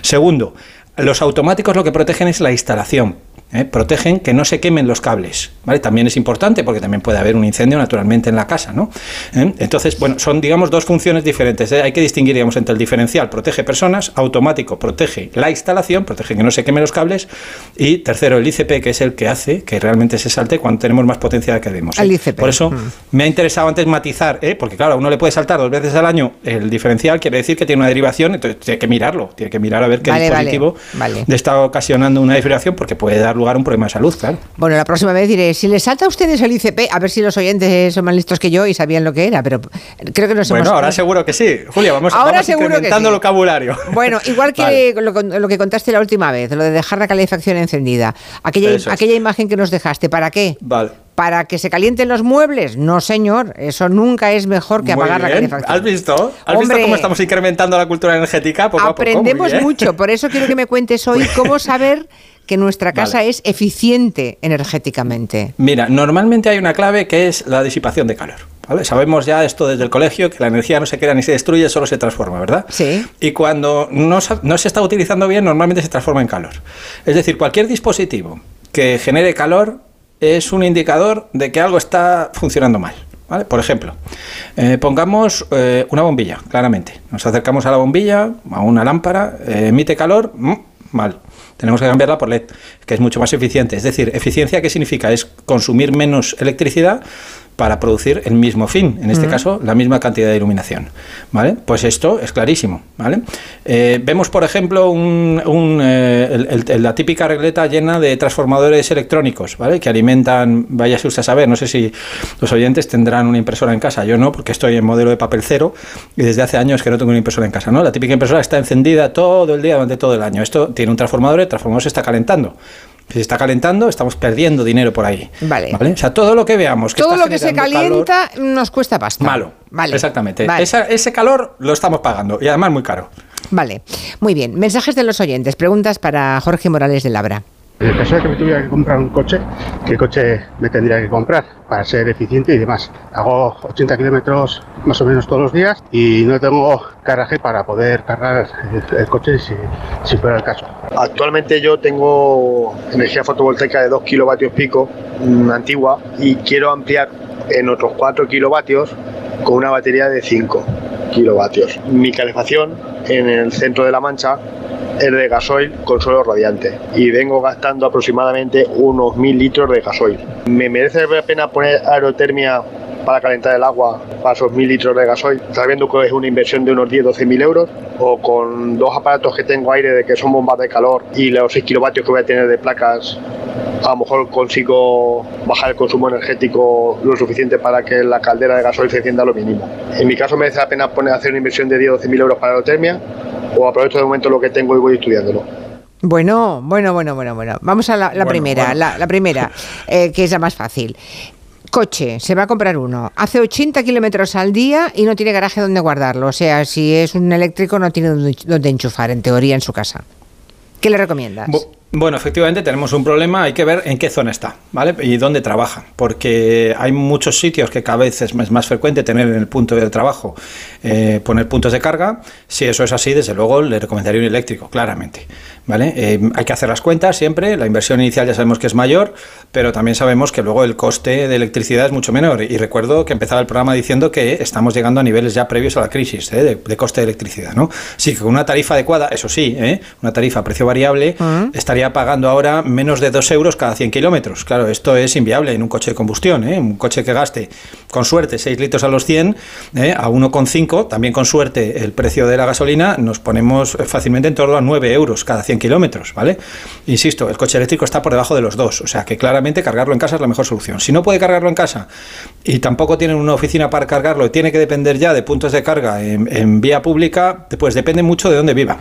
Segundo, los automáticos lo que protegen es la instalación. ¿Eh? Protegen que no se quemen los cables. ¿vale? También es importante porque también puede haber un incendio naturalmente en la casa. ¿no? ¿Eh? Entonces, bueno, son digamos dos funciones diferentes. ¿eh? Hay que distinguir digamos, entre el diferencial, protege personas, automático, protege la instalación, protege que no se quemen los cables. Y tercero, el ICP, que es el que hace que realmente se salte cuando tenemos más potencia de que. ¿eh? El ICP. Por eso Mm. me ha interesado antes matizar, ¿eh? porque claro, a uno le puede saltar dos veces al año el diferencial, quiere decir que tiene una derivación, entonces tiene que mirarlo, tiene que mirar a ver qué Vale, vale, dispositivo vale. le está ocasionando una derivación porque puede dar lugar a un problema de salud, claro. Bueno, la próxima vez diré, si les salta a ustedes el ICP, a ver si los oyentes son más listos que yo y sabían lo que era, pero creo que nos Bueno, hemos... ahora seguro que sí. Julia, vamos, Ahora vamos seguro que incrementando sí. el vocabulario. Bueno, igual que Vale. lo, lo que contaste la última vez, lo de dejar la calefacción encendida. Aquella, es. aquella imagen que nos dejaste, ¿para qué? Vale. ¿Para que se calienten los muebles? No, señor, eso nunca es mejor que Muy apagar la calefacción. ¿Has visto? ¿Has Hombre. visto cómo estamos incrementando la cultura energética poco a poco? Muy Aprendemos mucho, por eso quiero que me cuentes hoy cómo saber que nuestra casa Vale. es eficiente energéticamente. Mira, normalmente hay una clave que es la disipación de calor. ¿vale? Sabemos ya esto desde el colegio, que la energía no se crea ni se destruye, solo se transforma, ¿verdad? Sí. Y cuando no, se- no se está utilizando bien, normalmente se transforma en calor. Es decir, cualquier dispositivo que genere calor es un indicador de que algo está funcionando mal. ¿vale? Por ejemplo, eh, pongamos eh, una bombilla, claramente. Nos acercamos a la bombilla, a una lámpara, eh, emite calor, mm, mal. Tenemos que cambiarla por LED, que es mucho más eficiente. Es decir, eficiencia, ¿qué significa? Es consumir menos electricidad para producir el mismo fin, en este caso la misma cantidad de iluminación. ¿vale? Pues esto es clarísimo. ¿vale? Eh, vemos, por ejemplo, un- un, eh, el- el- la típica regleta llena de transformadores electrónicos ¿vale? que alimentan, vaya usted a saber, no sé si los oyentes tendrán una impresora en casa, yo no, porque estoy en modelo de papel cero y desde hace años que no tengo una impresora en casa. ¿no? La típica impresora está encendida todo el día durante todo el año. Esto tiene un transformador, el transformador se está calentando. Si se está calentando, estamos perdiendo dinero por ahí. Vale. O sea, todo lo que veamos que Todo está lo que se calor, calienta nos cuesta pasta. malo. Vale. Exactamente. Vale. Esa- ese calor lo estamos pagando y además muy caro. Vale, muy bien. Mensajes de los oyentes. Preguntas para Jorge Morales de Labra. En el caso de que me tuviera que comprar un coche, ¿qué coche me tendría que comprar para ser eficiente y demás? Hago 80 kilómetros más o menos todos los días y no tengo para poder cargar el, coche si, fuera el caso. Actualmente yo tengo energía fotovoltaica de 2 kilovatios pico, antigua, y quiero ampliar en otros 4 kilovatios con una batería de 5 kilovatios. Mi calefacción en el centro de la Mancha es de gasoil con suelo radiante y vengo gastando aproximadamente unos 1000 litros de gasoil. ¿Me merece la pena poner aerotermia para calentar el agua para esos 1000 litros de gasoil, sabiendo que es una inversión de unos 10-12 mil euros? ¿O con dos aparatos que tengo aire de que son bombas de calor y los 6 kilovatios que voy a tener de placas a lo mejor consigo bajar el consumo energético lo suficiente para que la caldera de gasoil se encienda lo mínimo. En mi caso merece la pena poner, hacer una inversión de 10 o 12 mil euros para la aerotermia o aprovecho de momento lo que tengo y voy estudiándolo. Bueno, bueno, bueno, bueno, bueno. Vamos a la, la Bueno, primera, bueno. La, la primera, eh, que es la más fácil. Coche, se va a comprar uno. Hace 80 kilómetros al día y no tiene garaje donde guardarlo. O sea, si es un eléctrico, no tiene donde, enchufar, en teoría, en su casa. ¿Qué le recomiendas? Bu- Bueno, efectivamente tenemos un problema, hay que ver en qué zona está, ¿vale? Y dónde trabaja, porque hay muchos sitios que cada vez es más, más frecuente tener en el punto de trabajo eh, poner puntos de carga. Si eso es así, desde luego le recomendaría un eléctrico, claramente, ¿vale? Eh, hay que hacer las cuentas siempre, la inversión inicial ya sabemos que es mayor, pero también sabemos que luego el coste de electricidad es mucho menor. Y recuerdo que empezaba el programa diciendo que estamos llegando a niveles ya previos a la crisis ¿eh? de, de coste de electricidad, ¿no? Sí, que con una tarifa adecuada, eso sí, ¿eh? una tarifa a precio variable, estaría pagando ahora menos de 2 euros cada 100 kilómetros. Claro, esto es inviable en un coche de combustión, ¿eh? un coche que gaste con suerte 6 litros a los 100, ¿eh? a 1,5, también con suerte el precio de la gasolina, nos ponemos fácilmente en torno a 9 euros cada 100 kilómetros, ¿vale? Insisto, el coche eléctrico está por debajo de los 2, o sea que claramente cargarlo en casa es la mejor solución. Si no puede cargarlo en casa y tampoco tienen una oficina para cargarlo y tiene que depender ya de puntos de carga en, en vía pública, pues depende mucho de dónde viva.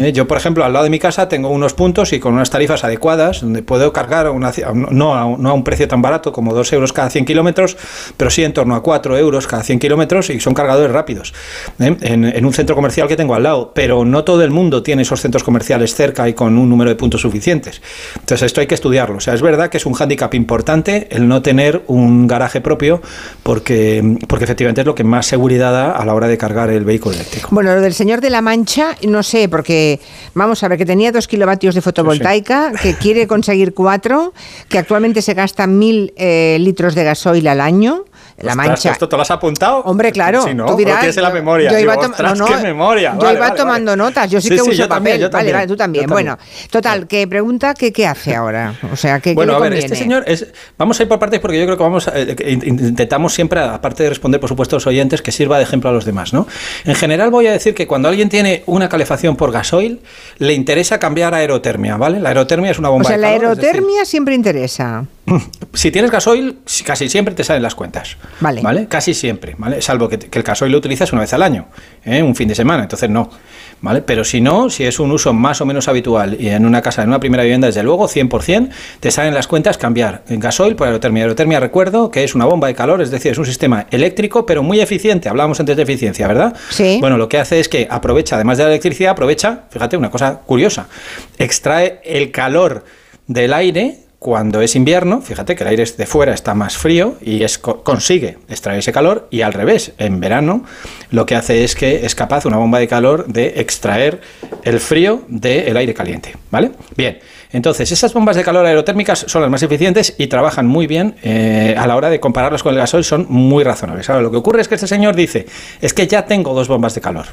Eh, Yo, por ejemplo, al lado de mi casa tengo unos puntos y con unas tarifas adecuadas donde puedo cargar una, no, a, un- no a un precio tan barato como 2 euros cada 100 kilómetros, pero sí en torno a 4 euros cada 100 kilómetros y son cargadores rápidos. ¿eh? En, en un centro comercial que tengo al lado, pero no todo el mundo tiene esos centros comerciales cerca y con un número de puntos suficientes. Entonces, esto hay que estudiarlo. O sea, es verdad que es un hándicap importante el no tener un garaje propio porque, porque efectivamente es lo que más seguridad da a la hora de cargar el vehículo eléctrico. Bueno, lo del señor de la Mancha, no sé, porque vamos a ver que tenía dos kilovatios de fotovoltaica, que quiere conseguir cuatro, que actualmente se gasta mil eh, litros de gasoil al año. La Ostras, Mancha. ¿Esto te lo has apuntado? Hombre, claro. Sí, ¿no? tú dirás, tienes en la memoria. Yo iba, ostras, no, no, qué memoria. yo Vale, iba vale, tomando vale. notas. Yo sí, Sí, que sí, uso yo papel. también, vale, vale, tú también. Bueno, total, que pregunta que qué hace ahora. O sea, que Bueno, ¿qué a le ver, este señor es. Vamos a ir por partes porque yo creo que vamos a- eh, intentamos siempre, aparte de responder, por supuesto, a los oyentes, que sirva de ejemplo a los demás, ¿no? En general, voy a decir que cuando alguien tiene una calefacción por gasoil, le interesa cambiar a aerotermia, ¿vale? La aerotermia es una O bomba sea, de la calor, decir, aerotermia siempre interesa. si tienes gasoil, si- casi siempre te salen las cuentas. Vale. Casi siempre, ¿vale? Salvo que, que el gasoil lo utilizas una vez al año, ¿eh? un fin de semana, entonces no. ¿Vale? Pero si no, si es un uso más o menos habitual y en una casa, en una primera vivienda, desde luego, 100%, te salen las cuentas cambiar en gasoil por aerotermia. Aerotermia, recuerdo, que es una bomba de calor, es decir, es un sistema eléctrico, pero muy eficiente. Hablábamos antes de eficiencia, ¿verdad? Sí. Bueno, lo que hace es que aprovecha, además de la electricidad, aprovecha, fíjate, una cosa curiosa, extrae el calor del aire cuando es invierno, fíjate que el aire de fuera está más frío y es, co- consigue extraer ese calor y al revés, en verano lo que hace es que es capaz una bomba de calor de extraer el frío del aire caliente, ¿vale? Bien, entonces esas bombas de calor aerotérmicas son las más eficientes y trabajan muy bien eh, a la hora de compararlas con el gasoil, son muy razonables. Ahora, lo que ocurre es que este señor dice, es que ya tengo dos bombas de calor.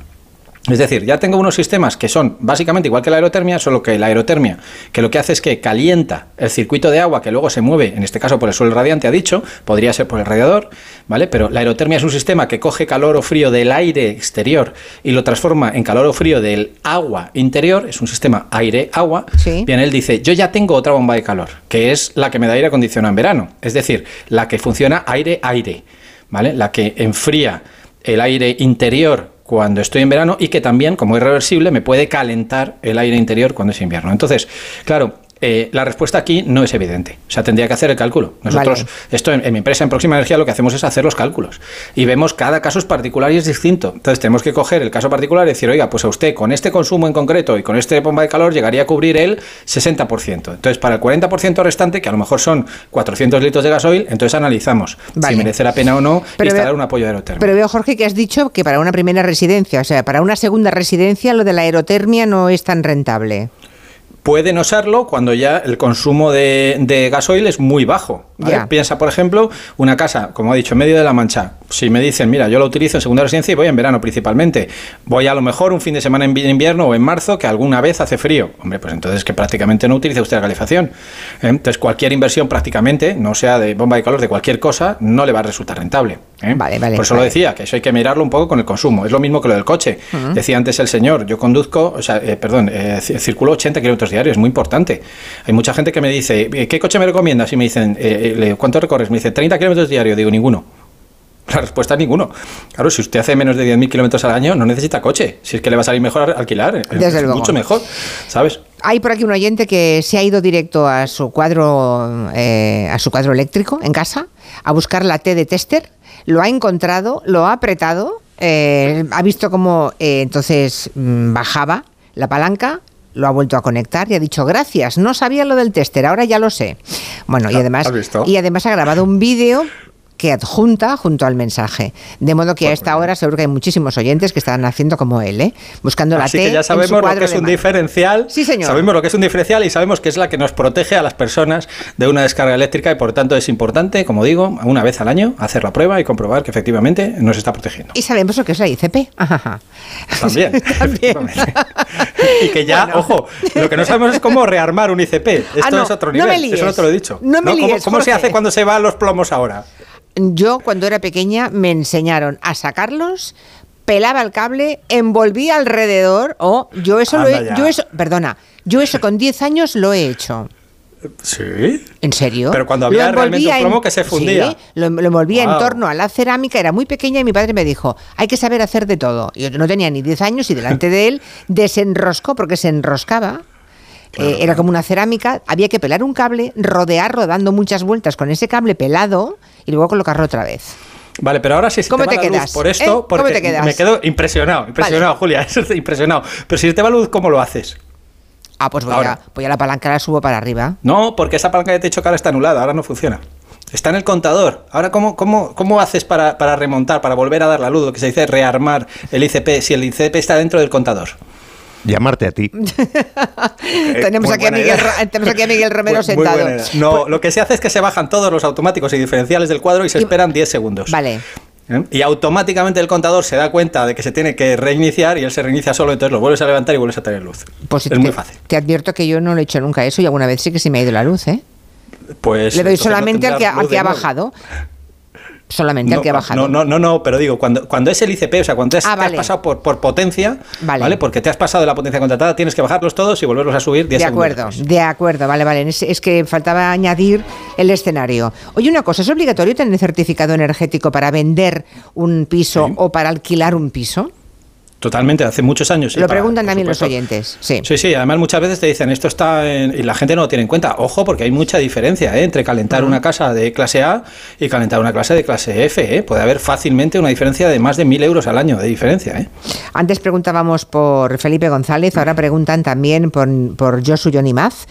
Es decir, ya tengo unos sistemas que son básicamente igual que la aerotermia, solo que la aerotermia, que lo que hace es que calienta el circuito de agua que luego se mueve, en este caso por el suelo radiante, ha dicho, podría ser por el radiador, ¿vale? Pero la aerotermia es un sistema que coge calor o frío del aire exterior y lo transforma en calor o frío del agua interior, es un sistema aire-agua. Bien, él dice, yo ya tengo otra bomba de calor, que es la que me da aire acondicionado en verano, es decir, la que funciona aire-aire, ¿vale? La que enfría el aire interior cuando estoy en verano y que también, como es reversible, me puede calentar el aire interior cuando es invierno. Entonces, claro, eh, la respuesta aquí no es evidente. O sea, tendría que hacer el cálculo. Nosotros, Vale. esto en, en mi empresa, en Próxima Energía, lo que hacemos es hacer los cálculos. Y vemos cada caso es particular y es distinto. Entonces, tenemos que coger el caso particular y decir, oiga, pues a usted con este consumo en concreto y con este bomba de calor llegaría a cubrir el 60%. Entonces, para el 40% restante, que a lo mejor son 400 litros de gasoil, entonces analizamos Vale. si merece la pena o no Pero instalar veo- un apoyo aerotermia. Pero veo, Jorge, que has dicho que para una primera residencia, o sea, para una segunda residencia, lo de la aerotermia no es tan rentable. Puede no serlo cuando ya el consumo de, de gasoil es muy bajo. Piensa, por ejemplo, una casa, como ha dicho, en medio de la Mancha, Si me dicen, mira, yo lo utilizo en segunda residencia y voy en verano principalmente, voy a lo mejor un fin de semana en vi- invierno o en marzo que alguna vez hace frío. Hombre, pues entonces que prácticamente no utilice usted la calefacción. ¿eh? Entonces cualquier inversión prácticamente, no sea de bomba de calor, de cualquier cosa, no le va a resultar rentable. ¿eh? Vale, vale, Por eso lo decía, que eso hay que mirarlo un poco con el consumo. Es lo mismo que lo del coche. Decía antes el señor, yo conduzco, o sea, eh, perdón, eh, ci- circulo 80 kilómetros diarios, es muy importante. Hay mucha gente que me dice, "Eh, ¿qué coche me recomiendas? Y me dicen, eh, eh, ¿cuánto recorres? Me dice, 30 kilómetros diarios. Digo, ninguno. La respuesta es ninguno. Claro, si usted hace menos de 10.000 kilómetros al año, no necesita coche. Si es que le va a salir mejor alquilar. Desde es luego. Mucho mejor, ¿sabes? Hay por aquí un oyente que se ha ido directo a su cuadro, eh, a su cuadro eléctrico en casa a buscar la T de tester. Lo ha encontrado, lo ha apretado, eh, ha visto cómo eh, entonces mm, bajaba la palanca. Lo ha vuelto a conectar y ha dicho gracias. No sabía lo del tester, ahora ya lo sé. Bueno, y Ah, además, y además ha grabado un vídeo que adjunta junto al mensaje. De modo que a esta hora seguro que hay muchísimos oyentes que están haciendo como él, ¿eh? buscando la Así T que ya en su sabemos lo que es un diferencial. Sí, señor. Sabemos lo que es un diferencial y sabemos que es la que nos protege a las personas de una descarga eléctrica y por tanto es importante, como digo, una vez al año hacer la prueba y comprobar que efectivamente nos está protegiendo. Y sabemos lo que es la ICP. Ajá. También. y que ya, ojo, lo que no sabemos es cómo rearmar un ICP. Esto Ah, no, es otro no nivel. me líes. Eso no te lo he dicho. No me ¿Cómo, líes, cómo se hace cuando se van los plomos ahora? Yo cuando era pequeña me enseñaron a sacarlos, pelaba el cable, envolvía alrededor. O yo eso lo he, ya. yo eso, perdona, yo eso con 10 años lo he hecho. Sí. ¿En serio? Pero cuando había realmente un envolvía en- plomo que se fundía. Sí, lo, lo envolvía en torno a la cerámica, era muy pequeña y mi padre me dijo, hay que saber hacer de todo. Yo no tenía ni 10 años y delante de él desenroscó porque se enroscaba. Eh, era como una cerámica, había que pelar un cable, rodearlo dando muchas vueltas con ese cable pelado y luego colocarlo otra vez. Vale, pero ahora sí se ¿Cómo te, va te la quedas? luz por esto, ¿Eh? ¿Cómo te quedas? me quedo impresionado, impresionado, Julia, impresionado. Pero si se te va la luz, ¿cómo lo haces? Ah, pues voy, Ahora. a, voy a la palanca, la subo para arriba. No, porque esa palanca de techo que ahora está anulada, ahora no funciona. Está en el contador. Ahora, ¿cómo, cómo, cómo haces para, para remontar, para volver a dar la luz? Lo que se dice rearmar el ICP, si el ICP está dentro del contador. Llamarte a ti. tenemos, muy aquí a Miguel, tenemos aquí a Miguel Romero Muy- sentado. No, lo que se hace es que se bajan todos los automáticos y diferenciales del cuadro y se esperan 10 segundos. Vale. ¿Eh? Y automáticamente el contador se da cuenta de que se tiene que reiniciar y él se reinicia solo, entonces lo vuelves a levantar y vuelves a tener luz. Pues es te, muy fácil. Te advierto que yo no lo he hecho nunca eso y alguna vez sí que se me ha ido la luz, ¿eh? Pues Le doy entonces no solamente al que, al que ha nuevo. bajado. Solamente al No, que ha bajado. No, no, no, no, pero digo, cuando, cuando es el ICP, o sea, cuando es- Ah, te vale. has pasado por, por potencia, Vale. vale. Porque te has pasado de la potencia contratada, tienes que bajarlos todos y volverlos a subir 10 De acuerdo, de acuerdo, vale, vale. Es, es que faltaba añadir el escenario. Oye, una cosa, ¿es obligatorio tener certificado energético para vender un piso o para alquilar un piso? Totalmente, hace muchos años. Lo para- preguntan también los oyentes. Sí. Sí, sí, además muchas veces te dicen esto está en... y la gente no lo tiene en cuenta. Ojo, porque hay mucha diferencia ¿eh? entre calentar una casa de clase A y calentar una clase de clase F. ¿eh? Puede haber fácilmente una diferencia de más de mil euros al año de diferencia. ¿eh? Antes preguntábamos por Felipe González, ahora preguntan también por, por Josu Yonimaz,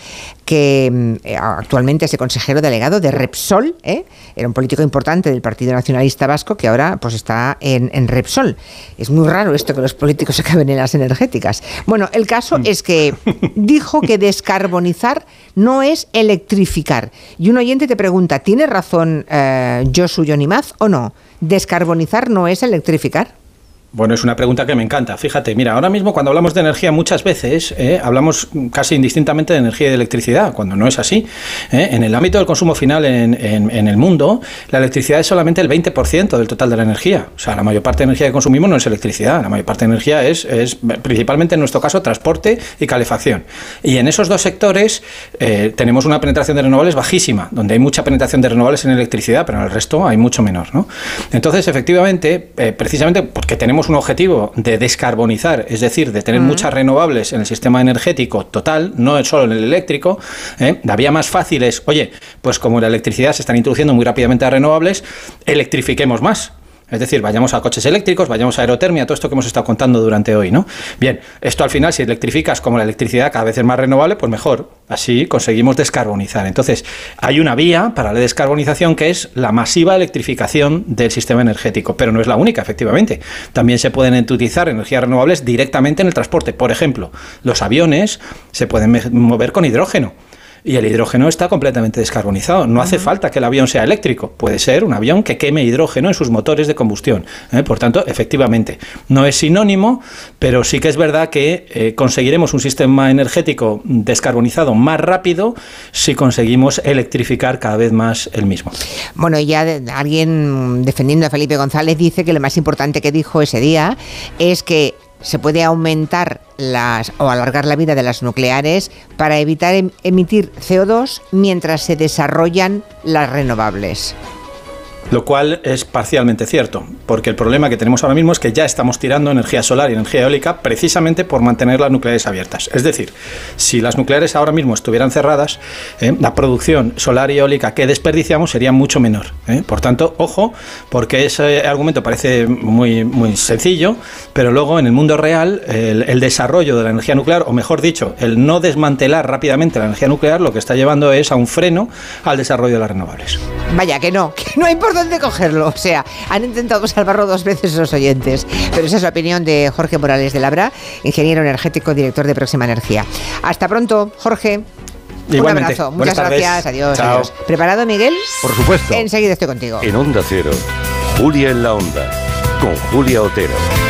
que mm, actualmente es el consejero delegado de Repsol, ¿eh? era un político importante del Partido Nacionalista Vasco que ahora pues está en, en Repsol. Es muy raro esto que los políticos acaben en las energéticas. Bueno, el caso es que dijo que descarbonizar no es electrificar. Y un oyente te pregunta, ¿tiene razón eh, Josu Yonimaz o no? ¿Descarbonizar no es electrificar? Bueno, es una pregunta que me encanta. Fíjate, mira, ahora mismo cuando hablamos de energía muchas veces eh, hablamos casi indistintamente de energía y de electricidad, cuando no es así. ¿eh? En el ámbito del consumo final en, en- el mundo, la electricidad es solamente el 20% del total de la energía. O sea, la mayor parte de energía que consumimos no es electricidad, la mayor parte de energía es, es principalmente en nuestro caso transporte y calefacción. Y en esos dos sectores eh, tenemos una penetración de renovables bajísima, donde hay mucha penetración de renovables en electricidad, pero en el resto hay mucho menor. ¿no? Entonces, efectivamente, precisamente porque tenemos un objetivo de descarbonizar, es decir, de tener muchas renovables en el sistema energético total, no solo en el eléctrico, ¿eh? la vía más fácil es, oye, pues como la electricidad se están introduciendo muy rápidamente a renovables, electrifiquemos más. Es decir, vayamos a coches eléctricos, vayamos a aerotermia, todo esto que hemos estado contando durante hoy, ¿no? Bien, esto al final, si electrificas como la electricidad cada vez es más renovable, pues mejor. Así conseguimos descarbonizar. Entonces, hay una vía para la descarbonización que es la masiva electrificación del sistema energético, pero no es la única, efectivamente. También se pueden utilizar energías renovables directamente en el transporte. Por ejemplo, los aviones se pueden mover con hidrógeno. Y el hidrógeno está completamente descarbonizado. No hace falta que el avión sea eléctrico, puede ser un avión que queme hidrógeno en sus motores de combustión. ¿eh? Por tanto, efectivamente, no es sinónimo, pero sí que es verdad que eh, conseguiremos un sistema energético descarbonizado más rápido si conseguimos electrificar cada vez más el mismo. Bueno, ya alguien defendiendo a Felipe González dice que lo más importante que dijo ese día es que se puede aumentar las o alargar la vida de las nucleares para evitar em, emitir CO2 mientras se desarrollan las renovables lo cual es parcialmente cierto, porque el problema que tenemos ahora mismo es que ya estamos tirando energía solar y energía eólica precisamente por mantener las nucleares abiertas. Es decir, si las nucleares ahora mismo estuvieran cerradas, eh, la producción solar y eólica que desperdiciamos sería mucho menor. Eh. Por tanto, ojo, porque ese argumento parece muy, muy sencillo, pero luego en el mundo real el, desarrollo de la energía nuclear, o mejor dicho, el no desmantelar rápidamente la energía nuclear, lo que está llevando es a un freno al desarrollo de las renovables. Vaya, que no, que no hay por dónde cogerlo. O sea, han intentado salvarlo dos veces los oyentes. Pero esa es la opinión de Jorge Morales de Labra, ingeniero energético, director de Próxima Energía. Hasta pronto, Jorge. Un abrazo. Muchas gracias. Adiós, adiós. ¿Preparado, Miguel? Por supuesto. Enseguida estoy contigo. En Onda Cero, Julia en la Onda, con Julia Otero.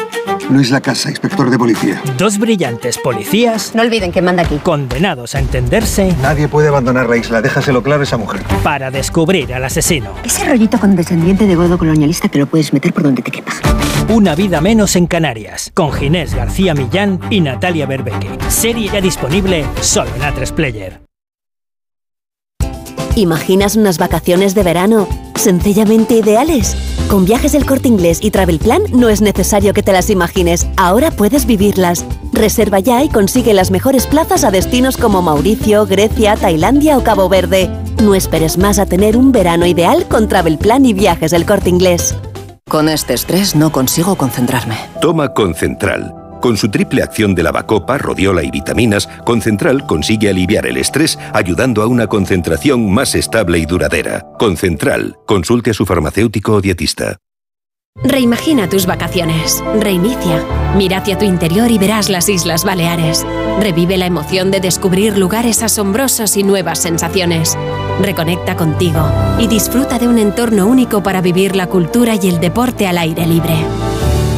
Luis La Casa, inspector de policía. Dos brillantes policías. No olviden que manda aquí. Condenados a entenderse. Nadie puede abandonar la isla, déjaselo claro a esa mujer. Para descubrir al asesino. Ese rollito condescendiente de godo colonialista te lo puedes meter por donde te quepa. Una vida menos en Canarias. Con Ginés García Millán y Natalia Berbeque. Serie ya disponible solo en A3 Player. ¿Imaginas unas vacaciones de verano sencillamente ideales? Con viajes del corte inglés y Travel Plan no es necesario que te las imagines, ahora puedes vivirlas. Reserva ya y consigue las mejores plazas a destinos como Mauricio, Grecia, Tailandia o Cabo Verde. No esperes más a tener un verano ideal con Travel Plan y viajes del corte inglés. Con este estrés no consigo concentrarme. Toma Concentral. Con su triple acción de lavacopa, rodiola y vitaminas, Concentral consigue aliviar el estrés ayudando a una concentración más estable y duradera. Concentral. Consulte a su farmacéutico o dietista. Reimagina tus vacaciones. Reinicia. Mira hacia tu interior y verás las Islas Baleares. Revive la emoción de descubrir lugares asombrosos y nuevas sensaciones. Reconecta contigo y disfruta de un entorno único para vivir la cultura y el deporte al aire libre.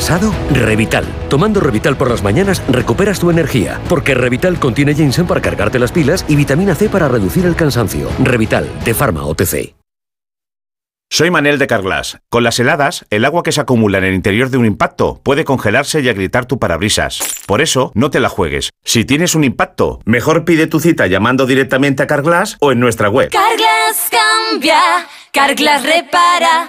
¿Cansado? Revital. Tomando Revital por las mañanas recuperas tu energía, porque Revital contiene ginseng para cargarte las pilas y vitamina C para reducir el cansancio. Revital, de Pharma OTC. Soy Manel de Carglass. Con las heladas, el agua que se acumula en el interior de un impacto puede congelarse y agrietar tu parabrisas. Por eso, no te la juegues. Si tienes un impacto, mejor pide tu cita llamando directamente a Carglass o en nuestra web. Carglass cambia, Carglass repara.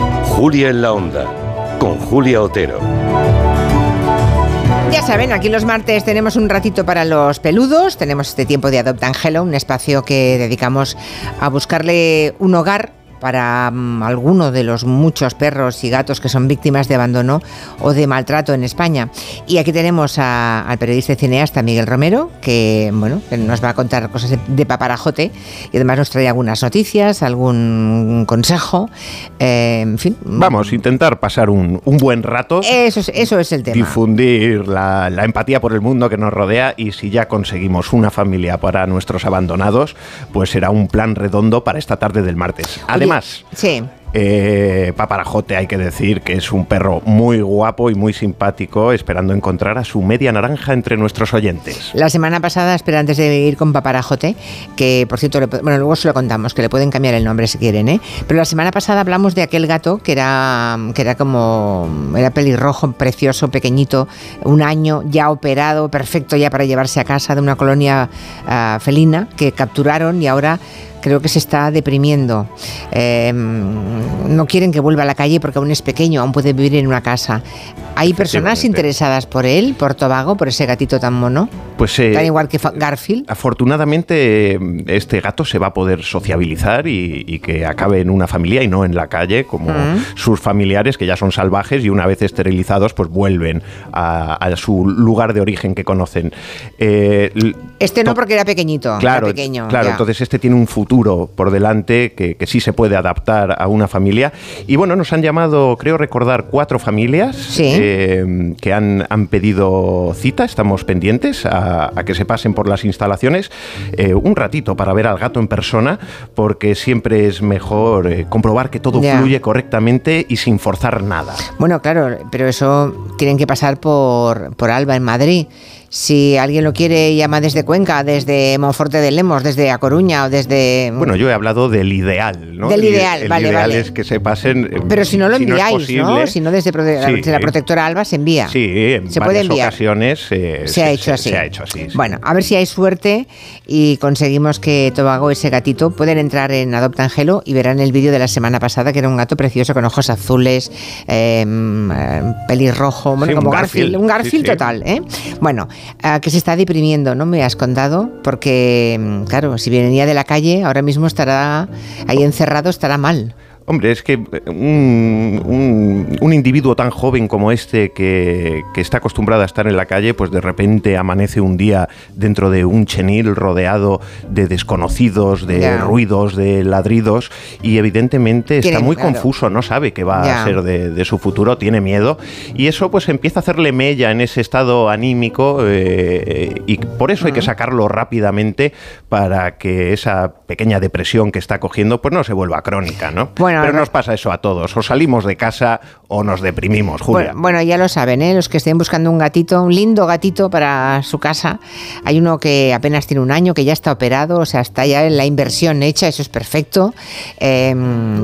Julia en la Onda, con Julia Otero. Ya saben, aquí los martes tenemos un ratito para los peludos, tenemos este tiempo de Adopt Angelo, un espacio que dedicamos a buscarle un hogar para mm, alguno de los muchos perros y gatos que son víctimas de abandono o de maltrato en España. Y aquí tenemos a- al periodista y cineasta Miguel Romero, que bueno, que nos va a contar cosas de, de paparajote y además nos trae algunas noticias, algún consejo, eh, en fin. Vamos, intentar pasar un, un buen rato. Eso es, eso es el tema. difundir la, la empatía por el mundo que nos rodea y si ya conseguimos una familia para nuestros abandonados, pues será un plan redondo para esta tarde del martes. Además, Sí. eh, Paparajote hay que decir que es un perro muy guapo y muy simpático, esperando encontrar a su media naranja entre nuestros oyentes. La semana pasada, espera, antes de ir con Paparajote, que por cierto, le bueno, luego se lo contamos, que le pueden cambiar el nombre si quieren, ¿eh? Pero la semana pasada hablamos de aquel gato que era, que era como, era pelirrojo, precioso, pequeñito, un año ya operado, perfecto ya para llevarse a casa de una colonia ah, felina que capturaron y ahora creo que se está deprimiendo. Eh, no quieren que vuelva a la calle porque aún es pequeño, aún puede vivir en una casa. ¿Hay personas interesadas por él, por Tobago, por ese gatito tan mono? Pues eh, Tan igual que Garfield. Afortunadamente, eh, este gato se va a poder sociabilizar y, y que acabe en una familia y no en la calle, como sus familiares, que ya son salvajes y una vez esterilizados, pues vuelven a, a su lugar de origen que conocen. Eh, Este no porque era pequeñito, Claro, era pequeño. claro ya. entonces este tiene un futuro por delante que, que sí se puede adaptar a una familia. Y bueno, nos han llamado, creo recordar, cuatro familias eh, que han, han pedido cita. Estamos pendientes a, a que se pasen por las instalaciones eh, un ratito para ver al gato en persona, porque siempre es mejor eh, comprobar que todo Ya. fluye correctamente y sin forzar nada. Bueno, claro, pero eso tienen que pasar por, por Alba en Madrid. Si alguien lo quiere, llama desde Cuenca, desde Monforte de Lemos, desde A Coruña o desde... Bueno, yo he hablado del ideal, ¿no? Del El- ideal, el vale, ideal vale. es que se pasen. eh, pero si no lo es enviáis, ¿no? posible, Si no desde, Sí, la eh. protectora Alba se envía. Sí, en Se varias puede enviar. ocasiones eh, Se ha hecho así. Se ha hecho así. sí. Bueno, a ver si hay suerte y conseguimos que Tobago, ese gatito, pueden entrar en Adopta Angelo y verán el vídeo de la semana pasada, que era un gato precioso con ojos azules, eh, mm, eh, pelirrojo, bueno, Sí, como un Garfield, Garfield, un Garfield total, ¿eh? Bueno, que se está deprimiendo, ¿no? Me has contado, porque, mm, claro, si venía de la calle, ahora mismo estará ahí encerrado, estará mal. Hombre, es que eh, un, un- un individuo tan joven como este que, que está acostumbrado a estar en la calle, pues de repente amanece un día dentro de un chenil rodeado de desconocidos, de ruidos, de ladridos y evidentemente está muy claro. confuso, no sabe qué va a ser de, de su futuro, tiene miedo y eso pues empieza a hacerle mella en ese estado anímico eh, y por eso hay que sacarlo rápidamente para que esa pequeña depresión que está cogiendo pues no se vuelva crónica, ¿no? Bueno, Pero no- nos pasa eso a todos, o salimos de casa o nos deprimimos, Julia. Bueno, bueno, ya lo saben, ¿eh? los que estén buscando un gatito, un lindo gatito para su casa. Hay uno que apenas tiene un año, que ya está operado, o sea, está ya en la inversión hecha, eso es perfecto. Eh,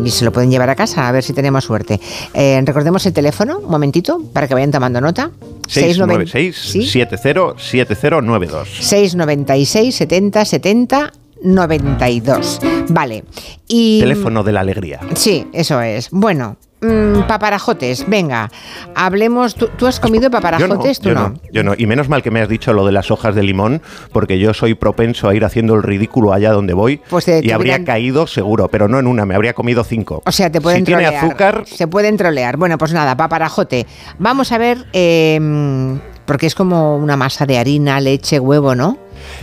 y se lo pueden llevar a casa, a ver si tenemos suerte. Eh, recordemos el teléfono, un momentito, para que vayan tomando nota. 696 ¿Sí? 707092. 696 70 70 92. Vale. Y Teléfono de la alegría. Sí, eso es. Bueno, mm, paparajotes, venga, hablemos. ¿Tú, tú has comido Yo no, paparajotes? tú yo no. yo no. Y menos mal que me has dicho lo de las hojas de limón, porque yo soy propenso a ir haciendo el ridículo allá donde voy Pues te- y te habría caído seguro, pero no en una, me habría comido cinco. O sea, te pueden si tiene trolear. azúcar, Se pueden trolear. Bueno, pues nada, paparajote. Vamos a ver, eh, porque es como una masa de harina, leche, huevo, ¿no?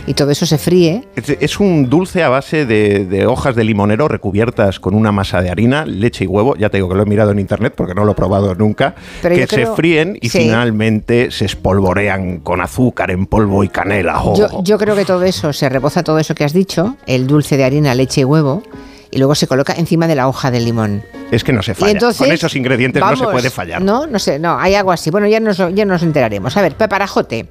Y todo eso se fríe. es, un dulce a base de, de hojas de limonero recubiertas con una masa de harina, leche y huevo. Ya te digo que lo he mirado en internet porque no lo he probado nunca. Pero que creo- se fríen y Sí. finalmente se espolvorean con azúcar en polvo y canela. Oh. Yo, yo creo que todo eso, se reboza todo eso que has dicho, el dulce de harina, leche y huevo, y luego se coloca encima de la hoja de limón. Es que no se falla. entonces, con esos ingredientes no se vamos, puede fallar. No, no sé, no, hay algo así. Bueno, ya nos, ya nos enteraremos. A ver, paparajote,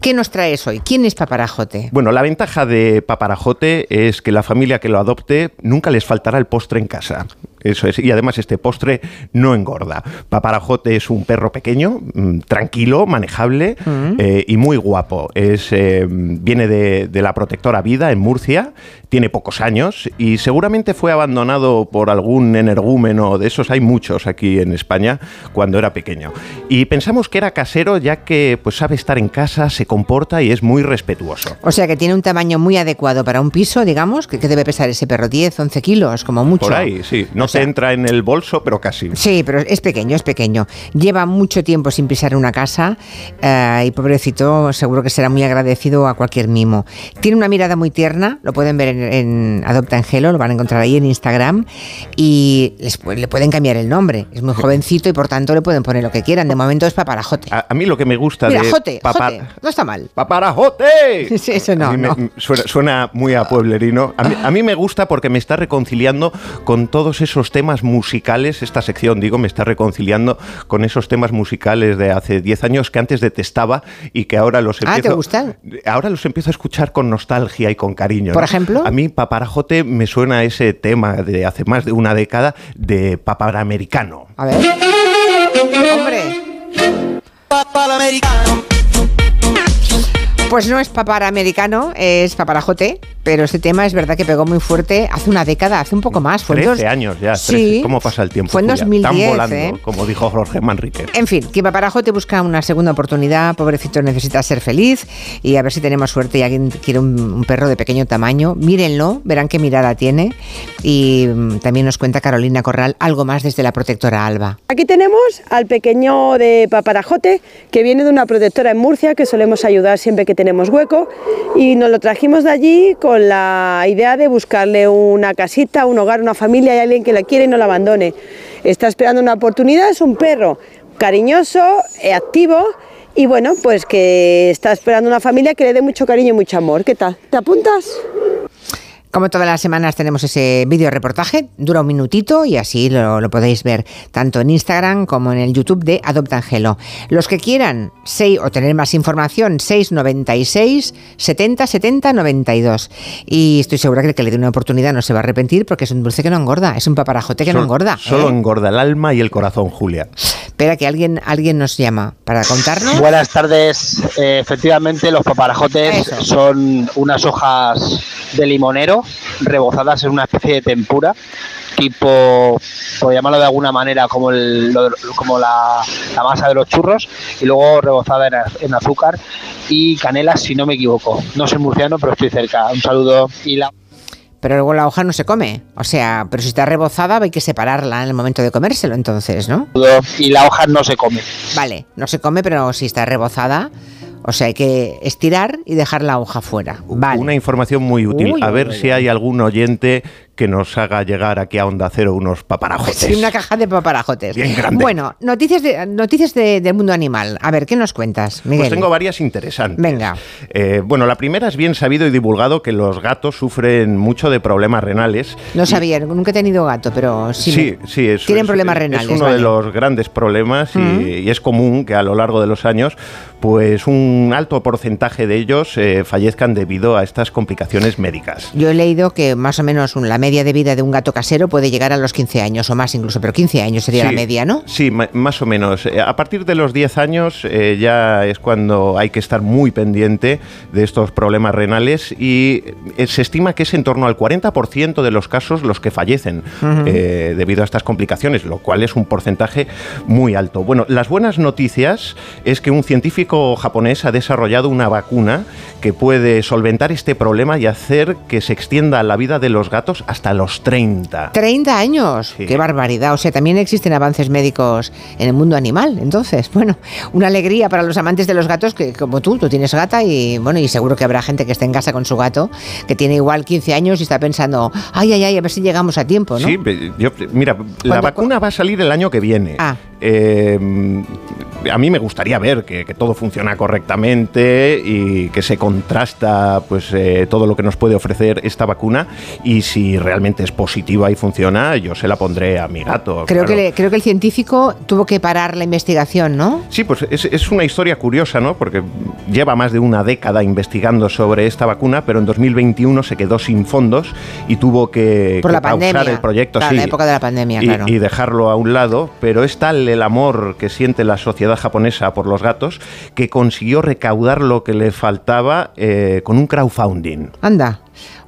¿qué nos traes hoy? ¿Quién es paparajote? Bueno, la ventaja de Paparajote es que la familia que lo adopte nunca les faltará el postre en casa. Eso es. Y además este postre no engorda. Paparajote es un perro pequeño, mm, tranquilo, manejable eh, y muy guapo. Es, eh, viene de, de la protectora Vida en Murcia, tiene pocos años y seguramente fue abandonado por algún energúmeno de esos. Hay muchos aquí en España cuando era pequeño. Y pensamos que era casero ya que pues sabe estar en casa, se comporta y es muy respetuoso. O sea que tiene un tamaño muy adecuado para un piso, digamos, que, que debe pesar ese perro 10, 11 kilos, como mucho. Por ahí, sí. No se entra en el bolso, pero casi. Sí, pero es pequeño, es pequeño. Lleva mucho tiempo sin pisar una casa eh, y pobrecito seguro que será muy agradecido a cualquier mimo. Tiene una mirada muy tierna, lo pueden ver en, en Adopta Angelo, lo van a encontrar ahí en Instagram y les pu- le pueden cambiar el nombre. Es muy jovencito y por tanto le pueden poner lo que quieran. De momento es paparajote. A, a mí lo que me gusta Mira, de jote, jote, no está mal. ¡Paparajote! Sí, eso no, mí me- no. Suena, suena muy a pueblerino. A mí, a mí me gusta porque me está reconciliando con todos esos temas musicales. Esta sección, digo, me está reconciliando con esos temas musicales de hace 10 años que antes detestaba y que ahora los Ah, empiezo... ¿te gustan? Ahora los empiezo a escuchar con nostalgia y con cariño. ¿Por ¿no? ejemplo? A mí Paparajote me suena a ese tema de hace más de una década de paparamericano. A ver. Hombre. Pues no es papara americano, es paparajote, pero este tema es verdad que pegó muy fuerte hace una década, hace un poco más. Fue en 13 dos- años ya. Sí. 13. ¿Cómo pasa el tiempo? Fue en Julia? 2010, Tan volando, ¿eh? como dijo Jorge Manrique. En fin, que Paparajote busca una segunda oportunidad, pobrecito necesita ser feliz y a ver si tenemos suerte y alguien quiere un, un perro de pequeño tamaño. Mírenlo, verán qué mirada tiene y mm, también nos cuenta Carolina Corral algo más desde la protectora Alba. Aquí tenemos al pequeño de paparajote que viene de una protectora en Murcia que solemos ayudar siempre que tenemos hueco y nos lo trajimos de allí con la idea de buscarle una casita, un hogar, una familia y alguien que la quiere y no la abandone. Está esperando una oportunidad, es un perro cariñoso, eh, activo y bueno, pues que está esperando una familia que le dé mucho cariño y mucho amor. ¿Qué tal? ¿Te apuntas? Como todas las semanas tenemos ese vídeo reportaje, dura un minutito y así lo, lo podéis ver tanto en Instagram como en el YouTube de Adopta Angelo. Los que quieran seis, o tener más información, 696 70 70 92. Y estoy segura que el que le dé una oportunidad no se va a arrepentir porque es un dulce que no engorda, es un paparajote que no engorda. Solo ¿eh? engorda el alma y el corazón, Julia. Espera que alguien, alguien nos llama para contarnos. Buenas tardes. Eh, efectivamente, los paparajotes son unas hojas de limonero rebozadas en una especie de tempura, tipo, por llamarlo de alguna manera, como, el- lo- como la, la masa de los churros, y luego rebozada en, en azúcar y canela, si no me equivoco. No soy murciano, pero estoy cerca. Un saludo. Y la Pero luego la hoja no se come. O sea, pero si está rebozada hay que separarla en el momento de comérselo entonces, ¿no? y la hoja no se come. Vale, no se come, pero si está rebozada, o sea, hay que estirar y dejar la hoja fuera. Vale. Una información muy útil. Uy, a ver uy, si hay algún oyente que nos haga llegar aquí a Onda Cero unos paparajotes. Sí, una caja de paparajotes. Bien grande. Bueno, noticias, de, noticias de- del mundo animal. A ver, ¿qué nos cuentas, Miguel? Pues tengo varias interesantes. Venga. Eh, bueno, la primera es bien sabido y divulgado que los gatos sufren mucho de problemas renales. No sabía, nunca he tenido gato, pero sí. Sí, me- sí, es, Tienen es- problemas es renales. uno vale. de los grandes problemas y, y es común que a lo largo de los años, pues un alto porcentaje de ellos eh, fallezcan debido a estas complicaciones médicas. Yo he leído que más o menos un- la media de vida de un gato casero puede llegar a los 15 años o más incluso, pero 15 años sería la media, ¿no? Sí, más o menos. Eh, A partir de los 10 años eh, ya es cuando hay que estar muy pendiente de estos problemas renales y eh, se estima que es en torno al 40% de los casos los que fallecen eh, debido a estas complicaciones, lo cual es un porcentaje muy alto. Bueno, las buenas noticias es que un científico japonés ha desarrollado una vacuna que puede solventar este problema y hacer que se extienda la vida de los gatos hasta los 30. 30 años, qué barbaridad. O sea, también existen avances médicos en el mundo animal. Entonces, bueno, una alegría para los amantes de los gatos que como tú, tú tienes gata y bueno, y seguro que habrá gente que esté en casa con su gato que tiene igual 15 años y está pensando, ay, ay, ay, a ver si llegamos a tiempo, ¿no? Sí, yo- mira, la ¿Cuándo- vacuna va a salir el año que viene. Ah. Eh, a mí me gustaría ver que, que todo funciona correctamente y que se contrasta pues eh, todo lo que nos puede ofrecer esta vacuna y si realmente es positiva y funciona, yo se la pondré a mi gato. Creo, claro. que le- creo que el científico tuvo que parar la investigación, ¿no? Sí, pues es, es una historia curiosa, ¿no? Porque lleva más de una década investigando sobre esta vacuna, pero en 2021 se quedó sin fondos y tuvo que, Por que la pausar pandemia. el proyecto. Claro, sí, la época de la pandemia, y, claro. y dejarlo a un lado, pero es tal el amor que siente la sociedad japonesa por los gatos que consiguió recaudar lo que le faltaba eh, con un crowdfunding. Anda.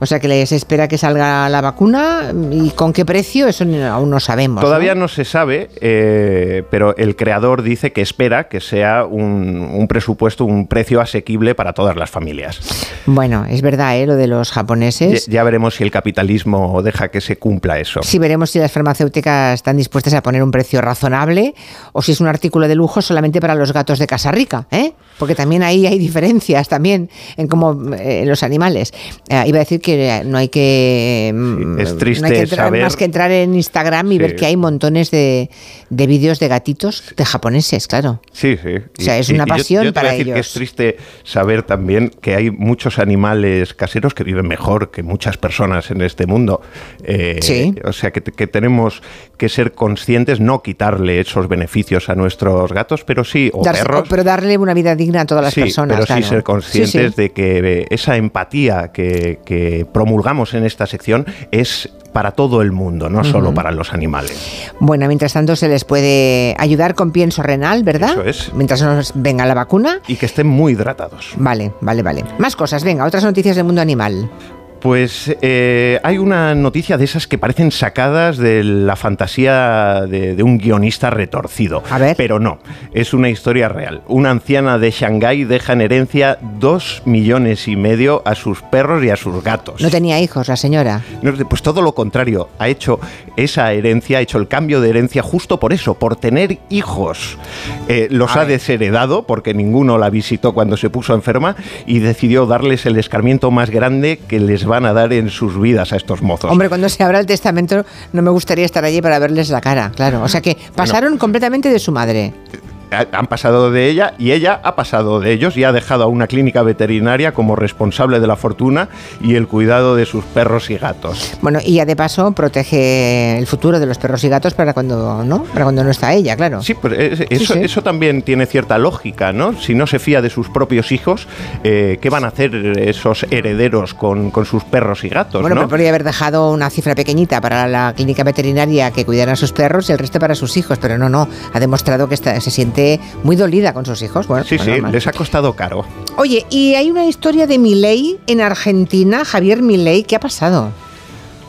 O sea que les espera que salga la vacuna y con qué precio, eso aún no sabemos. Todavía no se sabe, eh, pero el creador dice que espera que sea un, un presupuesto, un precio asequible para todas las familias. Bueno, es verdad, ¿eh? Lo de los japoneses. Ya, ya veremos si el capitalismo deja que se cumpla eso. Sí, veremos si las farmacéuticas están dispuestas a poner un precio razonable o si es un artículo de lujo solamente para los gatos de casa rica, ¿eh? Porque también ahí hay diferencias también en cómo eh, en los animales. Eh, iba a decir que no hay que mm, es no triste hay que entrar, saber- más que entrar en Instagram y Sí. ver que hay montones de, de vídeos de gatitos de japoneses, claro. Sí, sí. O sea, es una pasión yo te voy a para decir que ellos. es triste saber también que hay muchos animales caseros que viven mejor que muchas personas en este mundo. Eh, Sí. O sea, que, que tenemos que ser conscientes, no quitarle esos beneficios a nuestros gatos, pero sí, o Darse- perros. pero darle una vida digna a todas las sí, personas. pero claro. sí ser conscientes Sí, sí. de que esa empatía que, que promulgamos en esta sección es para todo el mundo, no solo para los animales. Bueno, mientras tanto se les puede ayudar con pienso renal, ¿verdad? Eso es. Mientras nos venga la vacuna. Y que estén muy hidratados. Vale, vale, vale. Más cosas, venga, otras noticias del mundo animal. Pues eh, hay una noticia de esas que parecen sacadas de la fantasía de, de un guionista retorcido. A ver. Pero no, es una historia real. Una anciana de Shanghái deja en herencia dos millones y medio a sus perros y a sus gatos. No tenía hijos la señora. No, Pues todo lo contrario, ha hecho esa herencia, ha hecho el cambio de herencia justo por eso, por tener hijos. Eh, los ha desheredado porque ninguno la visitó cuando se puso enferma y decidió darles el escarmiento más grande que les van a dar en sus vidas a estos mozos. Hombre, cuando se abra el testamento no me gustaría estar allí para verles la cara, claro. O sea que pasaron completamente de su madre. Ha- Han pasado de ella y ella ha pasado de ellos y ha dejado a una clínica veterinaria como responsable de la fortuna y el cuidado de sus perros y gatos. Bueno, y ya de paso protege el futuro de los perros y gatos para cuando no, para cuando no está ella, claro. Sí, pues es- eso, sí. eso también tiene cierta lógica, ¿no? Si no se fía de sus propios hijos, eh, ¿qué van a hacer esos herederos con, con sus perros y gatos, Bueno, no? pero podría haber dejado una cifra pequeñita para la clínica veterinaria que cuidara a sus perros y el resto para sus hijos, pero no, no. Ha demostrado que está- se siente muy dolida con sus hijos. Bueno, Sí, sí, les ha costado caro. Oye, y hay una historia de Milei en Argentina, Javier Milei, ¿qué ha pasado?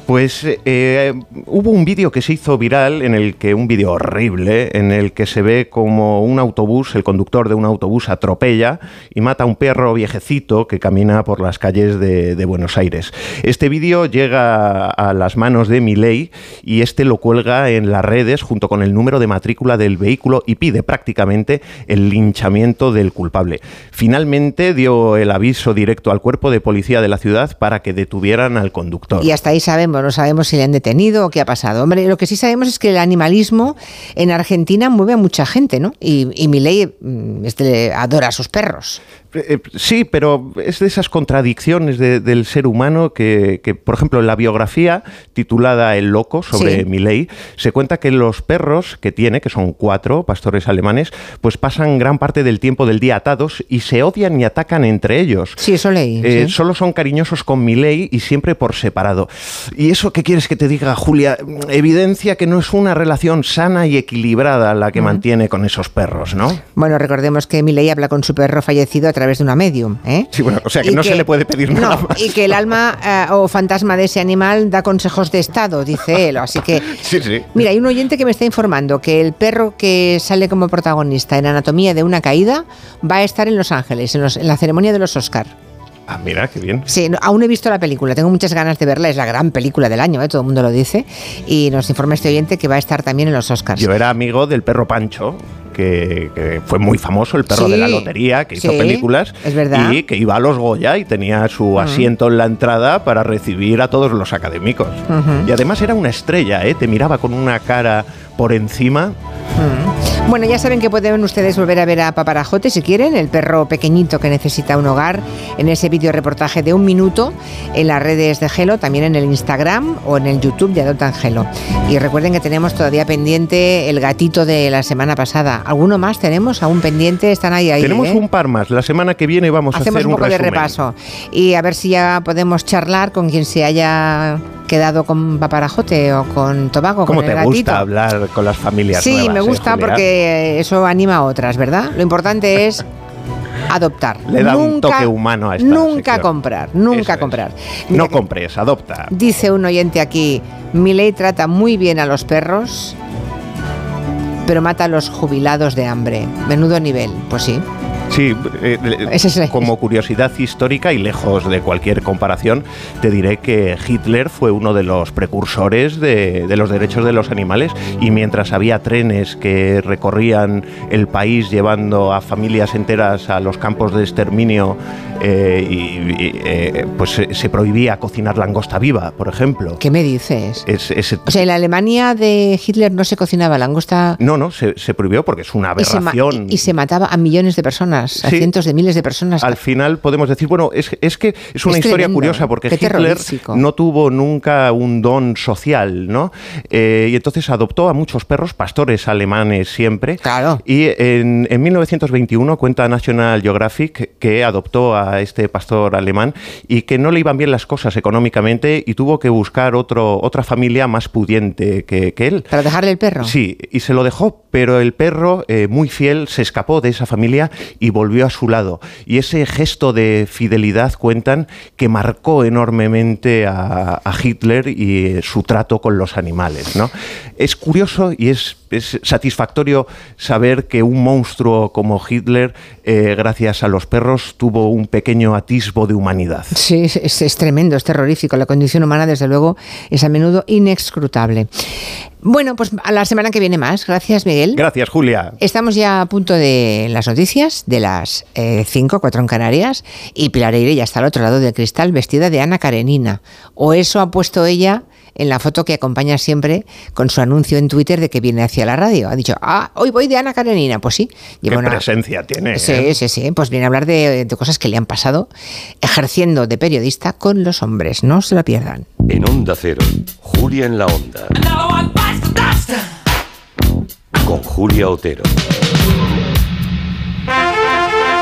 Pues eh, hubo un vídeo que se hizo viral en el que un vídeo horrible en el que se ve como un autobús, el conductor de un autobús atropella y mata a un perro viejecito que camina por las calles de, Buenos Aires. Este vídeo llega a las manos de Milei y este lo cuelga en las redes junto con el número de matrícula del vehículo y pide prácticamente el linchamiento del culpable. Finalmente dio el aviso directo al cuerpo de policía de la ciudad para que detuvieran al conductor. Y hasta ahí sabemos, no sabemos si le han detenido o qué ha pasado. Hombre, lo que sí sabemos es que el animalismo en Argentina mueve a mucha gente, ¿no? Y, y Milei mm, este, adora a sus perros. Eh, Sí, pero es de esas contradicciones de- del ser humano que, que, por ejemplo, en la biografía titulada El Loco sobre Sí. Se cuenta que los perros que tiene, que son cuatro pastores alemanes, pues pasan gran parte del tiempo del día atados y se odian y atacan entre ellos. Sí, eso leí. Eh, sí. Solo son cariñosos con Milei y siempre por separado. ¿Y eso qué quieres que te diga, Julia? Evidencia que no es una relación sana y equilibrada la que mantiene con esos perros, ¿no? Bueno, recordemos que Milei habla con su perro fallecido a través de una medium, ¿eh? Sí, bueno, o sea que Y no se le puede pedir nada no, más. y que el alma eh, o fantasma de ese animal da consejos de estado, dice él. Así que, Sí, sí. mira, hay un oyente que me está informando que el perro que sale como protagonista en Anatomía de una caída va a estar en Los Ángeles, en, los- en la ceremonia de los Oscar. Ah, mira, qué bien. Sí, no, aún he visto la película, tengo muchas ganas de verla, es la gran película del año, ¿eh? todo el mundo lo dice. Y nos informa este oyente que va a estar también en los Oscars. Yo era amigo del perro Pancho, que, que fue muy famoso, el perro Sí, de la lotería, que hizo sí, películas. es verdad. Y que iba a los Goya y tenía su Mm. asiento en la entrada para recibir a todos los académicos. Y además era una estrella, ¿eh? te miraba con una cara por encima. Mm. Bueno, ya saben que pueden ustedes volver a ver a Paparajote si quieren, el perro pequeñito que necesita un hogar, en ese vídeo reportaje de un minuto en las redes de Gelo, también en el Instagram o en el YouTube de Adoptan Gelo. Y recuerden que tenemos todavía pendiente el gatito de la semana pasada. ¿Alguno más tenemos aún pendiente? Están ahí ahí. Tenemos ¿eh? un par más. La semana que viene vamos Hacemos a hacer un un, poco de repaso y a ver si ya podemos charlar con quien se haya quedado con Paparajote o con Tobago, ¿Cómo con el te gatito. gusta con las familias Sí, nuevas, me eh, gusta porque eso anima a otras, ¿verdad? Lo importante es adoptar. Le da un Nunca- toque humano a esta Nunca sección. comprar, nunca Eso comprar. No compres, adopta. Dice un oyente aquí, mi ley trata muy bien a los perros, pero mata a los jubilados de hambre. Menudo nivel, pues sí. Sí, eh, eh, como curiosidad histórica y lejos de cualquier comparación, te diré que Hitler fue uno de los precursores de, de los derechos de los animales y mientras había trenes que recorrían el país llevando a familias enteras a los campos de exterminio eh, y, y, eh, pues se, prohibía cocinar langosta viva, por ejemplo. ¿Qué me dices? Es- es- O sea, en la Alemania de Hitler no se cocinaba langosta no, no, se, se prohibió porque es una y se, ma- aberración. y se mataba a millones de personas, a Sí. cientos de miles de personas. Al final podemos decir, bueno, es, es que es una Es historia tremendo, curiosa porque Hitler no tuvo nunca un don social, ¿no? Eh, y entonces adoptó a muchos perros, pastores alemanes siempre. Claro. Y en, en 1921 cuenta National Geographic que adoptó a este pastor alemán y que no le iban bien las cosas económicamente y tuvo que buscar otro, otra familia más pudiente que, que él. ¿Para dejarle el perro? Sí, y se lo dejó, pero el perro, eh, muy fiel, se escapó de esa familia y volvió a su lado. Y ese gesto de fidelidad cuentan que marcó enormemente a, Hitler y eh, su trato con los animales. ¿no? Es curioso y es, es satisfactorio saber que un monstruo como Hitler, eh, gracias a los perros, tuvo un pequeño atisbo de humanidad. Sí, es, es- es tremendo, es terrorífico. La condición humana, desde luego, es a menudo inescrutable. Bueno, pues a la semana que viene más. Gracias, Miguel. Gracias, Julia. Estamos ya a punto de las noticias, de las 5, 4 en Canarias, y Pilar Eire ya está al otro lado del cristal vestida de Ana Karenina. O eso ha puesto ella en la foto que acompaña siempre con su anuncio en Twitter de que viene hacia la radio. Ha dicho, ah, hoy voy de Ana Karenina. Pues sí. Qué lleva una- presencia tiene. Sí, ¿eh? sí, sí. Pues viene a hablar de, de cosas que le han pasado ejerciendo de periodista con los hombres. No se lo pierdan. En Onda Cero, Julia en la Onda. Con Julia Otero.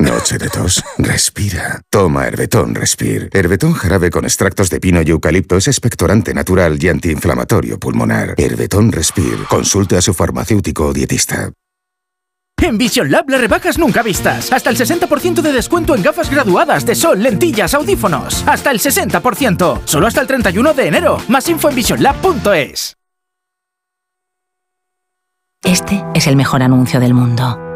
Noche de tos. Respira. Toma Herbetón Respir. Herbetón jarabe con extractos de pino y eucalipto es expectorante natural y antiinflamatorio pulmonar. Herbetón Respir. Consulte a su farmacéutico o dietista. En Vision Lab las rebajas nunca vistas. Hasta el 60% de descuento en gafas graduadas de sol, lentillas, audífonos. Hasta el 60%. Solo hasta el 31 de enero. Más info en visionlab.es. Este es el mejor anuncio del mundo.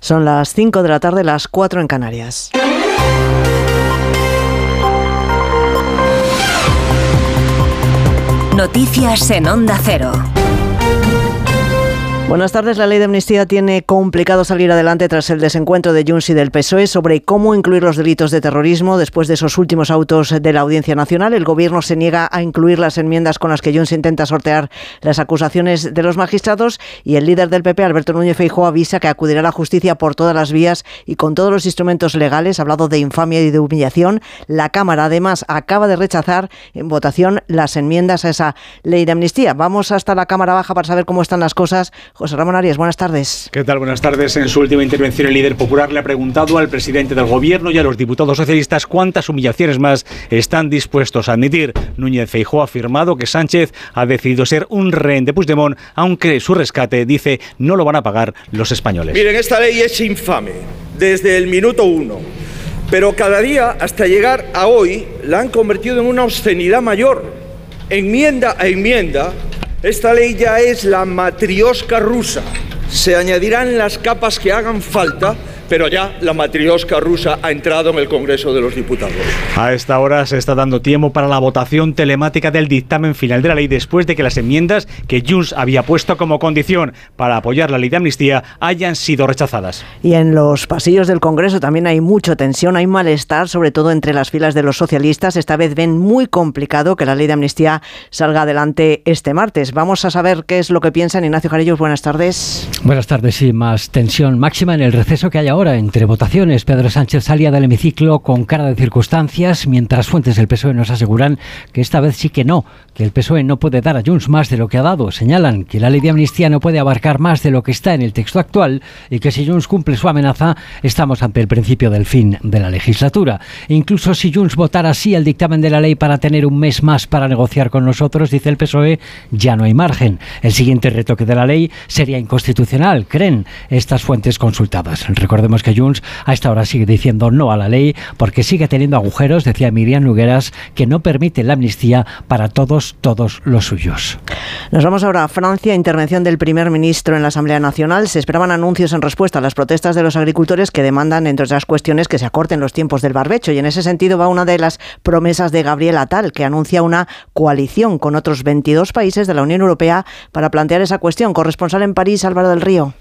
Son las 5 de la tarde, las 4 en Canarias. Noticias en Onda Cero. Buenas tardes. La ley de amnistía tiene complicado salir adelante tras el desencuentro de Junts y del PSOE sobre cómo incluir los delitos de terrorismo. Después de esos últimos autos de la Audiencia Nacional, el Gobierno se niega a incluir las enmiendas con las que Junts intenta sortear las acusaciones de los magistrados y el líder del PP, Alberto Núñez Feijóo, avisa que acudirá a la justicia por todas las vías y con todos los instrumentos legales. Ha hablado de infamia y de humillación. La Cámara, además, acaba de rechazar en votación las enmiendas a esa ley de amnistía. Vamos hasta la Cámara Baja para saber cómo están las cosas. José Ramón Arias, buenas tardes. ¿Qué tal? Buenas tardes. En su última intervención, el líder popular le ha preguntado al presidente del gobierno y a los diputados socialistas cuántas humillaciones más están dispuestos a admitir. Núñez Feijóo ha afirmado que Sánchez ha decidido ser un rehén de Puigdemont, aunque su rescate, dice, no lo van a pagar los españoles. Miren, esta ley es infame desde el minuto uno. Pero cada día, hasta llegar a hoy, la han convertido en una obscenidad mayor. Enmienda a enmienda, esta ley ya es la matriosca rusa. Se añadirán las capas que hagan falta, pero ya la matriosca rusa ha entrado en el Congreso de los Diputados. A esta hora se está dando tiempo para la votación telemática del dictamen final de la ley después de que las enmiendas que Junts había puesto como condición para apoyar la ley de amnistía hayan sido rechazadas. Y en los pasillos del Congreso también hay mucha tensión, hay malestar, sobre todo entre las filas de los socialistas. Esta vez ven muy complicado que la ley de amnistía salga adelante este martes. Vamos a saber qué es lo que piensan. Ignacio Jarillos, buenas tardes. Buenas tardes, sí, más tensión máxima en el receso que hay ahora entre votaciones. Pedro Sánchez salía del hemiciclo con cara de circunstancias, mientras fuentes del PSOE nos aseguran que esta vez sí que no, que el PSOE no puede dar a Junts más de lo que ha dado. Señalan que la ley de amnistía no puede abarcar más de lo que está en el texto actual y que si Junts cumple su amenaza, estamos ante el principio del fin de la legislatura. Incluso si Junts votara sí el dictamen de la ley para tener un mes más para negociar con nosotros, dice el PSOE, ya no hay margen. El siguiente retoque de la ley sería inconstitucional, creen estas fuentes consultadas. Recordemos que Junts a esta hora sigue diciendo no a la ley porque sigue teniendo agujeros, decía Miriam Nugueras, que no permite la amnistía para todos, todos los suyos. Nos vamos ahora a Francia, intervención del primer ministro en la Asamblea Nacional. Se esperaban anuncios en respuesta a las protestas de los agricultores que demandan, entre otras cuestiones, que se acorten los tiempos del barbecho. Y en ese sentido va una de las promesas de Gabriel Attal, que anuncia una coalición con otros 22 países de la Unión Europea para plantear esa cuestión. Corresponsal en París, Álvaro del Río.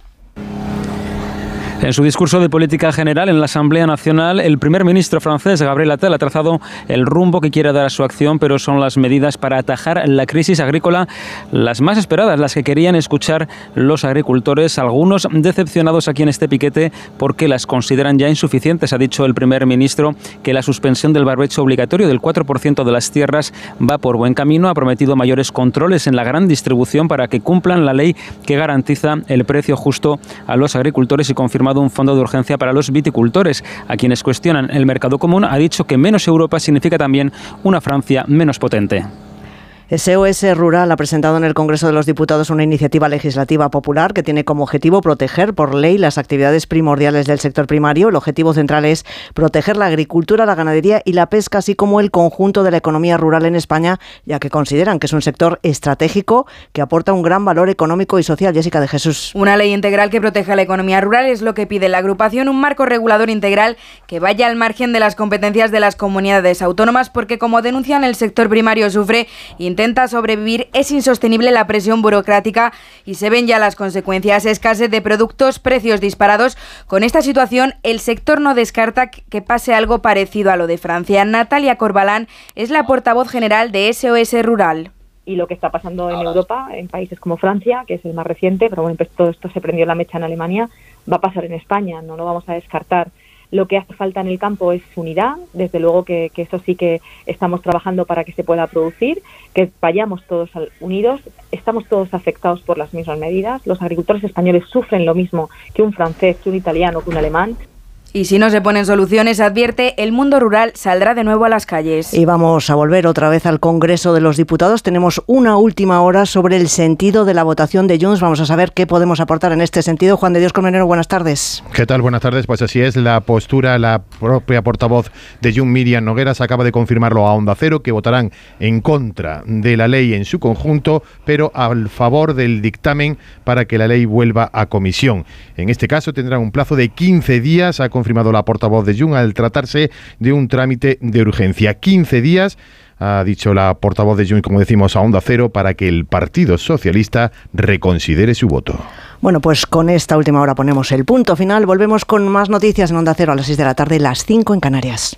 En su discurso de política general en la Asamblea Nacional, el primer ministro francés, Gabriel Attal, ha trazado el rumbo que quiere dar a su acción, pero son las medidas para atajar la crisis agrícola las más esperadas, las que querían escuchar los agricultores, algunos decepcionados aquí en este piquete porque las consideran ya insuficientes. Ha dicho el primer ministro que la suspensión del barbecho obligatorio del 4% de las tierras va por buen camino. Ha prometido mayores controles en la gran distribución para que cumplan la ley que garantiza el precio justo a los agricultores y confirma un fondo de urgencia para los viticultores. A quienes cuestionan el mercado común, ha dicho que menos Europa significa también una Francia menos potente. SOS Rural ha presentado en el Congreso de los Diputados una iniciativa legislativa popular que tiene como objetivo proteger por ley las actividades primordiales del sector primario. El objetivo central es proteger la agricultura, la ganadería y la pesca, así como el conjunto de la economía rural en España, ya que consideran que es un sector estratégico que aporta un gran valor económico y social. Jessica de Jesús. Una ley integral que proteja la economía rural es lo que pide la agrupación, un marco regulador integral que vaya al margen de las competencias de las comunidades autónomas, porque como denuncian el sector primario sufre intenta sobrevivir, es insostenible la presión burocrática y se ven ya las consecuencias. Escasez de productos, precios disparados. Con esta situación, el sector no descarta que pase algo parecido a lo de Francia. Natalia Corbalán es la portavoz general de SOS Rural y lo que está pasando en Europa, en países como Francia, que es el más reciente, pero bueno, pues todo esto se prendió la mecha en Alemania, va a pasar en España, no lo vamos a descartar. Lo que hace falta en el campo es unidad, desde luego que, eso sí que estamos trabajando para que se pueda producir, que vayamos todos unidos, estamos todos afectados por las mismas medidas, los agricultores españoles sufren lo mismo que un francés, que un italiano, que un alemán, y si no se ponen soluciones, advierte, el mundo rural saldrá de nuevo a las calles. Y vamos a volver otra vez al Congreso de los Diputados. Tenemos una última hora sobre el sentido de la votación de Junts. Vamos a saber qué podemos aportar en este sentido. Juan de Dios Colmenero, buenas tardes. ¿Qué tal? Buenas tardes. Pues así es, la postura, la propia portavoz de Junts, Miriam Nogueras, acaba de confirmarlo a Onda Cero, que votarán en contra de la ley en su conjunto, pero al favor del dictamen para que la ley vuelva a comisión. En este caso tendrán un plazo de 15 días a confirmado la portavoz de Jung al tratarse de un trámite de urgencia. 15 días ha dicho la portavoz de Jung, como decimos, a Onda Cero, para que el Partido Socialista reconsidere su voto. Bueno, pues con esta última hora ponemos el punto final. Volvemos con más noticias en Onda Cero a las 6 de la tarde, las 5 en Canarias.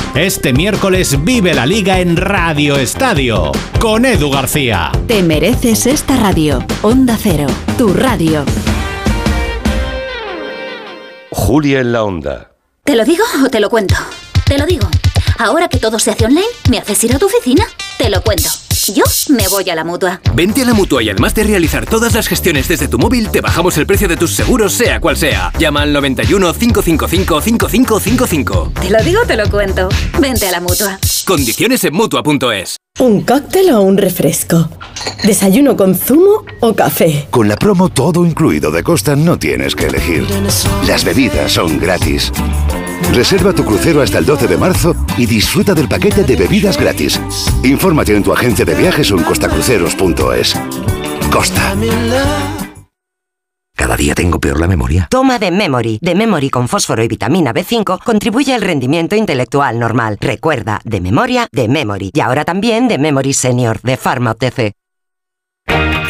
Este miércoles vive la liga en Radio Estadio con Edu García. Te mereces esta radio. Onda Cero, tu radio. Julia en la Onda. ¿Te lo digo o te lo cuento? Te lo digo. Ahora que todo se hace online, ¿me haces ir a tu oficina? Te lo cuento. Yo me voy a la mutua. Vente a la mutua y además de realizar todas las gestiones desde tu móvil, te bajamos el precio de tus seguros, sea cual sea. Llama al 91 555 5555. Te lo digo o te lo cuento. Vente a la mutua. Condiciones en mutua.es. ¿Un cóctel o un refresco? ¿Desayuno con zumo o café? Con la promo todo incluido de Costa no tienes que elegir. Las bebidas son gratis. Reserva tu crucero hasta el 12 de marzo y disfruta del paquete de bebidas gratis. Infórmate en tu agencia de viajes o en costacruceros.es. Costa. Cada día tengo peor la memoria. Toma de Memory. De Memory con fósforo y vitamina B5 contribuye al rendimiento intelectual normal. Recuerda, de memoria, de Memory. Y ahora también de Memory Senior, de Pharma OTC.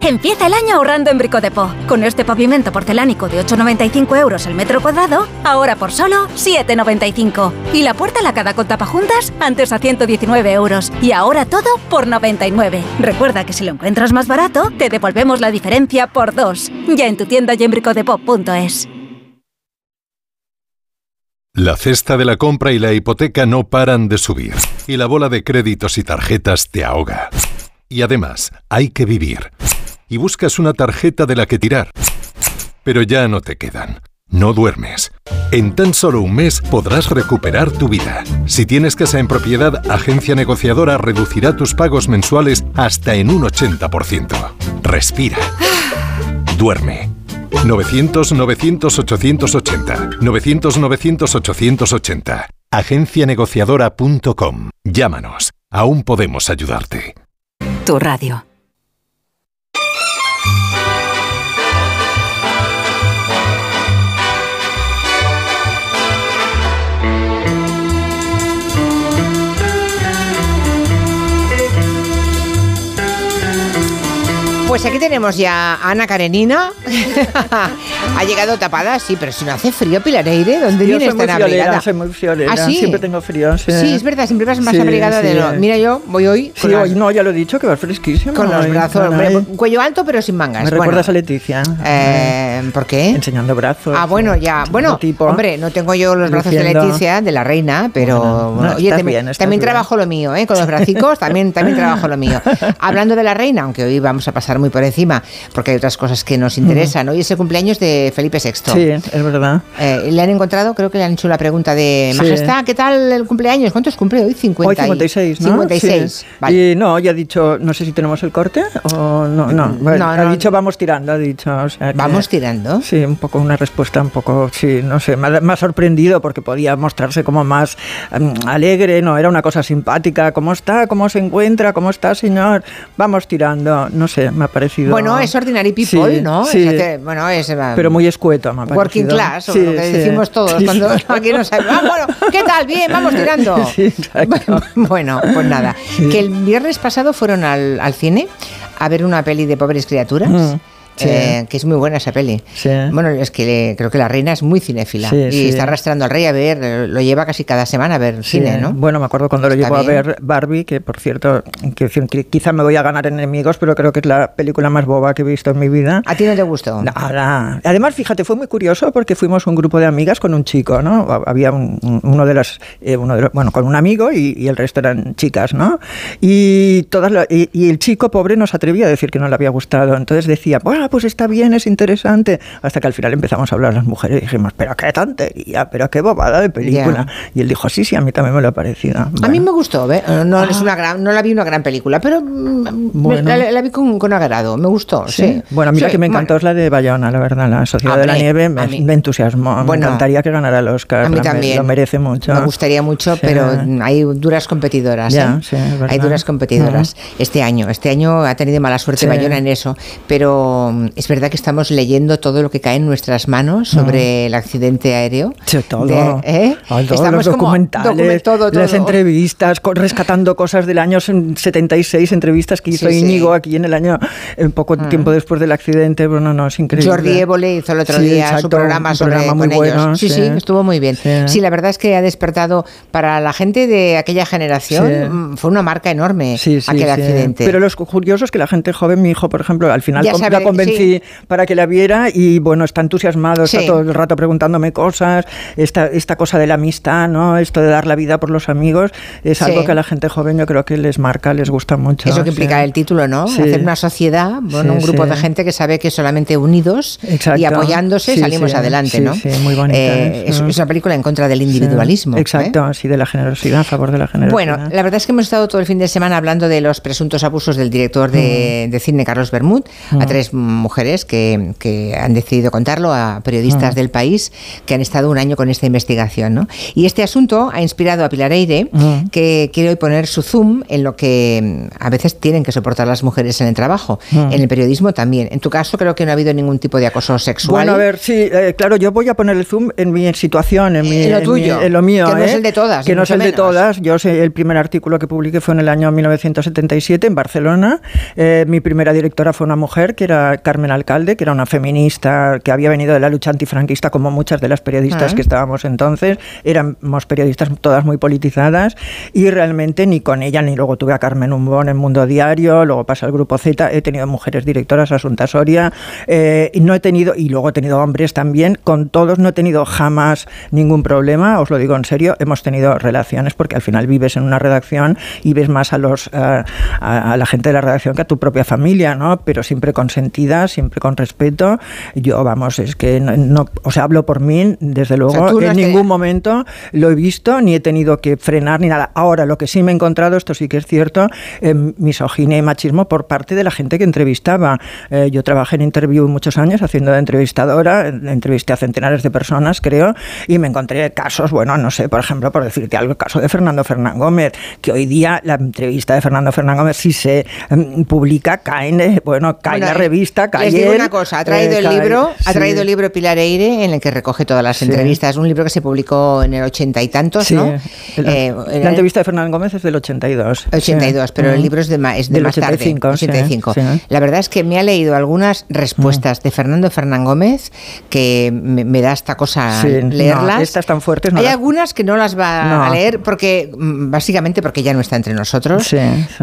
Empieza el año ahorrando en Bricodepo. Con este pavimento porcelánico de 8,95 euros el metro cuadrado, ahora por solo 7,95. Y la puerta lacada con tapajuntas, antes a 119 euros. Y ahora todo por 99. Recuerda que si lo encuentras más barato, te devolvemos la diferencia por dos. Ya en tu tienda y en bricodepo.es. La cesta de la compra y la hipoteca no paran de subir. Y la bola de créditos y tarjetas te ahoga. Y además, hay que vivir y buscas una tarjeta de la que tirar. Pero ya no te quedan. No duermes. En tan solo un mes podrás recuperar tu vida. Si tienes casa en propiedad, Agencia Negociadora reducirá tus pagos mensuales hasta en un 80%. Respira. Duerme. 900-900-880. 900-900-880. Agencianegociadora.com. Llámanos. Aún podemos ayudarte. Tu radio. Pues aquí tenemos ya a Ana Karenina. ha llegado tapada, sí, pero si no hace frío, Pilareire, ¿dónde yo vienes soy muy tan abrigada? soy muy ¿Ah, sí? siempre tengo frío. Sí, Sí, es verdad, siempre vas más Sí, abrigada de lo. Mira, yo voy hoy Sí, las- hoy no, ya lo he dicho, que va fresquísimo. con los brazos, hombre, cuello alto pero sin mangas. Me Bueno, recuerdas a Leticia. eh, ¿Por qué? Enseñando brazos. Ah, bueno, ya. Bueno, tipo. hombre, no tengo yo los brazos de. Leticia, de la reina, pero Bueno, bueno, no, oye, también, bien, trabajo lo mío, ¿eh? Con los bracicos también, también trabajo lo mío. Hablando de la reina, aunque hoy vamos a pasar muy por encima, porque hay otras cosas que nos interesan. Hoy es el cumpleaños de Felipe VI. Sí, es verdad. Eh, le han encontrado, creo que le han hecho la pregunta de Sí. Majestad, ¿qué tal el cumpleaños? ¿Cuántos cumple hoy? 50 Hoy y- 56, ¿no? 56. Sí. Vale. Y no, ya ha dicho, no sé si tenemos el corte o no, no. Bueno, No, ha dicho vamos tirando, ha dicho. o sea que- ¿Vamos tirando? Sí, un poco una respuesta un poco, sí, no sé, me ha, me ha sorprendido porque podía mostrarse como más mm, alegre, no, era una cosa simpática. ¿Cómo está? ¿Cómo se encuentra? ¿Cómo está, señor? Vamos tirando, no sé, me ha parecido... Bueno, es ordinary people, Sí, ¿no? sí. Es bueno, es... Pero muy escueto, me ha Working parecido. class, o Sí, lo que sí. decimos todos Sí, cuando aquí no sabemos. Ah, bueno, ¿qué tal? Bien, vamos tirando. Bueno, pues nada. Que el viernes pasado fueron al, al cine a ver una peli de pobres criaturas. Mm. Eh, que es muy buena esa peli. Bueno, es que creo que la reina es muy cinéfila y está arrastrando al rey a ver, lo lleva casi cada semana a ver cine, ¿no? Bueno, me acuerdo cuando lo llevo a ver Barbie, que por cierto, que, quizá me voy a ganar enemigos, pero creo que es la película más boba que he visto en mi vida. ¿A ti no te gustó? Nada. Además, fíjate, fue muy curioso porque fuimos un grupo de amigas con un chico, ¿no? Había uno de las, eh, uno de bueno, con un amigo y, el resto eran chicas, ¿no? Y, todas y, el chico pobre no se atrevía a decir que no le había gustado. Entonces decía, bueno, pues está bien, es interesante. Hasta que al final empezamos a hablar las mujeres y dijimos, pero qué tontería, pero qué bobada de película. Y él dijo, sí, sí, a mí también me lo ha parecido. A mí me gustó, ¿eh? no, es una gran, no la vi una gran película, pero mm, la, vi con, con, agrado, me gustó, sí. Bueno, a mí la que me encantó es la de Bayona, la verdad, la Sociedad de la Nieve, me, me entusiasmó. me encantaría que ganara el Oscar. A mí también. Lo merece mucho. Me gustaría mucho, pero hay duras competidoras. ¿eh? hay duras competidoras. Este año, este año ha tenido mala suerte Bayona en eso, pero mm, es verdad que estamos leyendo todo lo que cae en nuestras manos sobre el accidente aéreo. Sí, todo. ¿eh? Estamos los documentales, todo, las entrevistas, rescatando cosas del año 76, entrevistas que hizo Íñigo aquí en el año, en poco mm. tiempo después del accidente. Bueno, no, es increíble. Jordi Évole hizo el otro día su programa sobre con ellos. Sí, sí, estuvo muy bien. Sí. la verdad es que ha despertado para la gente de aquella generación, mm, fue una marca enorme aquel accidente. Pero lo curioso es que la gente joven, mi hijo, por ejemplo, al final la convencí para que la viera y bueno, está entusiasmado, está todo el rato preguntándome cosas, esta, esta cosa de la amistad, ¿no? Esto de dar la vida por los amigos, es algo que a la gente joven yo creo que les marca, les gusta mucho. Eso que implica el título, ¿no? Hacer una sociedad, bueno, un grupo de gente que sabe que solamente unidos y apoyándose salimos adelante, ¿no? Sí, muy bonita. Eh, es, una película en contra del individualismo. ¿eh? Exacto, sí, de la generosidad, a favor de la generosidad. Bueno, la verdad es que hemos estado todo el fin de semana hablando de los presuntos abusos del director de, mm. cine Carlos Bermud a mm. tres mujeres que, que, han decidido contarlo a periodistas mm. del país que han estado un año con esta investigación, ¿no? Y este asunto ha inspirado a Pilar Eire, que quiere hoy poner su zoom en lo que a veces tienen que soportar las mujeres en el trabajo, en el periodismo también. En tu caso creo que no ha habido ningún tipo de acoso sexual. Bueno, a ver, sí, eh, claro, yo voy a poner el zoom en mi situación, en, mi, lo tuyo, en, lo mío. Que no es ¿eh? el de todas. Que no es el de todas. Yo sé, el primer artículo que publiqué fue en el año 1977 en Barcelona. Eh, mi primera directora fue una mujer, que era Carmen Alcalde, que era una feminista que había venido de la lucha antifranquista, como muchas de las periodistas ah. que estábamos entonces. Éramos periodistas todas muy politizadas y realmente ni con ella ni luego tuve a Carmen Umbón en Mundo Diario, luego pasa al Grupo Z, he tenido mujeres directoras, Asunta Soria, eh, y no he tenido, y luego he tenido hombres también, con todos no he tenido jamás ningún problema, os lo digo en serio, hemos tenido relaciones porque al final vives en una redacción y ves más a los eh, a, la gente de la redacción que a tu propia familia, ¿no? Pero siempre siempre con respeto. Yo, vamos, es que no, o sea, hablo por mí, desde luego, en ningún momento lo he visto ni he tenido que frenar ni nada. Ahora, lo que sí me he encontrado, esto sí que es cierto, eh, misoginia y machismo por parte de la gente que entrevistaba. Eh, yo trabajé en Interview muchos años haciendo de entrevistadora, entrevisté a centenares de personas, creo, y me encontré casos, bueno, no sé, por ejemplo, por decirte algo, el caso de Fernando Fernán Gómez, que hoy día la entrevista de Fernando Fernán Gómez, si se mm, publica, cae, bueno, cae la revista, Les digo una cosa, ha traído eh, el libro, ha traído el libro Pilar Eire, en el que recoge todas las entrevistas, un libro que se publicó en el ochenta y tantos, ¿no? Eh, la, entrevista de Fernán Gómez es del 82. 82, pero el libro es de, es de más 85, tarde, 85. La verdad es que me ha leído algunas respuestas de Fernando Fernán Gómez que me, da esta cosa leerlas. estas tan fuertes. Hay algunas que no las va a leer porque mm, básicamente porque ya no está entre nosotros,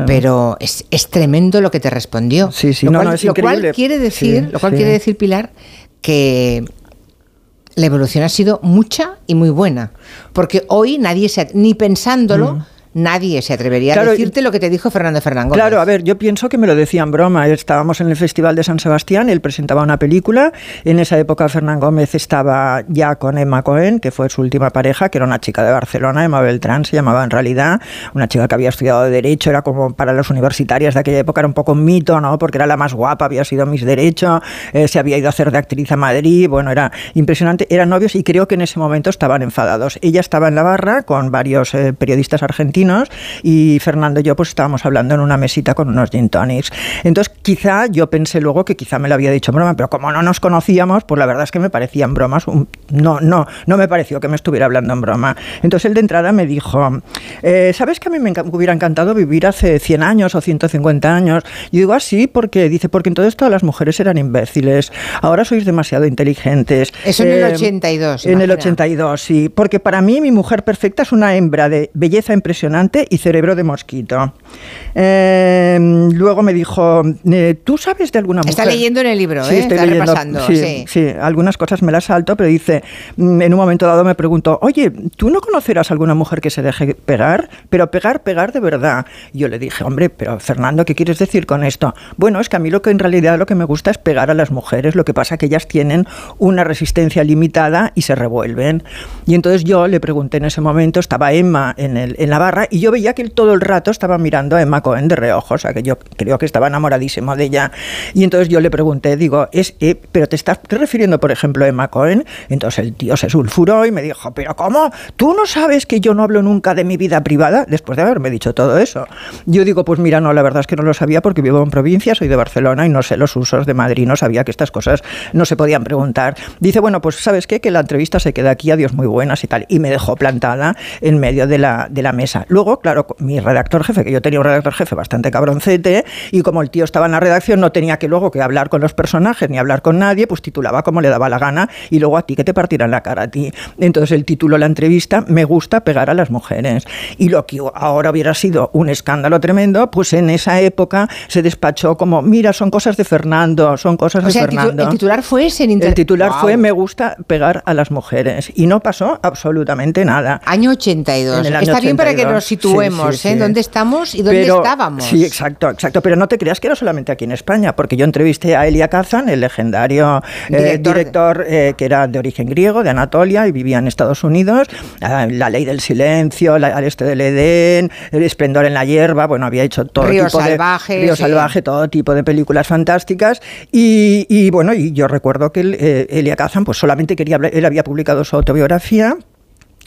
pero es, es, tremendo lo que te respondió. Sí, sí, lo, cual, lo cual quiere decir, lo cual quiere decir Pilar que la evolución ha sido mucha y muy buena, porque hoy nadie se ni pensándolo mm nadie se atrevería a decirte lo que te dijo Fernando Fernández. Claro, a ver, yo pienso que me lo decía en broma. Estábamos en el Festival de San Sebastián, él presentaba una película. En esa época Fernán Gómez estaba ya con Emma Cohen, que fue su última pareja, que era una chica de Barcelona, Emma Beltrán se llamaba en realidad, una chica que había estudiado Derecho, era como para las universitarias de aquella época, era un poco un mito, ¿no? Porque era la más guapa, había sido Miss Derecho, eh, se había ido a hacer de actriz a Madrid, bueno, era impresionante. Eran novios y creo que en ese momento estaban enfadados. Ella estaba en la barra con varios eh, periodistas argentinos y Fernando y yo pues estábamos hablando en una mesita con unos gin tonics. Entonces quizá yo pensé luego que quizá me lo había dicho en broma, pero como no nos conocíamos, pues la verdad es que me parecían bromas. No, no, no me pareció que me estuviera hablando en broma. Entonces él de entrada me dijo, eh, ¿sabes que a mí me hubiera encantado vivir hace 100 años o 150 años? Yo digo así porque dice, porque entonces todas las mujeres eran imbéciles, ahora sois demasiado inteligentes. Eso en el 82. Eh, en el 82, sí. Porque para mí mi mujer perfecta es una hembra de belleza impresionante y cerebro de mosquito. Eh, luego me dijo, ¿tú sabes de alguna mujer? Está leyendo en el libro, sí, ¿eh? Estoy Está leyendo, repasando. sí, sí. sí, algunas cosas me las salto, pero dice, mm, en un momento dado me preguntó, oye, ¿tú no conocerás alguna mujer que se deje pegar? Pero pegar, pegar de verdad. Yo le dije, hombre, pero Fernando, ¿qué quieres decir con esto? Bueno, es que a mí lo que en realidad lo que me gusta es pegar a las mujeres, lo que pasa que ellas tienen una resistencia limitada y se revuelven. Y entonces yo le pregunté en ese momento, estaba Emma en, el, en la barra y yo veía que él todo el rato estaba mirando a Emma Cohen de reojo, o sea que yo creo que estaba enamoradísimo de ella. Y entonces yo le pregunté, digo, es, eh, ¿pero te estás refiriendo, por ejemplo, a Emma Cohen? Entonces el tío se sulfuró y me dijo, ¿pero cómo? ¿Tú no sabes que yo no hablo nunca de mi vida privada? Después de haberme dicho todo eso. Yo digo, pues mira, no, la verdad es que no lo sabía porque vivo en provincia, soy de Barcelona y no sé los usos de Madrid, no sabía que estas cosas no se podían preguntar. Dice, bueno, pues ¿sabes qué? Que la entrevista se queda aquí, adiós muy buenas y tal. Y me dejó plantada en medio de la, de la mesa. Luego, claro, mi redactor jefe, que yo tenía un redactor jefe bastante cabroncete, y como el tío estaba en la redacción, no tenía que luego que hablar con los personajes ni hablar con nadie, pues titulaba como le daba la gana y luego a ti que te partirán la cara a ti. Entonces el título de la entrevista, me gusta pegar a las mujeres. Y lo que ahora hubiera sido un escándalo tremendo, pues en esa época se despachó como, mira, son cosas de Fernando, son cosas O de sea, el, titu- Fernando. el titular fue ese en inter- El titular fue Me gusta pegar a las mujeres. Y no pasó absolutamente nada. Año 82. En el año Está bien para que 82. Nos situemos, Sí, sí, ¿eh? sí. ¿Dónde estamos y dónde Pero- estábamos? Sí, exacto, exacto. Pero no te creas que era solamente aquí en España, porque yo entrevisté a Elia Kazan, el legendario eh, Director eh, que era de origen griego, de Anatolia, y vivía en Estados Unidos. Ah, la ley del silencio, la, al este del Edén, el esplendor en la hierba, bueno, había hecho todo Río tipo Salvaje, de... Río. Salvaje, todo tipo de películas fantásticas. Y, y, bueno, y yo recuerdo que el, eh, Elia Kazan pues solamente quería hablar, él había publicado su autobiografía,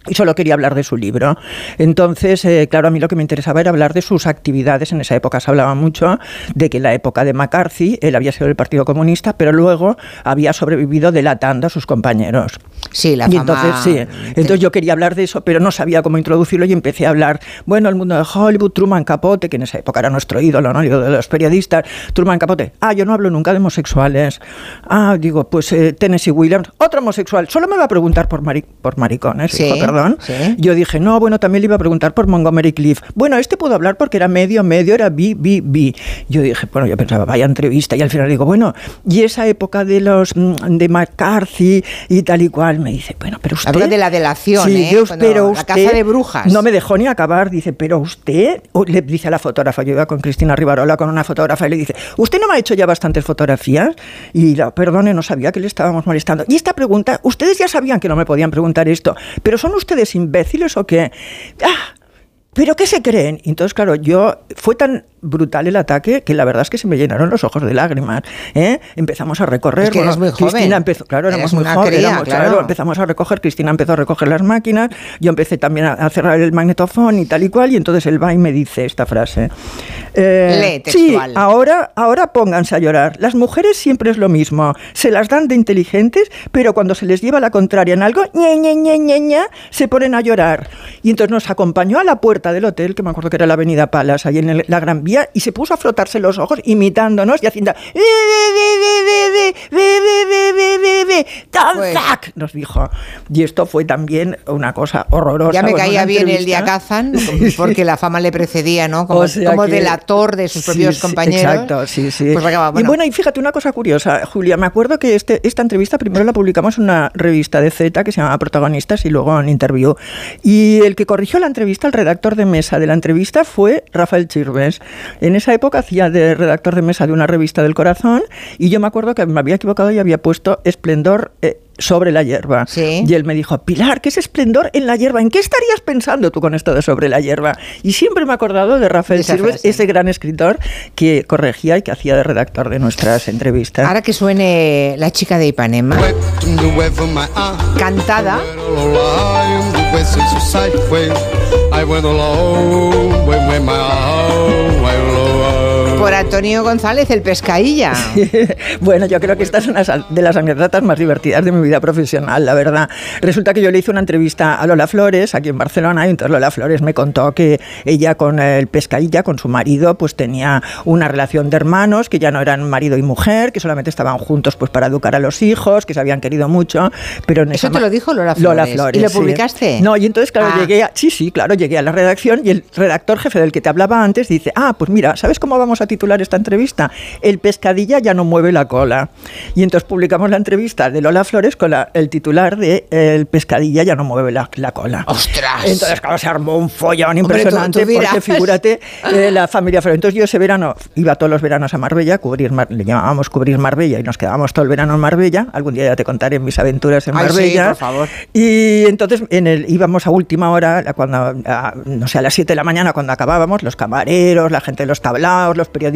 y solo quería hablar de su libro. Entonces, eh, claro, a mí lo que me interesaba era hablar de sus actividades. En esa época se hablaba mucho de que en la época de McCarthy él había sido del Partido Comunista, pero luego había sobrevivido delatando a sus compañeros. Sí, la y fama- entonces, sí. Entonces yo quería hablar de eso, pero no sabía cómo introducirlo y empecé a hablar, bueno, el mundo de Hollywood, Truman Capote, que en esa época era nuestro ídolo, ¿no? Ídolo de los periodistas. Truman Capote, ah, yo no hablo nunca de homosexuales. Ah, digo, pues eh, Tennessee Williams, otro homosexual. Solo me va a preguntar por, mari- por maricones, Sí, perdón. sí. Yo dije, no, bueno, también le iba a preguntar por Montgomery Cliff. Bueno, este puedo hablar porque era medio, medio, era bi, bi, bi. Yo dije, bueno, yo pensaba, vaya entrevista. Y al final digo, bueno, y esa época de los mm, de McCarthy y tal y cual. Me dice, bueno, pero usted. época de la delación, Sí, ¿eh? yo- pero la usted. caza de brujas. No me dejó ni acabar. Dice, pero usted. le dice a la fotógrafa, yo iba con Cristina Rivarola con una fotógrafa y le dice, ¿usted no me ha hecho ya bastantes fotografías? Y la, perdone, no sabía que le estábamos molestando. Y esta pregunta, ustedes ya sabían que no me podían preguntar esto, pero ¿son ustedes imbéciles o qué? ¡Ah! ¿Pero qué se creen? Entonces, claro, yo fue tan brutal el ataque que la verdad es que se me llenaron los ojos de lágrimas. ¿eh? Empezamos a recorrer. Es que eres muy joven. Cristina empezó, claro, éramos muy jóvenes. claro. claro, empezamos a recoger. Cristina empezó a recoger las máquinas. Yo empecé también a, cerrar el magnetofón y tal y cual. Y entonces él va y me dice esta frase. Eh, Lee sí, ahora, ahora pónganse a llorar. Las mujeres siempre es lo mismo. Se las dan de inteligentes, pero cuando se les lleva la contraria en algo, ñe, ñe, ñe, ñe, ñe, se ponen a llorar. Y entonces nos acompañó a la puerta puerta del hotel, que me acuerdo que era la Avenida Palas, ahí en el, la Gran Vía, y se puso a frotarse los ojos imitándonos y haciendo... Nos dijo. Y esto fue también una cosa horrorosa. Ya me caía bien entrevista. el día Kazan, porque la fama le precedía, ¿no? Como, o sea como que... delator de sus sí, propios compañeros. Exacto, sí, sí. Pues acaba, bueno. Y bueno, y fíjate una cosa curiosa, Julia, me acuerdo que este, esta entrevista primero la publicamos en una revista de Z que se llamaba Protagonistas y luego en Interview. Y el que corrigió la entrevista, el redactor de mesa de la entrevista fue Rafael Chirves. En esa época hacía de redactor de mesa de una revista del corazón y yo me acuerdo que me había equivocado y había puesto Esplendor. eh, sobre la hierba. Y él me dijo, Pilar, ¿qué es esplendor en la hierba? ¿En qué estarías pensando tú con esto de sobre la hierba? Y siempre me he acordado de Rafael frase. ese gran escritor que corregía y que hacía de redactor de nuestras entrevistas. Ahora que suene la chica de Ipanema, cantada. I went alone, went, went my Antonio González, el pescadilla. bueno, yo creo que esta es una de las anécdotas más divertidas de mi vida profesional, la verdad. Resulta que yo le hice una entrevista a Lola Flores aquí en Barcelona y entonces Lola Flores me contó que ella con el pescadilla, con su marido, pues tenía una relación de hermanos, que ya no eran marido y mujer, que solamente estaban juntos pues para educar a los hijos, que se habían querido mucho, pero en Eso te lo dijo Lola Flores. Lola Flores ¿Y lo sí. publicaste? No, y entonces claro, Ah. llegué a, sí, sí, claro, llegué a la redacción y el redactor jefe del que te hablaba antes dice, "Ah, pues mira, ¿sabes cómo vamos a titular esta entrevista? El pescadilla ya no mueve la cola." Y entonces publicamos la entrevista de Lola Flores con la- el titular de El pescadilla ya no mueve la, la cola. ¡Ostras! Entonces, claro, se armó un follón Hombre, tú- impresionante tú porque figúrate eh, la familia Flores. Entonces yo ese verano iba todos los veranos a Marbella, a cubrir Mar- le llamábamos cubrir Marbella y nos quedábamos todo el verano en Marbella. Algún día ya te contaré mis aventuras en Ay, sí, Marbella. por favor. Y entonces en el, íbamos a última hora, cuando, a, no sé, a las 7 de la mañana cuando acabábamos, los camareros, la gente de los tablaos, los periodistas,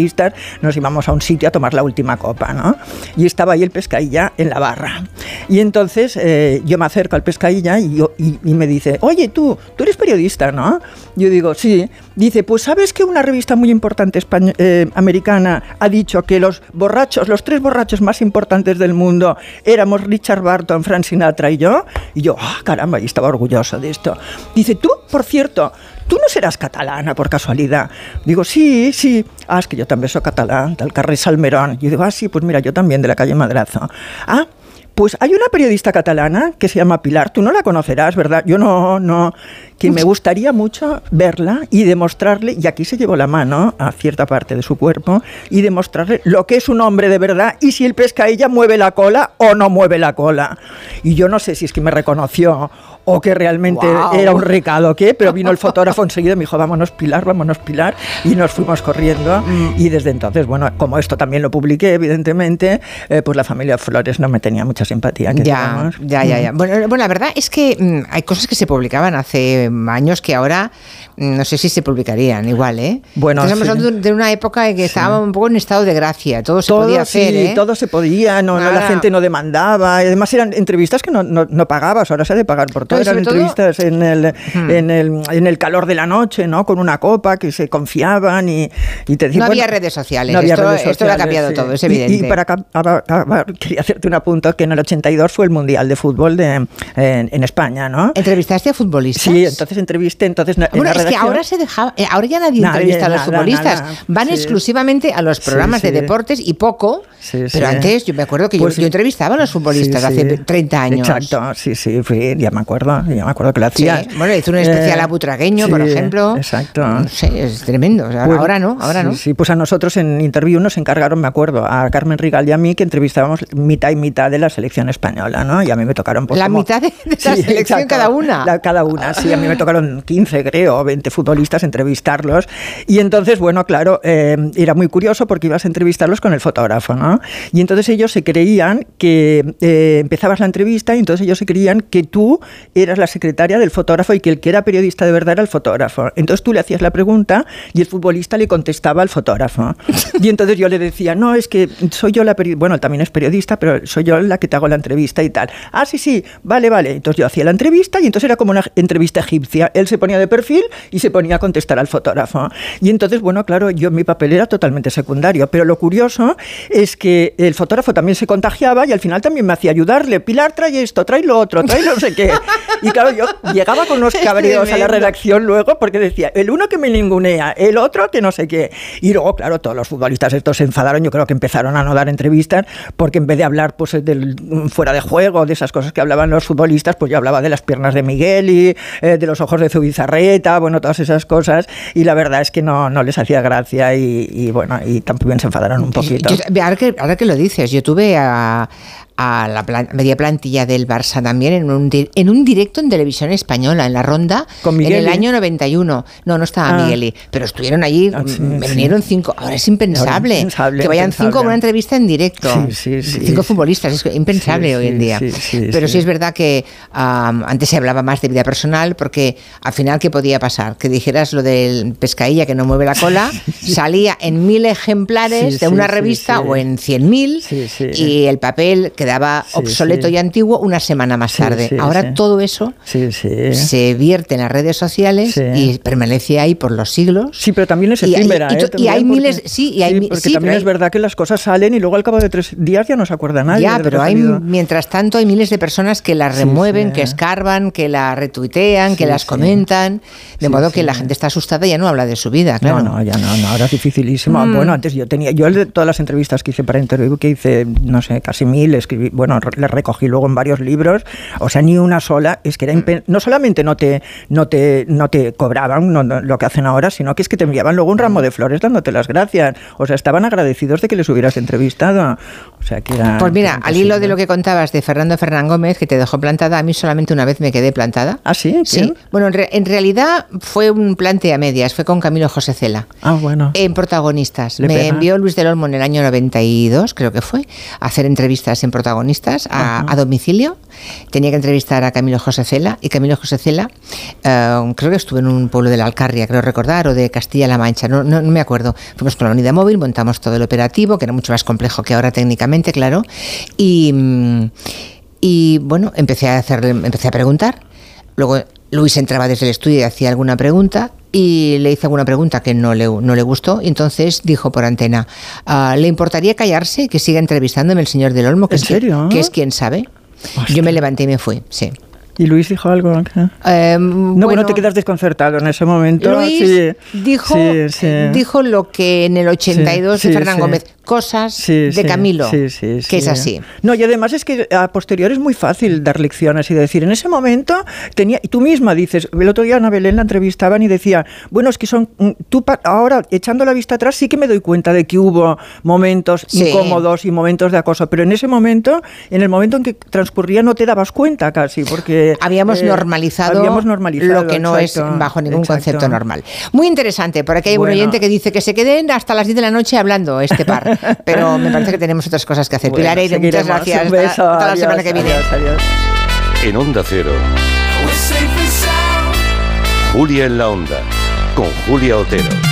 nos íbamos a un sitio a tomar la última copa, ¿no? Y estaba ahí el pescadilla en la barra. Y entonces eh, yo me acerco al pescadilla y, yo- y, y me dice, oye tú, tú eres periodista, ¿no? Yo digo, sí. Dice, pues sabes que una revista muy importante eh, americana ha dicho que los borrachos, los tres borrachos más importantes del mundo éramos Richard Barton, Frank Sinatra y yo. Y yo, ah, caramba, y estaba orgulloso de esto. Dice, tú, por cierto, tú no serás catalana por casualidad. Digo, sí, sí. Ah, es que yo también soy catalán, del carrer Salmerón. Yo digo, ah, sí, pues mira, yo también, de la calle Madrazo. Ah, pues hay una periodista catalana que se llama Pilar, tú no la conocerás, ¿verdad? Yo no, no, que me gustaría mucho verla y demostrarle, y aquí se llevó la mano a cierta parte de su cuerpo, y demostrarle lo que es un hombre de verdad y si el pescadilla mueve la cola o no mueve la cola. Y yo no sé si es que me reconoció o que realmente Guau. era un recado qué, pero vino el fotógrafo enseguida y me dijo, vámonos Pilar, vámonos Pilar, y nos fuimos corriendo. Mm. Y desde entonces, bueno, como esto también lo publiqué, evidentemente, eh, pues la familia Flores no me tenía mucha simpatía. que Ya, digamos. ya, ya, ya. Mm. Bueno, bueno, la verdad es que mm, hay cosas que se publicaban hace años que ahora mm, no sé si se publicarían igual, ¿eh? Bueno, Estamos sí. hablando de una época en que estábamos un poco en estado de gracia, todo se todo, podía hacer, sí, ¿eh? todo se podía, no, no, la Ahora- gente no demandaba. y Además eran entrevistas que no, no, no pagabas, ahora se ha de pagar por todo. Y eran todo- entrevistas en el, Hmm. en, el, en el calor de la noche, ¿no? Con una copa que se confiaban y, y te decían, No había bueno, redes sociales, no había esto, redes esto lo ha sociales, cambiado sí. todo, es Y- evidente. Y, para acá- acabar, quería hacerte un apunto que en el 82 fue el Mundial de Fútbol de, en, en España, ¿no? ¿Entrevistaste a futbolistas? Sí, entonces entrevisté, entonces en Bueno, la es que ahora se dejaba, eh, ahora ya nadie, Nadie, entrevista a los nada, futbolistas, nada, van sí. exclusivamente a los programas sí. de deportes y poco, pero antes yo me acuerdo que yo- Pues yo, entrevistaba a los futbolistas hace 30 años. Exacto, sí, sí, fui, ya me acuerdo, ya me acuerdo que lo Sí, hacía. bueno, hizo un especial a Butragueño, por ejemplo. Exacto. No sé, es tremendo. O sea, Pues, ahora no, ahora no. Sí, pues a nosotros en Interview nos encargaron, me acuerdo, a Carmen Rigal y a mí que entrevistábamos mitad y mitad de la selección española, ¿no? Y a mí me tocaron... pues, La como- mitad de, de la selección exacto. cada una. La- cada una, sí. A mí me tocaron 15, creo, o 20 futbolistas entrevistarlos. Y entonces, bueno, claro, eh, era muy curioso porque ibas a entrevistarlos con el fotógrafo, ¿no? Y entonces ellos se creían que eh, empezabas la entrevista y entonces ellos se creían que tú eras la secretaria del fotógrafo y que el que era periodista de verdad era el fotógrafo. Entonces tú le hacías la pregunta y el futbolista le contestaba al fotógrafo. Y entonces yo le decía, no, es que soy yo la periodista, bueno, también es periodista, pero soy yo la que te hago la entrevista y tal. Ah, sí, sí, vale, vale. Entonces yo hacía la entrevista y entonces era como una entrevista egipcia. Él se ponía de perfil y se ponía a contestar al fotógrafo. Y entonces, bueno, claro, yo mi papel era totalmente secundario, pero lo curioso es que el fotógrafo también se contagiaba y al final también me hacía ayudarle. Pilar, trae esto, trae lo otro, trae no sé qué. Y claro, yo llegaba con unos cabreos a la redacción luego porque decía, el uno que me ningunea, el otro que no sé qué. Y luego, claro, todos los futbolistas estos se enfadaron, yo creo que empezaron a no dar entrevistas porque en vez de hablar pues del fuera de juego, de esas cosas que hablaban los futbolistas, pues yo hablaba de las piernas de Miguel y eh, de los ojos de Zubizarreta, bueno, todas esas cosas. Y la verdad es que no, no les hacía gracia y, y, bueno, y también se enfadaron un poquito. Yo- ahora, que, ahora que lo dices, yo tuve a, a la plan- media plantilla del Barça también en un, di- en un directo en televisión española, en la ronda, ¿Con en el año 91. No, no estaba Ah. Migueli, pero estuvieron allí, Ah, sí, me sí. vinieron cinco. Ahora es impensable, impensable, que vayan impensable. cinco a una entrevista en directo. Sí, cinco futbolistas, es impensable hoy en día. pero sí. es verdad que am, antes se hablaba más de vida personal, porque al final, ¿qué podía pasar? Que dijeras lo del pescadilla que no mueve la cola, salía en mil ejemplares de una revista o en cien mil y el papel quedaba Sí, obsoleto sí. y antiguo una semana más tarde. sí, Ahora todo eso se vierte en las redes sociales y permanece ahí por los siglos. Sí, pero también es Y efímera. y to- ¿eh? y hay También miles- porque- sí, y hay porque también es verdad que las cosas salen y luego al cabo de tres días ya no se acuerda nadie. Ya, pero hay, mientras tanto hay miles de personas que la Sí, remueven, que escarban, que la retuitean, que las comentan, de modo que la gente está asustada y ya no habla de su vida, claro. No, no, ya no, no, ahora es dificilísimo. Mm. Bueno, antes yo tenía, yo de todas las entrevistas que hice para Interview, que hice, no sé, casi mil, escribí, bueno, las recogí luego en varios libros, o sea, ni una sola, es que era impen- no solamente no te, no te, no te cobraban no- no, lo que hacen ahora, sino que es que te enviaban luego un ramo de flores dándote las gracias. O sea, estaban agradecidos de que les hubieras entrevistado. O sea, que era... Pues mira, al hilo de lo que contabas de Fernando Fernán Gómez, que te dejó plantada, a mí solamente una vez me quedé plantada. ¿Ah, sí? Sí. ¿Quién? Bueno, en, re- en realidad fue un plante a medias, fue con Camilo José Cela. Ah, bueno. En protagonistas. Le Me pega. envió Luis del Olmo en el año 92, creo que fue, a hacer entrevistas en protagonistas a, a domicilio. Tenía que entrevistar a Camilo José Cela y Camilo José Cela, eh, creo que estuvo en un pueblo de la Alcarria, creo recordar, o de Castilla-La Mancha, no, no, no me acuerdo. Fuimos con la unidad móvil, montamos todo el operativo, que era mucho más complejo que ahora técnicamente, claro. Y, mm, y bueno, empecé a, hacerle, empecé a preguntar. Luego Luis entraba desde el estudio y hacía alguna pregunta y le hice alguna pregunta que no le, no le gustó y entonces dijo por antena, "Ah, ¿le importaría callarse y que siga entrevistándome el señor del Olmo? Que ¿En es, que- serio? Que es quien sabe. Yo me levanté y me fui, sí. ¿Y Luis dijo algo? Eh, no, bueno, te quedas desconcertado en ese momento. Luis sí. dijo, Sí, sí. dijo lo que en el 82 Sí, de Fernán. Gómez, cosas de Camilo, que es sí. así. No, y además es que a posteriori es muy fácil dar lecciones y decir, en ese momento tenía, y tú misma dices, el otro día Ana Belén la entrevistaban y decía, bueno, es que son, mm, tú ahora echando la vista atrás sí que me doy cuenta de que hubo momentos incómodos y momentos de acoso, pero en ese momento, en el momento en que transcurría no te dabas cuenta casi, porque... Habíamos eh, normalizado, habíamos normalizado, lo que no exacto, es bajo ningún exacto. concepto normal. Muy interesante, por aquí hay Bueno. un oyente que dice que se queden hasta las 10 de la noche hablando este par, pero me parece que tenemos otras cosas que hacer. Bueno, Pilar Eire, muchas gracias. Un Hasta- beso, hasta la adiós, semana que viene. adiós, adiós. En Onda Cero. Julia en la Onda. Con Julia Otero.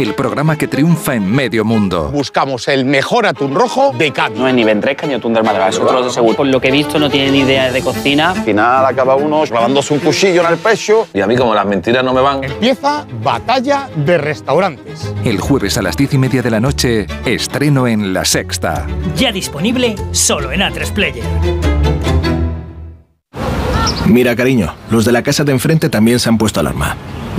El programa que triunfa en medio mundo. Buscamos el mejor atún rojo de Cádiz. No es ni Ventresca ni atún del Málaga, es otro de seguro. Por lo que he visto no tiene ni idea de cocina. Al final acaba uno clavándose un cuchillo en el pecho y a mí como las mentiras no me van. Empieza Batalla de Restaurantes. El jueves a las diez y media de la noche, estreno en La Sexta. Ya disponible solo en A3 Player. Mira, cariño, los de la casa de enfrente también se han puesto alarma.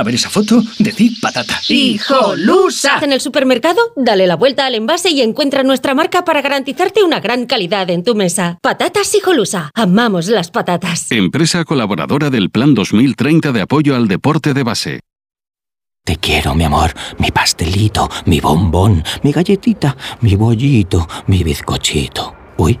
A ver esa foto, decid patata. ¡Hijolusa! En el supermercado, dale la vuelta al envase y encuentra nuestra marca para garantizarte una gran calidad en tu mesa. Patatas Hijolusa. Amamos las patatas. Empresa colaboradora del Plan 2030 de apoyo al deporte de base. Te quiero, mi amor, mi pastelito, mi bombón, mi galletita, mi bollito, mi bizcochito. Uy,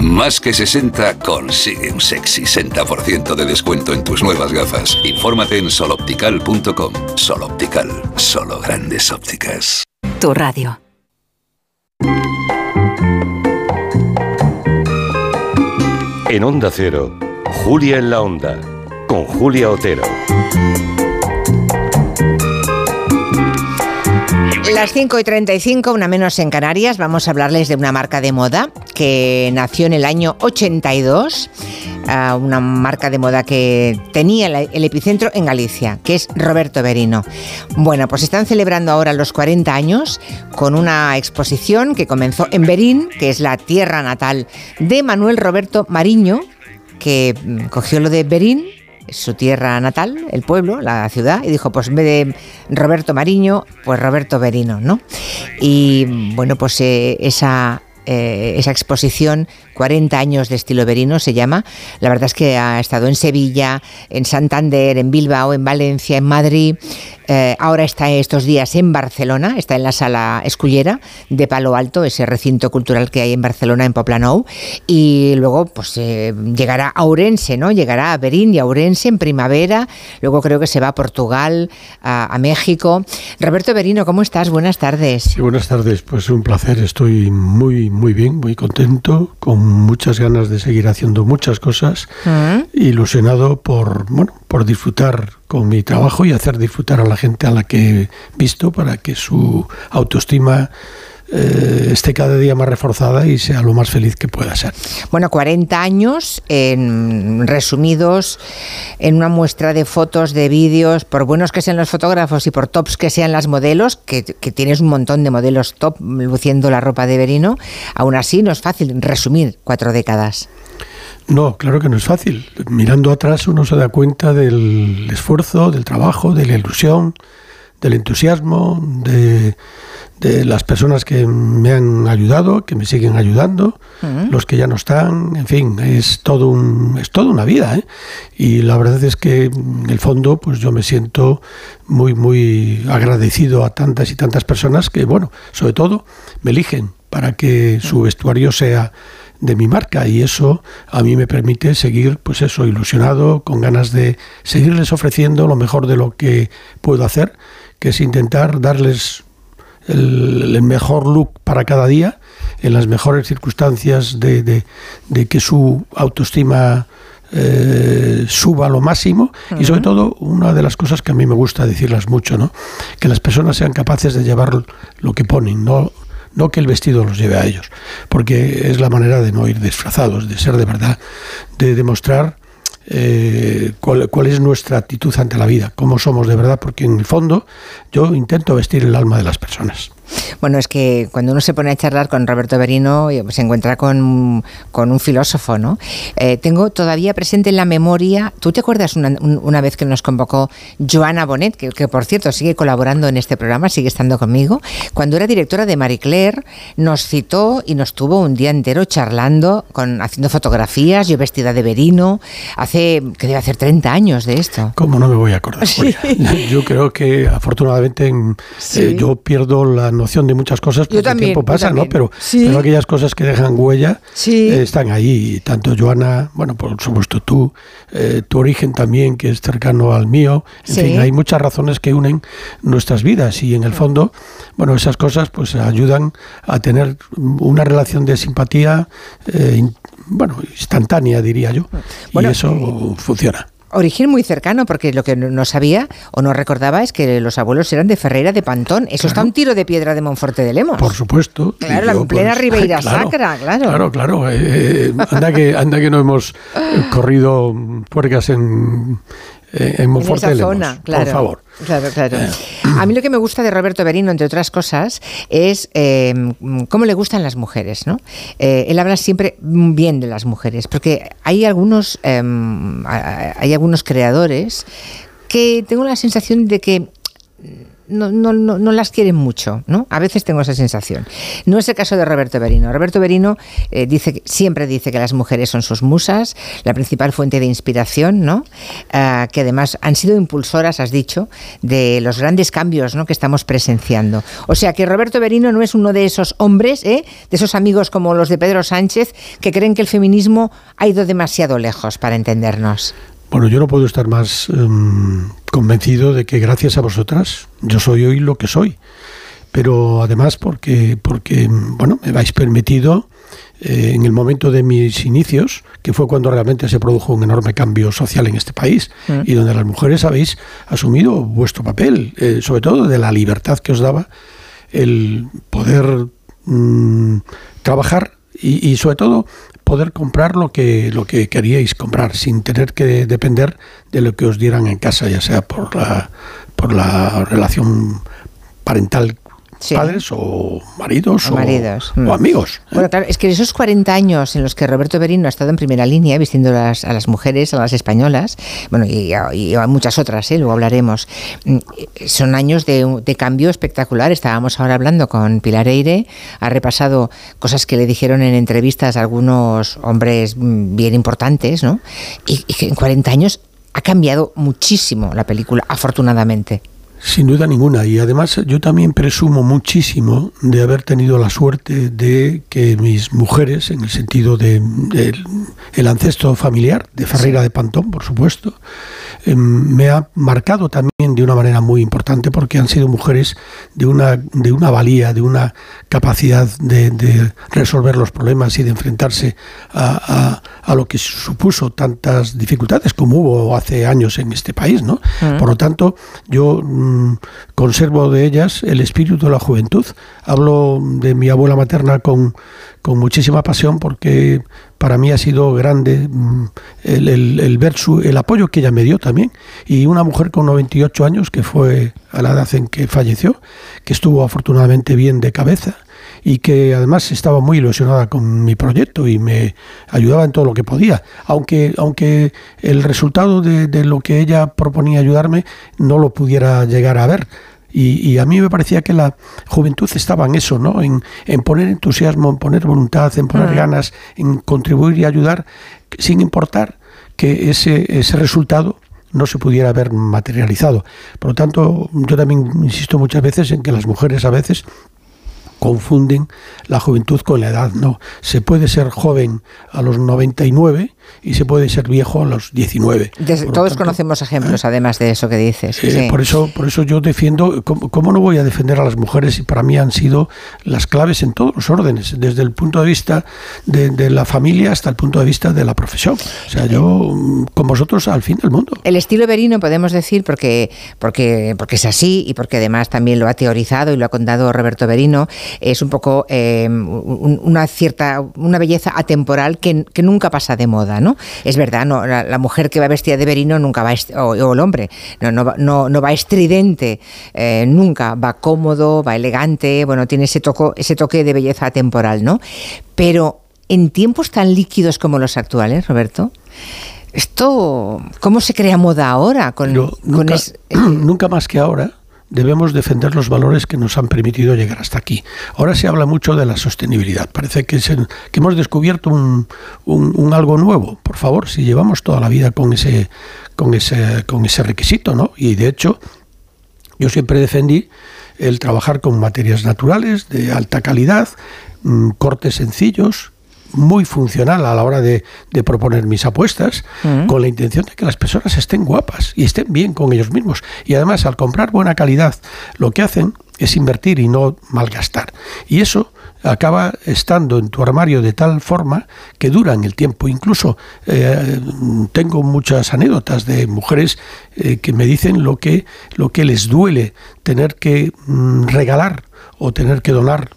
Más que 60 consigue un sexy 60% de descuento en tus nuevas gafas. Infórmate en soloptical.com. Soloptical, solo grandes ópticas. Tu radio. En Onda Cero, Julia en la Onda, con Julia Otero. Las 5 y 35, una menos en Canarias, vamos a hablarles de una marca de moda que nació en el año 82, ah, una marca de moda que tenía el, epicentro en Galicia, que es Roberto Berino. Bueno, pues están celebrando ahora los 40 años con una exposición que comenzó en Berín, que es la tierra natal de Manuel Roberto Mariño, que mm, cogió lo de Berín su tierra natal, el pueblo, la ciudad, y dijo, pues en vez de Roberto Mariño, pues Roberto Berino, ¿no? Y bueno, pues eh, esa, eh, esa exposición 40 años de estilo berino se llama. La verdad es que ha estado en Sevilla, en Santander, en Bilbao, en Valencia, en Madrid. Eh, ahora está estos días en Barcelona, está en la sala Escullera de Palo Alto, ese recinto cultural que hay en Barcelona, en Poplanou. Y luego pues eh, llegará a Ourense, ¿no? Llegará a Berín y a Ourense en primavera. Luego creo que se va a Portugal, a, México. Roberto Berino, ¿cómo estás? Buenas tardes. Buenas tardes. Pues un placer. Estoy muy, muy bien, muy contento, con muchas ganas de seguir haciendo muchas cosas, Mm. ilusionado por, bueno, por disfrutar con mi trabajo y hacer disfrutar a la gente a la que he visto para que su autoestima eh, esté cada día más reforzada y sea lo más feliz que pueda ser. Bueno, 40 años en, resumidos en una muestra de fotos, de vídeos, por buenos que sean los fotógrafos y por tops que sean las modelos, que, que tienes un montón de modelos top luciendo la ropa de Berino, aún así no es fácil resumir cuatro décadas. No, claro que no es fácil. Mirando atrás uno se da cuenta del esfuerzo, del trabajo, de la ilusión, del entusiasmo, de, de las personas que me han ayudado, que me siguen ayudando, los que ya no están, en fin, es todo un, es toda una vida, ¿eh? Y la verdad es que en el fondo, pues yo me siento muy, muy agradecido a tantas y tantas personas que, bueno, sobre todo me eligen para que su vestuario sea de mi marca. Y eso a mí me permite seguir pues eso ilusionado con ganas de seguirles ofreciendo lo mejor de lo que puedo hacer que es intentar darles el, el mejor look para cada día en las mejores circunstancias de, de, de que su autoestima eh, suba a lo máximo. Y sobre todo una de las cosas que a mí me gusta decirlas mucho no que las personas sean capaces de llevar lo que ponen no no que el vestido los lleve a ellos, porque es la manera de no ir disfrazados, de ser de verdad, de demostrar eh, cuál, cuál, es nuestra actitud ante la vida, cómo somos de verdad, porque en el fondo yo intento vestir el alma de las personas. Bueno, es que cuando uno se pone a charlar con Roberto Berino se encuentra con, con un filósofo, ¿no? Eh, tengo todavía presente en la memoria, ¿tú te acuerdas una, una vez que nos convocó Joana Bonet, que, que, por cierto sigue colaborando en este programa, sigue estando conmigo? Cuando era directora de Marie Claire, nos citó y nos tuvo un día entero charlando, con, haciendo fotografías, yo vestida de Berino, hace, que debe hacer 30 años de esto. ¿Cómo no me voy a acordar? Sí. Yo creo que afortunadamente sí. eh, yo pierdo la de muchas cosas también, el tiempo pasa, ¿no? Pero, sí. pero, aquellas cosas que dejan huella sí. eh, están ahí. Tanto Joana, bueno, por supuesto tú, eh, tu origen también, que es cercano al mío. En fin, hay muchas razones que unen nuestras vidas y en el fondo, bueno, esas cosas pues ayudan a tener una relación de simpatía, eh, bueno, instantánea, diría yo. Bueno, y eso funciona. Origen muy cercano, porque lo que no sabía o no recordaba es que los abuelos eran de Ferreira de Pantón. Eso claro. está un tiro de piedra de Monforte de Lemos. Por supuesto. Claro, yo, en plena pues, Ribeira claro, Sacra, claro. Claro, claro. Eh, anda, que, anda que no hemos corrido puercas en, en Monforte en esa zona, claro, por favor. Claro, claro. Eh. A mí lo que me gusta de Roberto Berino, entre otras cosas, es eh, cómo le gustan las mujeres, ¿no? Eh, él habla siempre bien de las mujeres, porque hay algunos, eh, hay algunos creadores que tengo la sensación de que no, no, no, no, las quieren mucho, ¿no? A veces tengo esa sensación. No es el caso de Roberto Berino. Roberto Berino eh, dice, siempre dice que las mujeres son sus musas, la principal fuente de inspiración, ¿no? Uh, que además han sido impulsoras, has dicho, de los grandes cambios ¿no? que estamos presenciando. O sea que Roberto Berino no es uno de esos hombres, ¿eh? de esos amigos como los de Pedro Sánchez, que creen que el feminismo ha ido demasiado lejos para entendernos. Bueno, yo no puedo estar más um, convencido de que gracias a vosotras yo soy hoy lo que soy. Pero además porque, porque bueno, me habéis permitido eh, en el momento de mis inicios, que fue cuando realmente se produjo un enorme cambio social en este país mm. y donde las mujeres habéis asumido vuestro papel, eh, sobre todo de la libertad que os daba el poder mm, trabajar y, y sobre todo poder comprar lo que, lo que queríais comprar sin tener que depender de lo que os dieran en casa, ya sea por la, por la relación parental Sí. padres o maridos O o, maridos, o mm. amigos. Bueno, claro, es que esos 40 años en los que Roberto Berino ha estado en primera línea vistiendo las- a las mujeres, a las españolas, bueno, y a, y a muchas otras, ¿eh? luego hablaremos, mm, son años de, de cambio espectacular. Estábamos ahora hablando con Pilar Eire, ha repasado cosas que le dijeron en entrevistas a algunos hombres mm, bien importantes, ¿no? Y, y que en 40 años ha cambiado muchísimo la película, afortunadamente. Sin duda ninguna. Y además yo también presumo muchísimo de haber tenido la suerte de que mis mujeres, en el sentido de, del- el ancestro familiar, de Ferreira de Pantón, por supuesto, eh, me ha marcado también de una manera muy importante porque han sido mujeres de una, de una valía, de una capacidad de, de resolver los problemas y de enfrentarse a, a- a lo que supuso tantas dificultades como hubo hace años en este país. ¿no? Mm. Por lo tanto, yo mm, conservo de ellas el espíritu de la juventud. Hablo de mi abuela materna con, con muchísima pasión porque para mí ha sido grande mm, el, el- el apoyo que ella me dio también. Y una mujer con 98 años, que fue a la edad en que falleció, que estuvo afortunadamente bien de cabeza y que además estaba muy ilusionada con mi proyecto y me ayudaba en todo lo que podía, aunque, aunque el resultado de lo que ella proponía ayudarme no lo pudiera llegar a ver. Y, y a mí me parecía que la juventud estaba en eso, ¿no? En, en poner entusiasmo, en poner voluntad, en poner ganas, en contribuir y ayudar, sin importar que ese, ese resultado no se pudiera haber materializado. Por lo tanto, yo también insisto muchas veces en que las mujeres a veces confunden la juventud con la edad. No, se puede ser joven a los 99 y se puede ser viejo a los 19. Des- Por lo todos tanto, conocemos ejemplos, además de eso que dices. eh, sí. Por eso, por eso yo defiendo, ¿cómo, cómo no voy a defender a las mujeres si para mí han sido las claves en todos los órdenes, desde el punto de vista de, de la familia hasta el punto de vista de la profesión? O sea, yo con vosotros al fin del mundo. El estilo Berino podemos decir porque, porque, porque es así y porque además también lo ha teorizado y lo ha contado Roberto Berino, es un poco eh, un- una cierta, una belleza atemporal que, que nunca pasa de moda, ¿no? Es verdad, no, la, la mujer que va vestida de Berino nunca va, o, o el hombre, no, no, va- no, no va estridente, eh, nunca, va cómodo, va elegante, bueno, tiene ese, toco, ese toque de belleza atemporal, ¿no? Pero en tiempos tan líquidos como los actuales, Roberto, esto, ¿cómo se crea moda ahora? Con, con nunca, es- nunca más que ahora debemos defender los valores que nos han permitido llegar hasta aquí. Ahora se habla mucho de la sostenibilidad. Parece que, hemos descubierto un, un- un algo nuevo. Por favor, si llevamos toda la vida con ese, con ese, con ese requisito, ¿no? Y de hecho, yo siempre defendí el trabajar con materias naturales de alta calidad, mm, cortes sencillos, muy funcional a la hora de, de proponer mis apuestas, Mm. con la intención de que las personas estén guapas y estén bien con ellos mismos. Y además, al comprar buena calidad, lo que hacen es invertir y no malgastar. Y eso acaba estando en tu armario de tal forma que dura en el tiempo. Incluso eh, tengo muchas anécdotas de mujeres eh, que me dicen lo que, lo que les duele tener que mm, regalar o tener que donar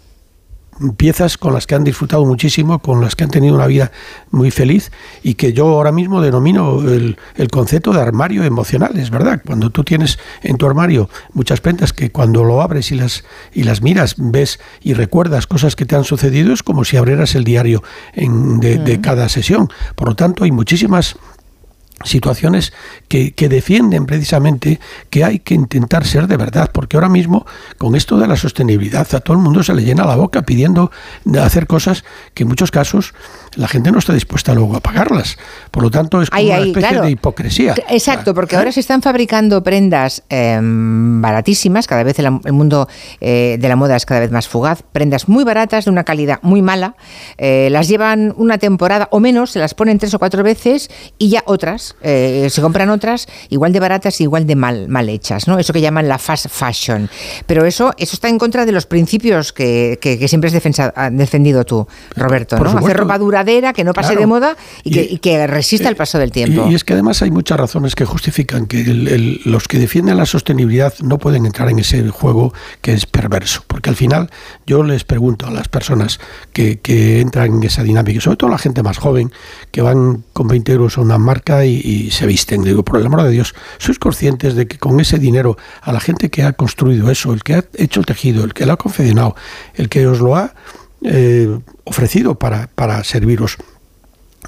piezas con las que han disfrutado muchísimo, con las que han tenido una vida muy feliz y que yo ahora mismo denomino el, el concepto de armario emocional, es verdad. Cuando tú tienes en tu armario muchas prendas que cuando lo abres y las, y las miras, ves y recuerdas cosas que te han sucedido, es como si abrieras el diario en- de, de cada sesión. Por lo tanto, hay muchísimas situaciones que, que defienden precisamente que hay que intentar ser de verdad, porque ahora mismo con esto de la sostenibilidad a todo el mundo se le llena la boca pidiendo hacer cosas que en muchos casos la gente no está dispuesta luego a pagarlas. Por lo tanto, es como Ahí, una ahí, especie claro. de hipocresía. Exacto, porque ahora se están fabricando prendas eh, baratísimas, cada vez el, el mundo eh, de la moda es cada vez más fugaz, prendas muy baratas, de una calidad muy mala, eh, las llevan una temporada o menos, se las ponen tres o cuatro veces y ya otras otras, eh, se compran otras igual de baratas y igual de mal, mal hechas, ¿no? Eso que llaman la fast fashion. Pero eso, eso está en contra de los principios que, que, siempre has defendido tú, Roberto, ¿no? Hacer ropa duradera, que no pase de moda y, que, resista el paso del tiempo. Y, es que además hay muchas razones que justifican que los que defienden la sostenibilidad no pueden entrar en ese juego que es perverso. Porque al final yo les pregunto a las personas que, que entran en esa dinámica, sobre todo la gente más joven, que van con 20 euros a una marca y, se visten. Digo, por el amor de Dios, ¿sois conscientes de que con ese dinero a la gente que ha construido eso, el que ha hecho el tejido, el que lo ha confeccionado, el que os lo ha eh, ofrecido para, para serviros,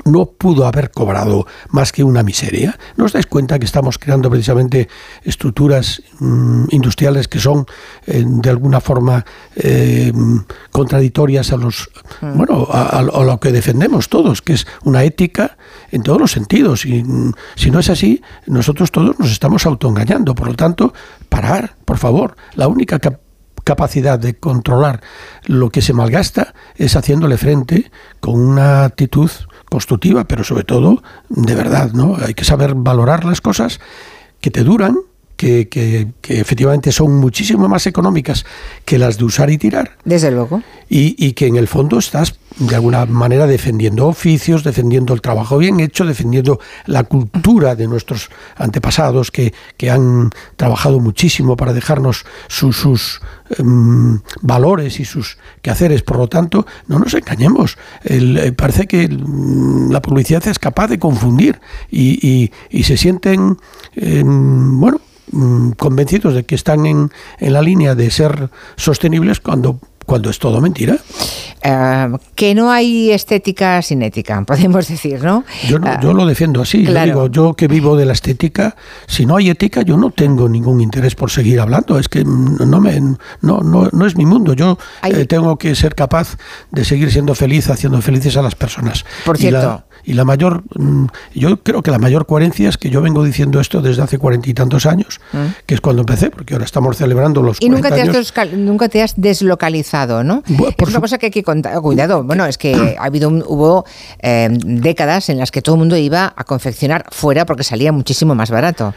no pudo haber cobrado más que una miseria. ¿No os dais cuenta que estamos creando precisamente estructuras mm, industriales que son eh, de alguna forma eh, contradictorias a los mm. bueno a, lo que defendemos todos, que es una ética en todos los sentidos? Y mm, si no es así, nosotros todos nos estamos autoengañando. Por lo tanto, parar, por favor. La única capacidad de controlar lo que se malgasta es haciéndole frente con una actitud constructiva, pero sobre todo de verdad, ¿no? Hay que saber valorar las cosas que te duran, que, que, efectivamente son muchísimo más económicas que las de usar y tirar. Desde luego. Y, y, que en el fondo estás de alguna manera defendiendo oficios, defendiendo el trabajo bien hecho, defendiendo la cultura de nuestros antepasados que, que han trabajado muchísimo para dejarnos sus em, valores y sus quehaceres. Por lo tanto, no nos engañemos. Eh, parece que la publicidad es capaz de confundir y, y, se sienten, em, bueno, Mm, convencidos de que están en, en la línea de ser sostenibles cuando cuando es todo mentira. Eh, que no hay estética sin ética, podemos decir, ¿no? Yo, no, yo lo defiendo así. Yo digo, yo que vivo de la estética, si no hay ética, yo no tengo ningún interés por seguir hablando. Es que no, me, no, no, no es mi mundo. Yo eh, tengo que ser capaz de seguir siendo feliz, haciendo felices a las personas. Por cierto. Y la mayor, mm, yo creo que la mayor coherencia es que yo vengo diciendo esto desde hace cuarenta y tantos años, mm. que es cuando empecé, porque ahora estamos celebrando los Y nunca te, has nunca te has deslocalizado, ¿no? es una cosa que hay que contar. Cuidado, bueno, es que ha habido hubo em, décadas en las que todo el mundo iba a confeccionar fuera porque salía muchísimo más barato.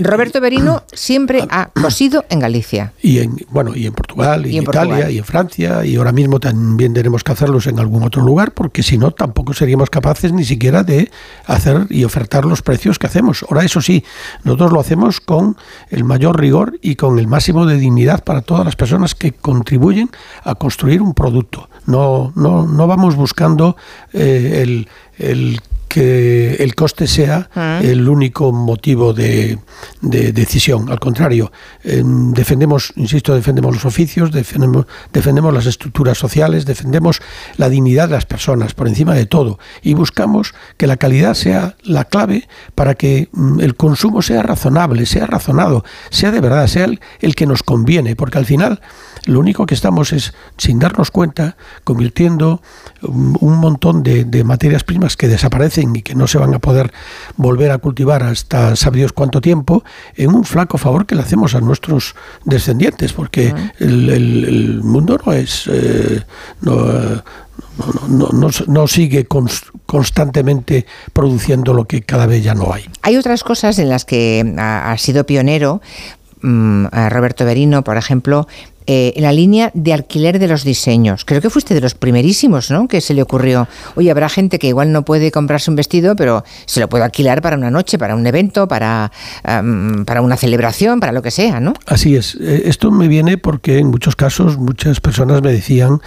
Roberto Berino siempre ha cosido en Galicia. Y en, bueno, y en Portugal, y, en Italia, y en Francia, y ahora mismo también tenemos que hacerlos en algún otro lugar, porque si no, tampoco seríamos capaces ni siquiera de hacer y ofertar los precios que hacemos. Ahora, eso sí, nosotros lo hacemos con el mayor rigor y con el máximo de dignidad para todas las personas que contribuyen a construir un producto. No, no, no vamos buscando eh, el, el que el coste sea ah. el único motivo de, decisión. Al contrario, em, defendemos, insisto, defendemos los oficios, defendemos, defendemos las estructuras sociales, defendemos la dignidad de las personas por encima de todo y buscamos que la calidad sea la clave para que mm, el consumo sea razonable, sea razonado, sea de verdad, sea el que nos conviene, porque al final lo único que estamos es, sin darnos cuenta, convirtiendo un montón de, materias primas que desaparecen y que no se van a poder volver a cultivar hasta sabe Dios cuánto tiempo, en un flaco favor que le hacemos a nuestros descendientes, porque el, mundo no es... Eh, no, no, sigue constantemente produciendo lo que cada vez ya no hay. Hay otras cosas en las que ha, sido pionero, mm, Roberto Berino, por ejemplo, eh, la línea de alquiler de los diseños. Creo que fuiste de los primerísimos, ¿no? Que se le ocurrió, oye, habrá gente que igual no puede comprarse un vestido, pero se lo puede alquilar para una noche, para un evento, para, para una celebración, para lo que sea, ¿no? Así es. Eh, esto me viene porque en muchos casos muchas personas me decían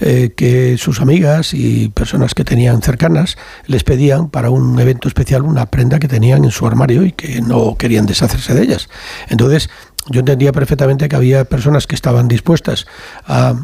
eh, que sus amigas y personas que tenían cercanas les pedían para un evento especial una prenda que tenían en su armario y que no querían deshacerse de ellas. Entonces, yo entendía perfectamente que había personas que estaban dispuestas a,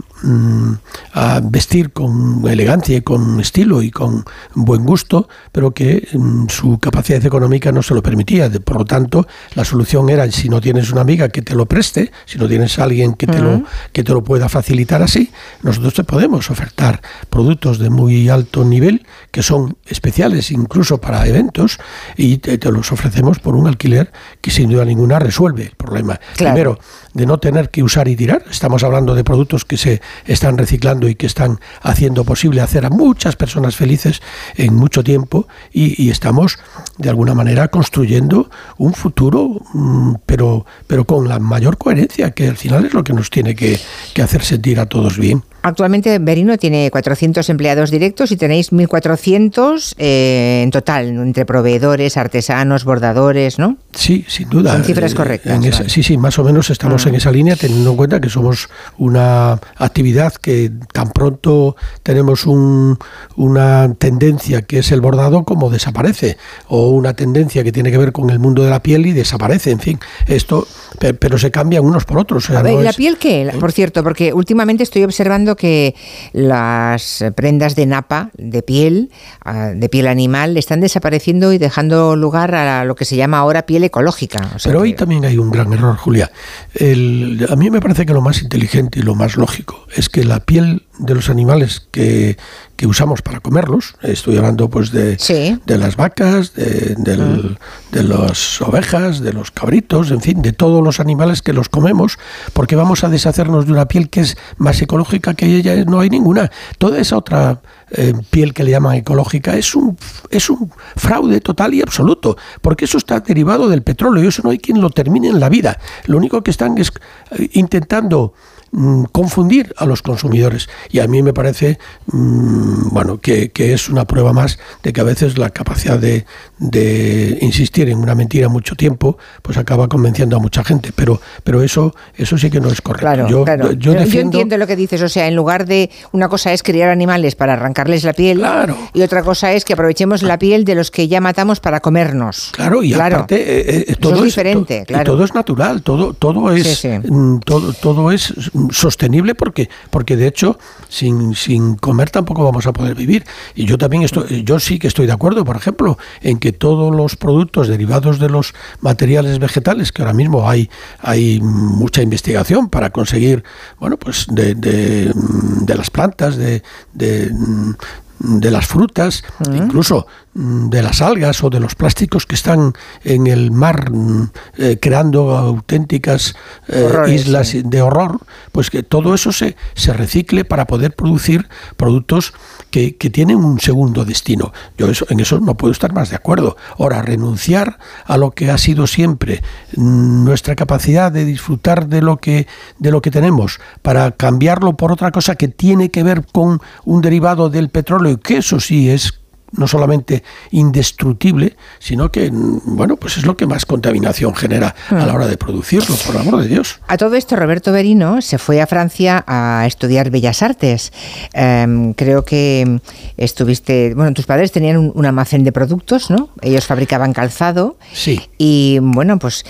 a, vestir con elegancia y con estilo y con buen gusto, pero que mm, su capacidad económica no se lo permitía. Por lo tanto, la solución era, si no tienes una amiga que te lo preste, si no tienes alguien que te, lo, que te lo pueda facilitar así, nosotros te podemos ofertar productos de muy alto nivel que son especiales incluso para eventos y te, te los ofrecemos por un alquiler que sin duda ninguna resuelve el problema. Primero, de no tener que usar y tirar. Estamos hablando de productos que se están reciclando y que están haciendo posible hacer a muchas personas felices en mucho tiempo y, estamos de alguna manera construyendo un futuro, mm, pero, pero con la mayor coherencia, que al final es lo que nos tiene que, que hacer sentir a todos bien. Actualmente Berino tiene 400 empleados directos y tenéis 1.400 eh, en total, entre proveedores, artesanos, bordadores, ¿no? Sí, sin duda. Son cifras eh, correctas. Sí, sí, más o menos estamos ah. en esa línea, teniendo en cuenta que somos una actividad que tan pronto tenemos un, una tendencia que es el bordado como desaparece, o una tendencia que tiene que ver con el mundo de la piel y desaparece, en fin. Esto, pero se cambian unos por otros. A ver, ¿y la piel qué? Por cierto, porque últimamente estoy observando que las prendas de napa, de piel, ah, de piel animal, están desapareciendo y dejando lugar a lo que se llama ahora piel ecológica. Pero hoy también hay un gran error, Julia. a mí me parece que lo más inteligente y lo más lógico es que la piel de los animales que, que usamos para comerlos, estoy hablando pues de, de las vacas, de, mm. de, las ovejas, de los cabritos, en fin, de todos los animales que los comemos, porque vamos a deshacernos de una piel que es más ecológica que ella, no hay ninguna. Toda esa otra eh, piel que le llaman ecológica es un, es un fraude total y absoluto, porque eso está derivado del petróleo y eso no hay quien lo termine en la vida. Lo único que están es eh, intentando Mm, confundir a los consumidores. Y a mí me parece mm, bueno que, es una prueba más de que a veces la capacidad de, de, insistir en una mentira mucho tiempo pues acaba convenciendo a mucha gente. Pero, pero eso, eso sí que no es correcto. yo, yo, entiendo lo que dices. O sea, en lugar de una cosa es criar animales para arrancarles la piel y otra cosa es que aprovechemos la piel de los que ya matamos para comernos. Claro, y aparte eh, eh, todo es diferente. todo es natural, todo, todo es mm, todo, todo es sostenible porque, porque de hecho sin, sin comer tampoco vamos a poder vivir. Y yo también estoy, yo sí que estoy de acuerdo, por ejemplo, en que todos los productos derivados de los materiales vegetales, que ahora mismo hay, hay mucha investigación para conseguir, bueno, pues de, de, de las plantas, de, de de las frutas, incluso de las algas o de los plásticos que están en el mar mm, eh, creando auténticas eh, islas de horror, pues que todo eso se, se recicle para poder producir productos que, tienen un segundo destino. Yo eso, en eso no puedo estar más de acuerdo. Ahora, renunciar a lo que ha sido siempre mm, nuestra capacidad de disfrutar de lo que, de lo que tenemos para cambiarlo por otra cosa que tiene que ver con un derivado del petróleo, que eso sí es no solamente indestructible, sino que, bueno, pues es lo que más contaminación genera a la hmm. hora de producirlo, por amor de Dios. A todo esto, Roberto Berino se fue a Francia a estudiar Bellas Artes. Em, creo que estuviste, bueno, tus padres tenían un, almacén de productos, ¿no? Ellos fabricaban calzado. Sí. Y, bueno, pues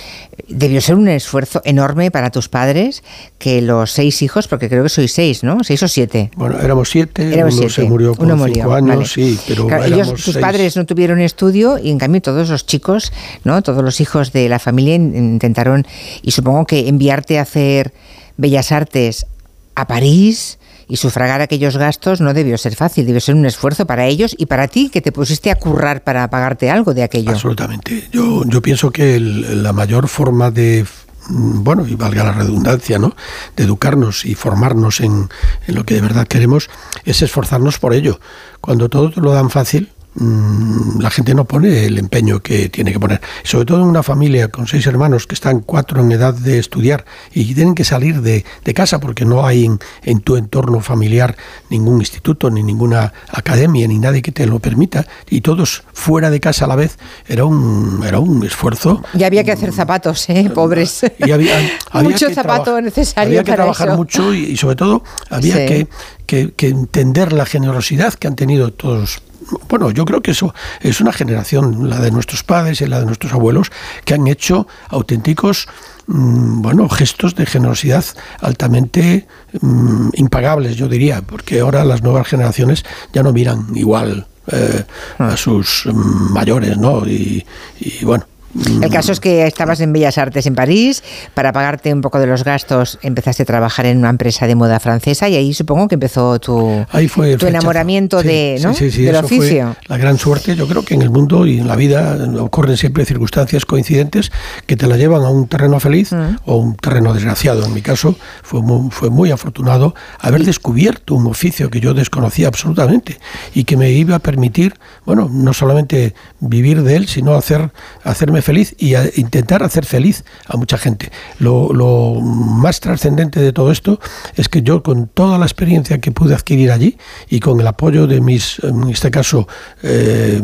debió ser un esfuerzo enorme para tus padres que los seis hijos, porque creo que sois seis, ¿no? Seis o siete. Bueno, éramos siete, uno se murió con cinco años, sí, pero tus padres no tuvieron estudio y en cambio todos los chicos, ¿no? Todos los hijos de la familia intentaron y supongo que enviarte a hacer bellas artes a París y sufragar aquellos gastos no debió ser fácil, debió ser un esfuerzo para ellos y para ti que te pusiste a currar para pagarte algo de aquello. Absolutamente. Yo, yo pienso que la mayor forma de bueno, y valga la redundancia, ¿no? De educarnos y formarnos en, en, lo que de verdad queremos, es esforzarnos por ello. Cuando todo lo dan fácil, Mm, la gente no pone el empeño que tiene que poner. Sobre todo en una familia con seis hermanos que están cuatro en edad de estudiar y tienen que salir de, casa porque no hay en, tu entorno familiar ningún instituto, ni ninguna academia, ni nadie que te lo permita, y todos fuera de casa a la vez, era un, era un esfuerzo. Ya había que hacer zapatos, ¿eh? pobres. Y había, Mucho zapato necesario. Había que trabajar mucho y, sobre todo había que, que entender la generosidad que han tenido todos bueno, yo creo que eso es una generación, la de nuestros padres y la de nuestros abuelos, que han hecho auténticos mm, bueno, gestos de generosidad altamente mm, impagables, yo diría, porque ahora las nuevas generaciones ya no miran igual eh, a ah. sus mm, mayores, ¿no? Y, y bueno, El caso es que estabas en Bellas Artes en París, para pagarte un poco de los gastos empezaste a trabajar en una empresa de moda francesa y ahí supongo que empezó tu, Ahí fue tu enamoramiento Sí, de, ¿no? sí, sí, del oficio. la gran suerte. Yo creo que en el mundo y en la vida ocurren siempre circunstancias coincidentes que te la llevan a un terreno feliz Mm. o un terreno desgraciado. En mi caso fue muy, fue muy afortunado haber descubierto un oficio que yo desconocía absolutamente y que me iba a permitir, bueno, no solamente vivir de él, sino hacer, hacerme feliz y a- intentar hacer feliz a mucha gente. Lo, lo más trascendente de todo esto es que yo con toda la experiencia que pude adquirir allí y con el apoyo de mis, en este caso, eh,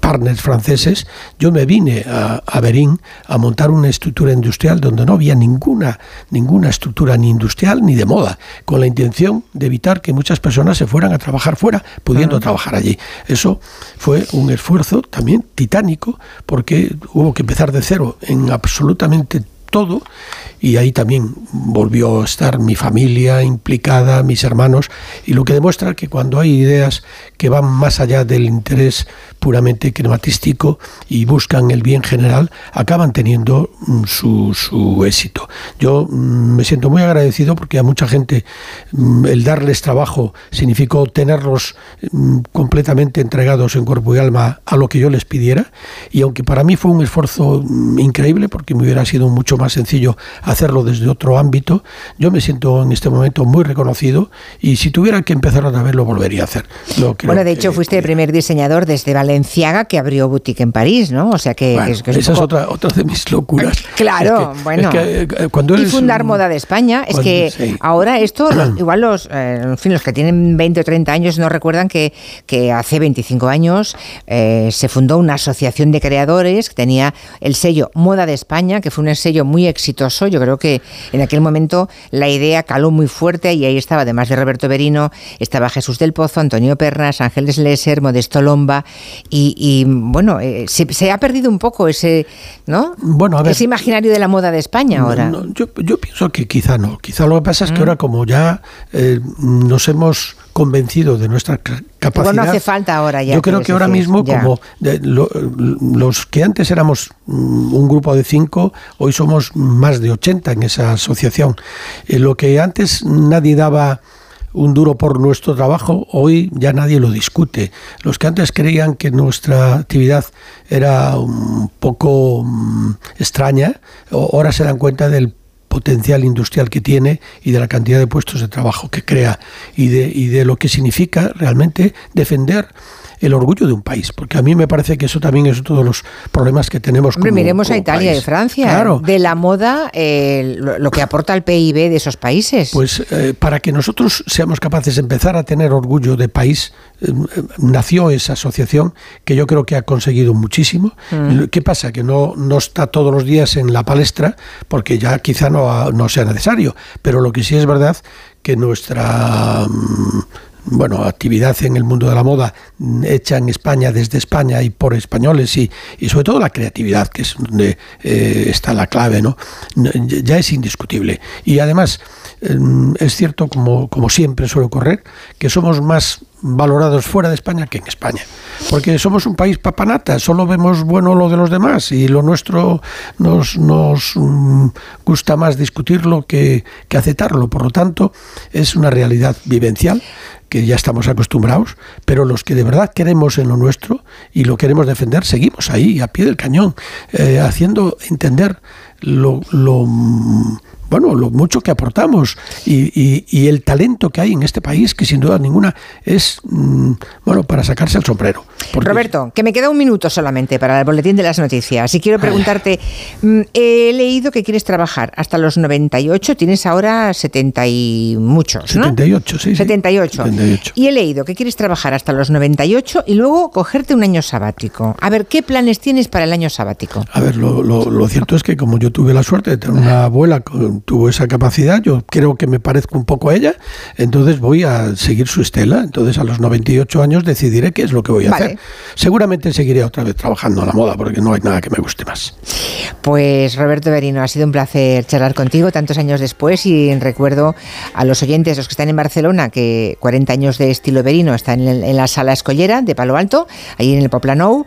partners franceses, yo me vine a, a Berín a montar una estructura industrial donde no había ninguna, ninguna estructura ni industrial ni de moda, con la intención de evitar que muchas personas se fueran a trabajar fuera, pudiendo trabajar allí. Eso fue un esfuerzo también titánico, porque hubo que empezar de cero en absolutamente todo y ahí también volvió a estar mi familia implicada, mis hermanos, y lo que demuestra que cuando hay ideas que van más allá del interés puramente crematístico y buscan el bien general, acaban teniendo mm, su, su éxito. Yo mm, me siento muy agradecido porque a mucha gente mm, el darles trabajo significó tenerlos completamente entregados en cuerpo y alma a lo que yo les pidiera, y aunque para mí fue un esfuerzo increíble porque me hubiera sido mucho más sencillo hacerlo desde otro ámbito, yo me siento en este momento muy reconocido y si tuviera que empezar otra vez lo volvería a hacer. Bueno, de que- hecho fuiste el primer diseñador desde Valenciaga que abrió boutique en París, ¿no? O sea que, Bueno, que es, que es esa es poco- otra, otra de mis locuras. Claro, Es que- bueno. es que, eh, cuando y eres fundar un- Moda de España. Es cuando- que sí. ahora esto, igual los, eh, en fin, los que tienen 20 o 30 años no recuerdan que, que hace 25 años eh, se fundó una asociación de creadores que tenía el sello Moda de España, que fue un sello muy exitoso. Yo creo que en aquel momento la idea caló muy fuerte y ahí estaba, además de Roberto Berino, estaba Jesús del Pozo, Antonio Pernas, Ángeles Lesser, Modesto Lomba y, y, bueno, eh, se, se ha perdido un poco ese, ¿no? Bueno, a ver. ese imaginario de la moda de España ahora. No, no, yo, yo pienso que quizá no. Quizá lo que pasa es que Mm. ahora como ya eh, nos hemos convencido de nuestra ca- capacidad. No hace falta ahora ya. Yo creo que ahora decir, mismo, ya. como de- lo- los que antes éramos mm, un grupo de cinco, hoy somos más de 80 en esa asociación. Eh, lo que antes nadie daba un duro por nuestro trabajo, hoy ya nadie lo discute. Los que antes creían que nuestra actividad era un poco mm, extraña, ahora se dan cuenta del potencial industrial que tiene y de la cantidad de puestos de trabajo que crea y de, y de lo que significa realmente defender el orgullo de un país, porque a mí me parece que eso también es uno de los problemas que tenemos. Hombre, como- miremos a como Italia país. y Francia. Claro, De la moda, eh, lo, que aporta el PIB de esos países. Pues eh, para que nosotros seamos capaces de empezar a tener orgullo de país, eh, nació esa asociación que yo creo que ha conseguido muchísimo. Mm. ¿Qué pasa? Que no, no está todos los días en la palestra porque ya quizá no, no sea necesario, pero lo que sí es verdad que nuestra... mm, bueno, actividad en el mundo de la moda hecha en España, desde España y por españoles y, y sobre todo la creatividad, que es donde eh, está la clave, ¿no? No, Ya es indiscutible. Y además, em, es cierto, como, como siempre suele ocurrir, que somos más valorados fuera de España que en España. Porque somos un país papanata, solo vemos bueno lo de los demás y lo nuestro nos, nos mm, gusta más discutirlo que, que aceptarlo. Por lo tanto, es una realidad vivencial que ya estamos acostumbrados, pero los que de verdad queremos en lo nuestro y lo queremos defender, seguimos ahí, a pie del cañón, eh, haciendo entender lo, lo, bueno, lo mucho que aportamos y, y- y el talento que hay en este país, que sin duda ninguna es, mm, bueno, para sacarse el sombrero. Roberto, que me queda un minuto solamente para el boletín de las noticias. Y quiero preguntarte, mm, he leído que quieres trabajar hasta los 98, tienes ahora 70 y muchos, ¿no? 78, sí, sí. 78. 78. Y he leído que quieres trabajar hasta los 98 y luego cogerte un año sabático. A ver, ¿qué planes tienes para el año sabático? A ver, lo, lo- lo cierto es que como yo tuve la suerte de tener una abuela con- tuvo esa capacidad, yo creo que me parezco un poco a ella, entonces voy a seguir su estela. Entonces a los 98 años decidiré qué es lo que voy a hacer. Seguramente seguiré otra vez trabajando a la moda porque no hay nada que me guste más. Pues Roberto Berino, ha sido un placer charlar contigo tantos años después y recuerdo a los oyentes, los que están en Barcelona, que 40 años de estilo Berino están en, en la sala escollera de Palo Alto, ahí en el Poplanou,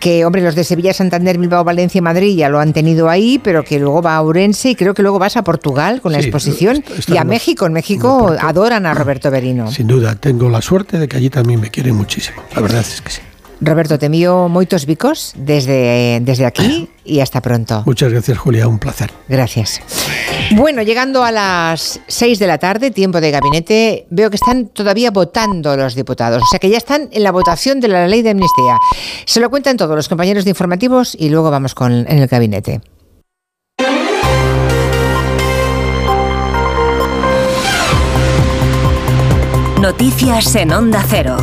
que, hombre, los de Sevilla, Santander, Bilbao, Valencia y Madrid ya lo han tenido ahí, pero que luego va a Ourense y creo que luego vas a Portugal con la exposición y a México. En México adoran a Roberto Berino. Sin duda, tengo la suerte de que allí también me quieren muchísimo. La verdad es que sí. Roberto, te envío moitos bicos desde, desde aquí y hasta pronto. Muchas gracias, Julia, un placer. Gracias. Bueno, llegando a las 6 de la tarde, tiempo de gabinete, veo que están todavía votando los diputados, o sea que ya están en la votación de la ley de amnistía. Se lo cuentan todos los compañeros de informativos y luego vamos con en el gabinete. Noticias en Onda Cero.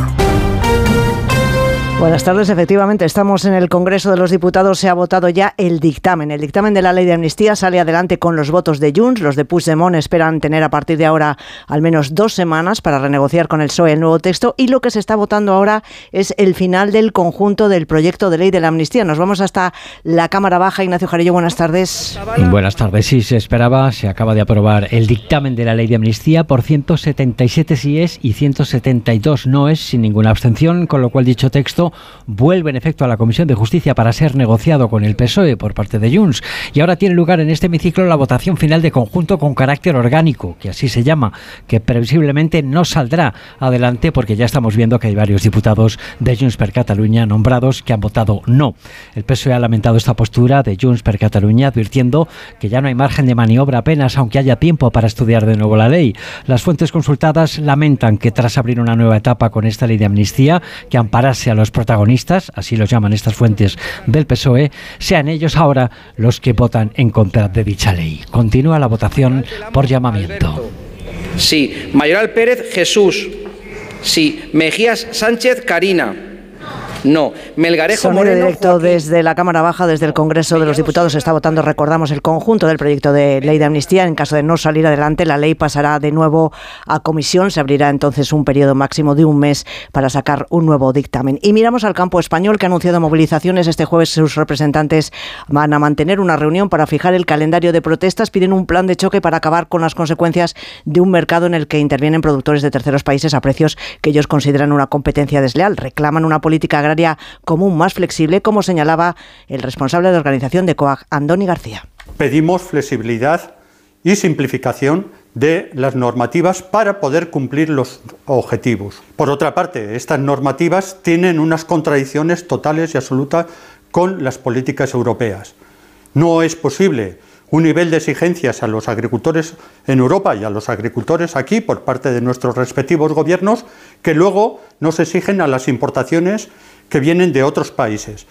Buenas tardes. Efectivamente, estamos en el Congreso de los Diputados. Se ha votado ya el dictamen. El dictamen de la ley de amnistía sale adelante con los votos de Junts. Los de Puigdemont esperan tener a partir de ahora al menos dos semanas para renegociar con el PSOE el nuevo texto. Y lo que se está votando ahora es el final del conjunto del proyecto de ley de la amnistía. Nos vamos hasta la Cámara Baja. Ignacio Jarillo, buenas tardes. Buenas tardes. Sí, se esperaba, se acaba de aprobar el dictamen de la ley de amnistía por 177 sí es y 172 no es, sin ninguna abstención, con lo cual dicho texto vuelve en efecto a la Comisión de Justicia para ser negociado con el PSOE por parte de Junts y ahora tiene lugar en este hemiciclo la votación final de conjunto con carácter orgánico, que así se llama, que previsiblemente no saldrá adelante porque ya estamos viendo que hay varios diputados de Junts per Cataluña nombrados que han votado no. El PSOE ha lamentado esta postura de Junts per Cataluña advirtiendo que ya no hay margen de maniobra apenas aunque haya tiempo para estudiar de nuevo la ley. Las fuentes consultadas lamentan que tras abrir una nueva etapa con esta ley de amnistía que amparase a los protagonistas, así los llaman estas fuentes del PSOE, sean ellos ahora los que votan en contra de dicha ley. Continúa la votación por llamamiento. Sí. Mayoral Pérez Jesús. Sí. Mejías Sánchez Karina. No. Melgarejo Sonido Moreno. directo desde la Cámara Baja, desde el Congreso de los Diputados, se está votando, recordamos, el conjunto del proyecto de ley de amnistía. En caso de no salir adelante, la ley pasará de nuevo a comisión. Se abrirá entonces un periodo máximo de un mes para sacar un nuevo dictamen. Y miramos al campo español, que ha anunciado movilizaciones. Este jueves sus representantes van a mantener una reunión para fijar el calendario de protestas. Piden un plan de choque para acabar con las consecuencias de un mercado en el que intervienen productores de terceros países a precios que ellos consideran una competencia desleal. Reclaman una política agraria común más flexible, como señalaba el responsable de organización de COAG, Andoni García. Pedimos flexibilidad y simplificación de las normativas para poder cumplir los objetivos. Por otra parte, estas normativas tienen unas contradicciones totales y absolutas con las políticas europeas. No es posible un nivel de exigencias a los agricultores en Europa y a los agricultores aquí por parte de nuestros respectivos gobiernos que luego nos exigen a las importaciones que vienen de otros países.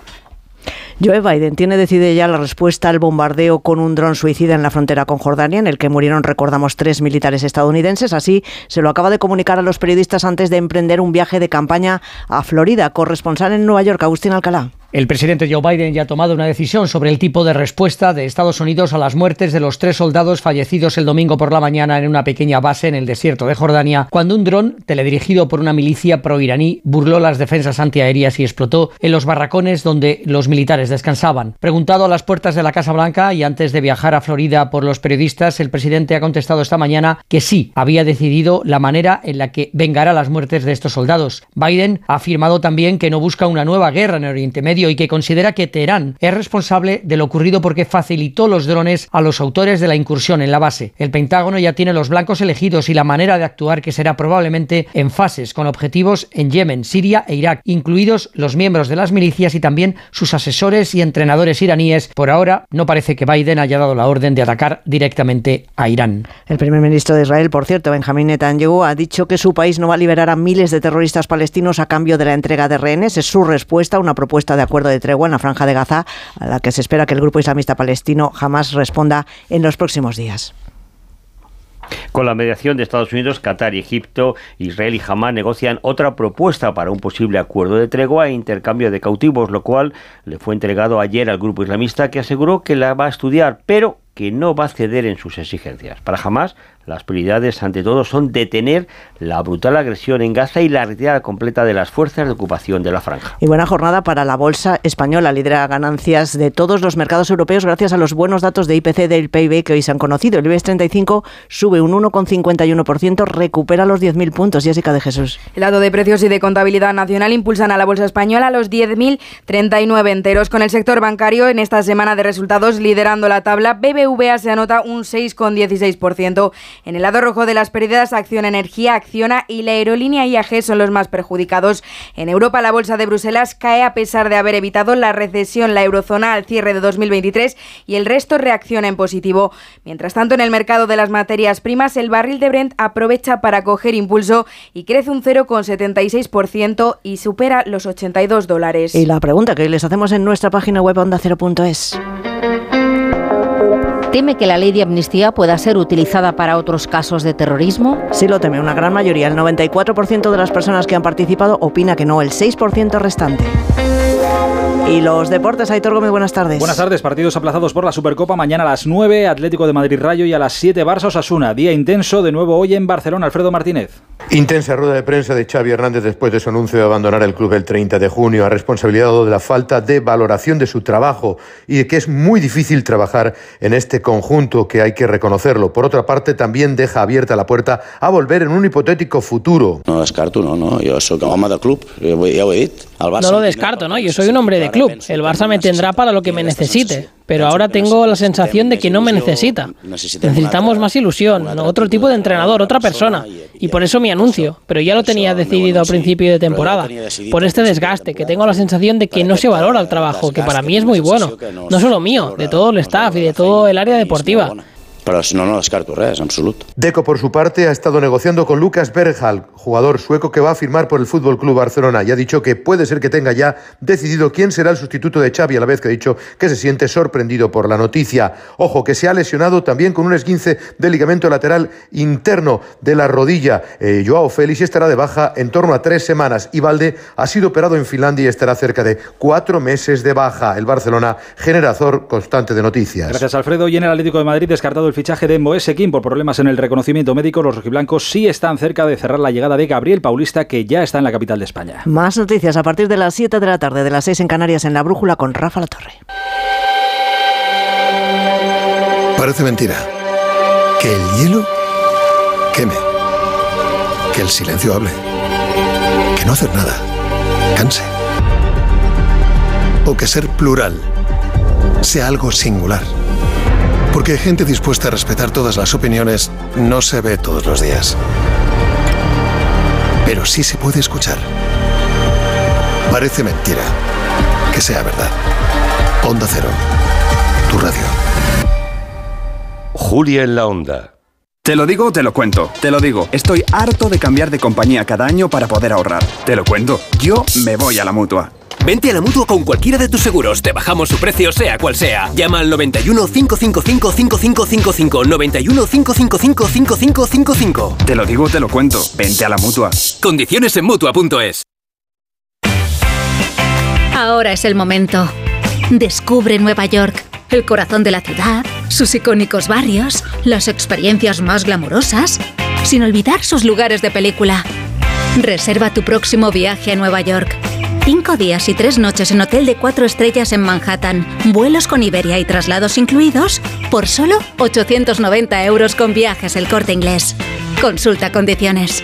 Joe Biden tiene decidida ya la respuesta al bombardeo con un dron suicida en la frontera con Jordania, en el que murieron, recordamos, tres militares estadounidenses. Así se lo acaba de comunicar a los periodistas antes de emprender un viaje de campaña a Florida. Corresponsal en Nueva York, Agustín Alcalá. El presidente Joe Biden ya ha tomado una decisión sobre el tipo de respuesta de Estados Unidos a las muertes de los tres soldados fallecidos el domingo por la mañana en una pequeña base en el desierto de Jordania, cuando un dron teledirigido por una milicia pro-iraní burló las defensas antiaéreas y explotó en los barracones donde los militares descansaban. Preguntado a las puertas de la Casa Blanca y antes de viajar a Florida por los periodistas, el presidente ha contestado esta mañana que sí había decidido la manera en la que vengará las muertes de estos soldados. Biden ha afirmado también que no busca una nueva guerra en Oriente Medio y que considera que Teherán es responsable de lo ocurrido porque facilitó los drones a los autores de la incursión en la base. El Pentágono ya tiene los blancos elegidos y la manera de actuar que será probablemente en fases con objetivos en Yemen, Siria e Irak, incluidos los miembros de las milicias y también sus asesores y entrenadores iraníes. Por ahora no parece que Biden haya dado la orden de atacar directamente a Irán. El primer ministro de Israel, por cierto, Benjamín Netanyahu, ha dicho que su país no va a liberar a miles de terroristas palestinos a cambio de la entrega de rehenes. Es su respuesta a una propuesta de acuerdo de tregua en la franja de Gaza, a la que se espera que el grupo islamista palestino jamás responda en los próximos días. Con la mediación de Estados Unidos, Qatar y Egipto, Israel y Hamas negocian otra propuesta para un posible acuerdo de tregua e intercambio de cautivos, lo cual le fue entregado ayer al grupo islamista que aseguró que la va a estudiar, pero que no va a ceder en sus exigencias. Para Hamas, las prioridades, ante todo, son detener la brutal agresión en Gaza y la retirada completa de las fuerzas de ocupación de la franja. Y buena jornada para la bolsa española. Lidera ganancias de todos los mercados europeos gracias a los buenos datos de IPC del PIB que hoy se han conocido. El IBEX 35 sube un 1,51%, recupera los 10.000 puntos. Jessica de Jesús. El lado de precios y de contabilidad nacional impulsan a la bolsa española a los 10.039 enteros. Con el sector bancario en esta semana de resultados liderando la tabla, BBVA se anota un 6,16%. En el lado rojo de las pérdidas, Acción Energía, Acciona y la aerolínea IAG son los más perjudicados. En Europa, la bolsa de Bruselas cae a pesar de haber evitado la recesión, la eurozona al cierre de 2023 y el resto reacciona en positivo. Mientras tanto, en el mercado de las materias primas, el barril de Brent aprovecha para coger impulso y crece un 0,76% y supera los 82 dólares. Y la pregunta que les hacemos en nuestra página web ondacero.es. ¿Teme que la ley de amnistía pueda ser utilizada para otros casos de terrorismo? Sí lo teme, una gran mayoría. El 94% de las personas que han participado opina que no, el 6% restante. Y los deportes, Aitor Gómez, buenas tardes. Buenas tardes, partidos aplazados por la Supercopa. Mañana a las 9, Atlético de Madrid Rayo y a las 7, Barça Osasuna. Día intenso de nuevo hoy en Barcelona, Alfredo Martínez. Intensa rueda de prensa de Xavi Hernández después de su anuncio de abandonar el club el 30 de junio. Ha responsabilizado de la falta de valoración de su trabajo y de que es muy difícil trabajar en este conjunto, que hay que reconocerlo. Por otra parte, también deja abierta la puerta a volver en un hipotético futuro. No descarto, no, no. Yo soy home del club, ya ho he dit. El Barça no lo descarto, ¿no? Yo soy un hombre de club. El Barça me tendrá para lo que me necesite. Pero ahora tengo la sensación de que no me necesita. Necesitamos más ilusión, otro tipo de entrenador, otra persona. Y por eso mi anuncio. Pero ya lo tenía decidido a principio de temporada. Por este desgaste, que tengo la sensación de que no se valora el trabajo, que para mí es muy bueno. No solo mío, de todo el staff y de todo el área deportiva. Pero no, no descarto res, absolut. Deco, por su parte, ha estado negociando con Lucas Berghal, jugador sueco que va a firmar por el Fútbol Club Barcelona, y ha dicho que puede ser que tenga ya decidido quién será el sustituto de Xavi, a la vez que ha dicho que se siente sorprendido por la noticia. Ojo, que se ha lesionado también con un esguince del ligamento lateral interno de la rodilla. Eh, Joao Félix estará de baja en torno a tres semanas y Valde ha sido operado en Finlandia y estará cerca de cuatro meses de baja. El Barcelona, generador constante de noticias. Gracias, Alfredo. Y en el Atlético de Madrid, descartado el fichaje de Moise Kim por problemas en el reconocimiento médico, los rojiblancos sí están cerca de cerrar la llegada de Gabriel Paulista, que ya está en la capital de España. Más noticias a partir de las 7 de la tarde, de las 6 en Canarias, en La Brújula, con Rafa La Torre. Parece mentira. Que el hielo queme. Que el silencio hable. Que no hacer nada canse. O que ser plural sea algo singular. Porque gente dispuesta a respetar todas las opiniones no se ve todos los días. Pero sí se puede escuchar. Parece mentira. Que sea verdad. Onda Cero. Tu radio. Julia en la Onda. Te lo digo, te lo cuento. Te lo digo. Estoy harto de cambiar de compañía cada año para poder ahorrar. Te lo cuento. Yo me voy a la mutua. Vente a la mutua con cualquiera de tus seguros. Te bajamos su precio, sea cual sea. Llama al 91 555 5555. 91 555 5555. Te lo digo, te lo cuento. Vente a la mutua. Condiciones en mutua.es. Ahora es el momento. Descubre Nueva York, el corazón de la ciudad, sus icónicos barrios, las experiencias más glamurosas, sin olvidar sus lugares de película. Reserva tu próximo viaje a Nueva York. Cinco días y tres noches en hotel de cuatro estrellas en Manhattan, vuelos con Iberia y traslados incluidos, por solo 890 euros con viajes el corte inglés. Consulta condiciones.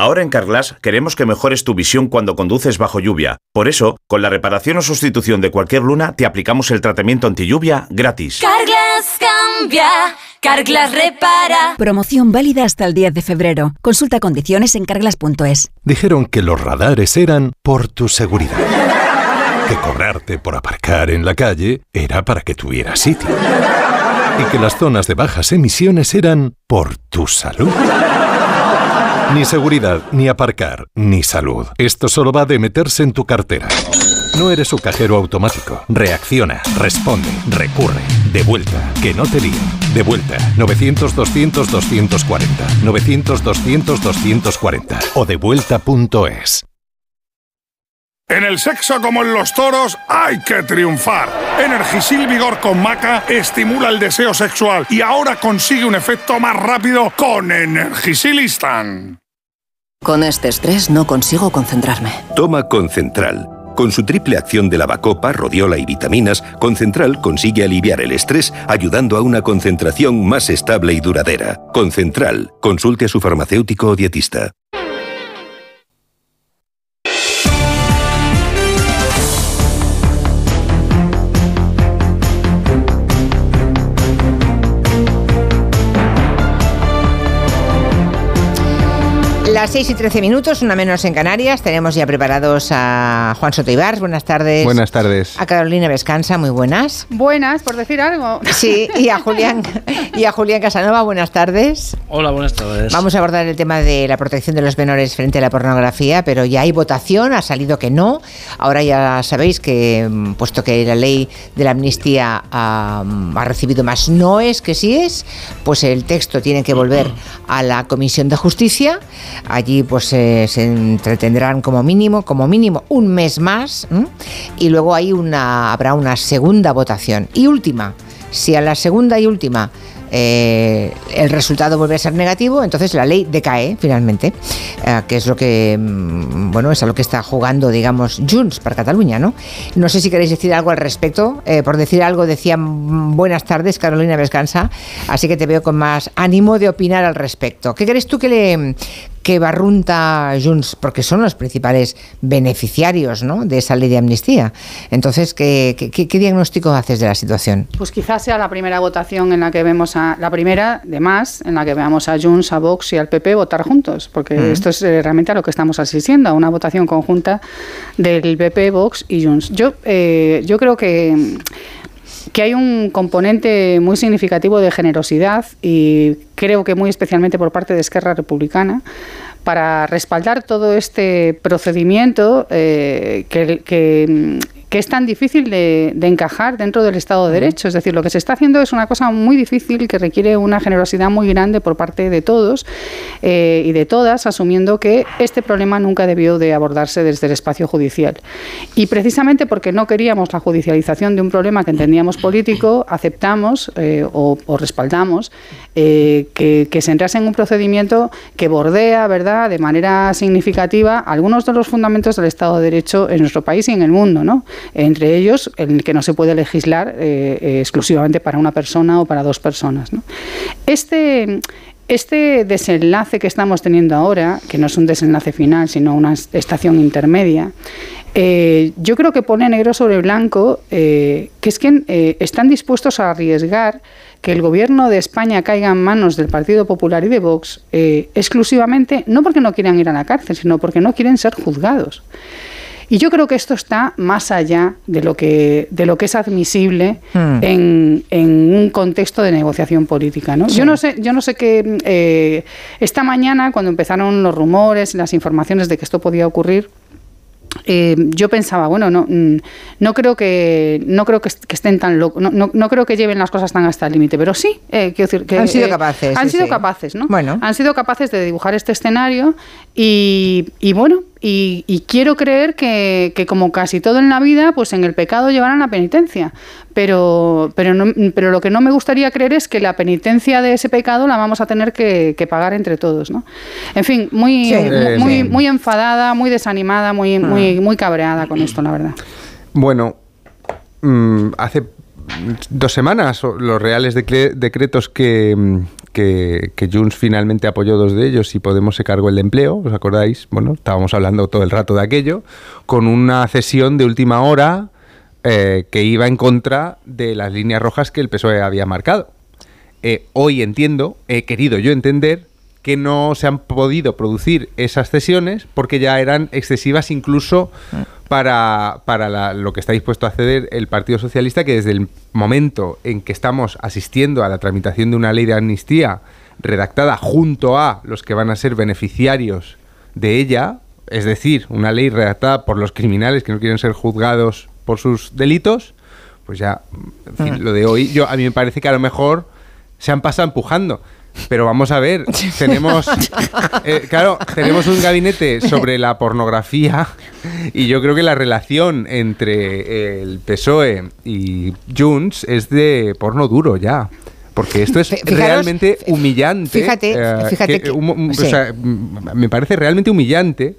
Ahora en Carglass queremos que mejores tu visión cuando conduces bajo lluvia. Por eso, con la reparación o sustitución de cualquier luna, te aplicamos el tratamiento anti lluvia gratis. Carglass cambia, Carglass repara. Promoción válida hasta el 10 de febrero. Consulta condiciones en carglass.es. Dijeron que los radares eran por tu seguridad. Que cobrarte por aparcar en la calle era para que tuvieras sitio. Y que las zonas de bajas emisiones eran por tu salud. Ni seguridad, ni aparcar, ni salud. Esto solo va de meterse en tu cartera. No eres su cajero automático. Reacciona, responde, recurre. De vuelta, que no te lío. De vuelta, 900-200-240. 900-200-240. O devuelta.es. En el sexo como en los toros hay que triunfar. Energisil Vigor con Maca estimula el deseo sexual y ahora consigue un efecto más rápido con Energisil Instant. Con este estrés no consigo concentrarme. Toma Concentral. Con su triple acción de lavacopa, rodiola y vitaminas, Concentral consigue aliviar el estrés ayudando a una concentración más estable y duradera. Concentral. Consulte a su farmacéutico o dietista. Las 6 y 13 minutos, una menos en Canarias. Tenemos ya preparados a Juan Soto Ibars. Buenas tardes. Buenas tardes. A Carolina Vescansa, muy buenas. Buenas, por decir algo. Sí, y a Julián, y a Julián Casanova, buenas tardes. Hola, buenas tardes. Vamos a abordar el tema de la protección de los menores frente a la pornografía, pero ya hay votación, ha salido que no. Ahora ya sabéis que, mm, puesto que la ley de la amnistía ha, ha recibido más noes que sí es, pues el texto tiene que volver a la Comisión de Justicia. Allí pues eh, se entretendrán como mínimo, como mínimo un mes más y luego hay una, habrá una segunda votación. Y última, si a la segunda y última eh, el resultado vuelve a ser negativo, entonces la ley decae finalmente, eh, que es lo que, mm, bueno, es a lo que está jugando, digamos, Junts para Cataluña, ¿no? No sé si queréis decir algo al respecto. Por decir algo, decía mm, buenas tardes, Carolina Vescansa, así que te veo con más ánimo de opinar al respecto. ¿Qué crees tú que le que barrunta Junts, porque son los principales beneficiarios ¿no? de esa ley de amnistía. Entonces, ¿qué, qué, qué diagnóstico haces de la situación? Pues quizás sea la primera votación en la que vemos a. La primera de más, en la que veamos a Junts, a Vox y al PP votar juntos, porque Mm. esto es eh, realmente a lo que estamos asistiendo, a una votación conjunta del PP, Vox y Junts. Yo, eh, yo creo que que hay un componente muy significativo de generosidad y creo que muy especialmente por parte de Esquerra Republicana para respaldar todo este procedimiento eh, que, que, que es tan difícil de, de encajar dentro del Estado de Derecho. Es decir, lo que se está haciendo es una cosa muy difícil que requiere una generosidad muy grande por parte de todos eh, y de todas, asumiendo que este problema nunca debió de abordarse desde el espacio judicial. Y precisamente porque no queríamos la judicialización de un problema que entendíamos político, aceptamos eh, o, o, respaldamos eh, que, que se entrase en un procedimiento que bordea, ¿verdad?, de manera significativa algunos de los fundamentos del Estado de Derecho en nuestro país y en el mundo, ¿no? Entre ellos, el que no se puede legislar eh, eh, exclusivamente para una persona o para dos personas. Este, este desenlace que estamos teniendo ahora, que no es un desenlace final, sino una estación intermedia, eh, yo creo que pone negro sobre blanco que es que están dispuestos a arriesgar que el gobierno de España caiga en manos del Partido Popular y de Vox exclusivamente, no porque no quieran ir a la cárcel, sino porque no quieren ser juzgados. Y yo creo que esto está más allá de lo que, de lo que es admisible Hmm. en, en un contexto de negociación política. ¿no? Sí. Yo no sé, yo no sé qué. eh, esta mañana, cuando empezaron los rumores, las informaciones de que esto podía ocurrir, eh, yo pensaba, bueno, no, mm, no creo que no creo que, est- que estén tan locos, no, no, no creo que lleven las cosas tan hasta el límite, pero sí, eh, quiero decir que Han sido eh, capaces, han sí, sido sí. capaces, ¿no? Bueno. Han sido capaces de dibujar este escenario y, y bueno, y, y quiero creer que, que como casi todo en la vida, pues en el pecado llevarán la penitencia. Pero, pero, no- pero lo que no me gustaría creer es que la penitencia de ese pecado la vamos a tener que, que pagar entre todos, ¿no? En fin, muy, Sí. muy, muy, sí. muy enfadada, muy desanimada, muy, muy, muy cabreada con esto, la verdad. Bueno, mm, hace dos semanas los reales decre- decretos que, mm, que, que Junts finalmente apoyó dos de ellos y Podemos se cargó el de empleo, ¿os acordáis? Bueno, estábamos hablando todo el rato de aquello, con una cesión de última hora eh, que iba en contra de las líneas rojas que el PSOE había marcado. Eh, hoy entiendo, he querido yo entender que no se han podido producir esas cesiones porque ya eran excesivas incluso para, para la- lo que está dispuesto a ceder el Partido Socialista, que desde el momento en que estamos asistiendo a la tramitación de una ley de amnistía redactada junto a los que van a ser beneficiarios de ella, es decir, una ley redactada por los criminales que no quieren ser juzgados por sus delitos, pues ya, en fin, lo de hoy, yo a mí me parece que a lo mejor se han pasado empujando. Pero vamos a ver, tenemos, eh, claro, tenemos un gabinete sobre la pornografía y yo creo que la relación entre el PSOE y Junts es de porno duro ya. Porque esto es Fijaros, realmente humillante. fíjate, eh, fíjate que- o sea, mm, me parece realmente humillante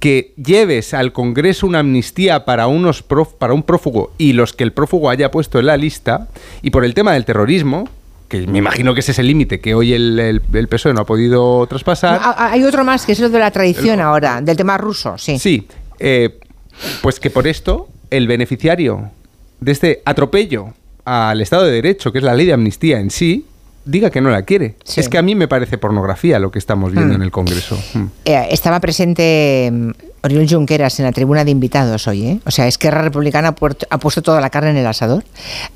que lleves al Congreso una amnistía para unos prof- para un prófugo y los que el prófugo haya puesto en la lista y por el tema del terrorismo que me imagino que ese es el límite que hoy el, el, el PSOE no ha podido traspasar. No, hay otro más que es lo de la tradición ahora, del tema ruso, sí. Sí, eh, pues que por esto el beneficiario de este atropello al Estado de Derecho, que es la ley de amnistía en sí, diga que no la quiere. Es que a mí me pararte pornografía lo que estamos viendo Hmm. en el Congreso. Hmm. Eh, estaba presente mm, Oriol Junqueras en la tribuna de invitados hoy, ¿eh? O sea, Esquerra Republicana ha, puerto- ha puesto toda la carne en el asador.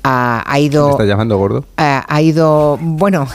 Ha, ha ¿Me ido... está llamando gordo? ha, ha ido, bueno,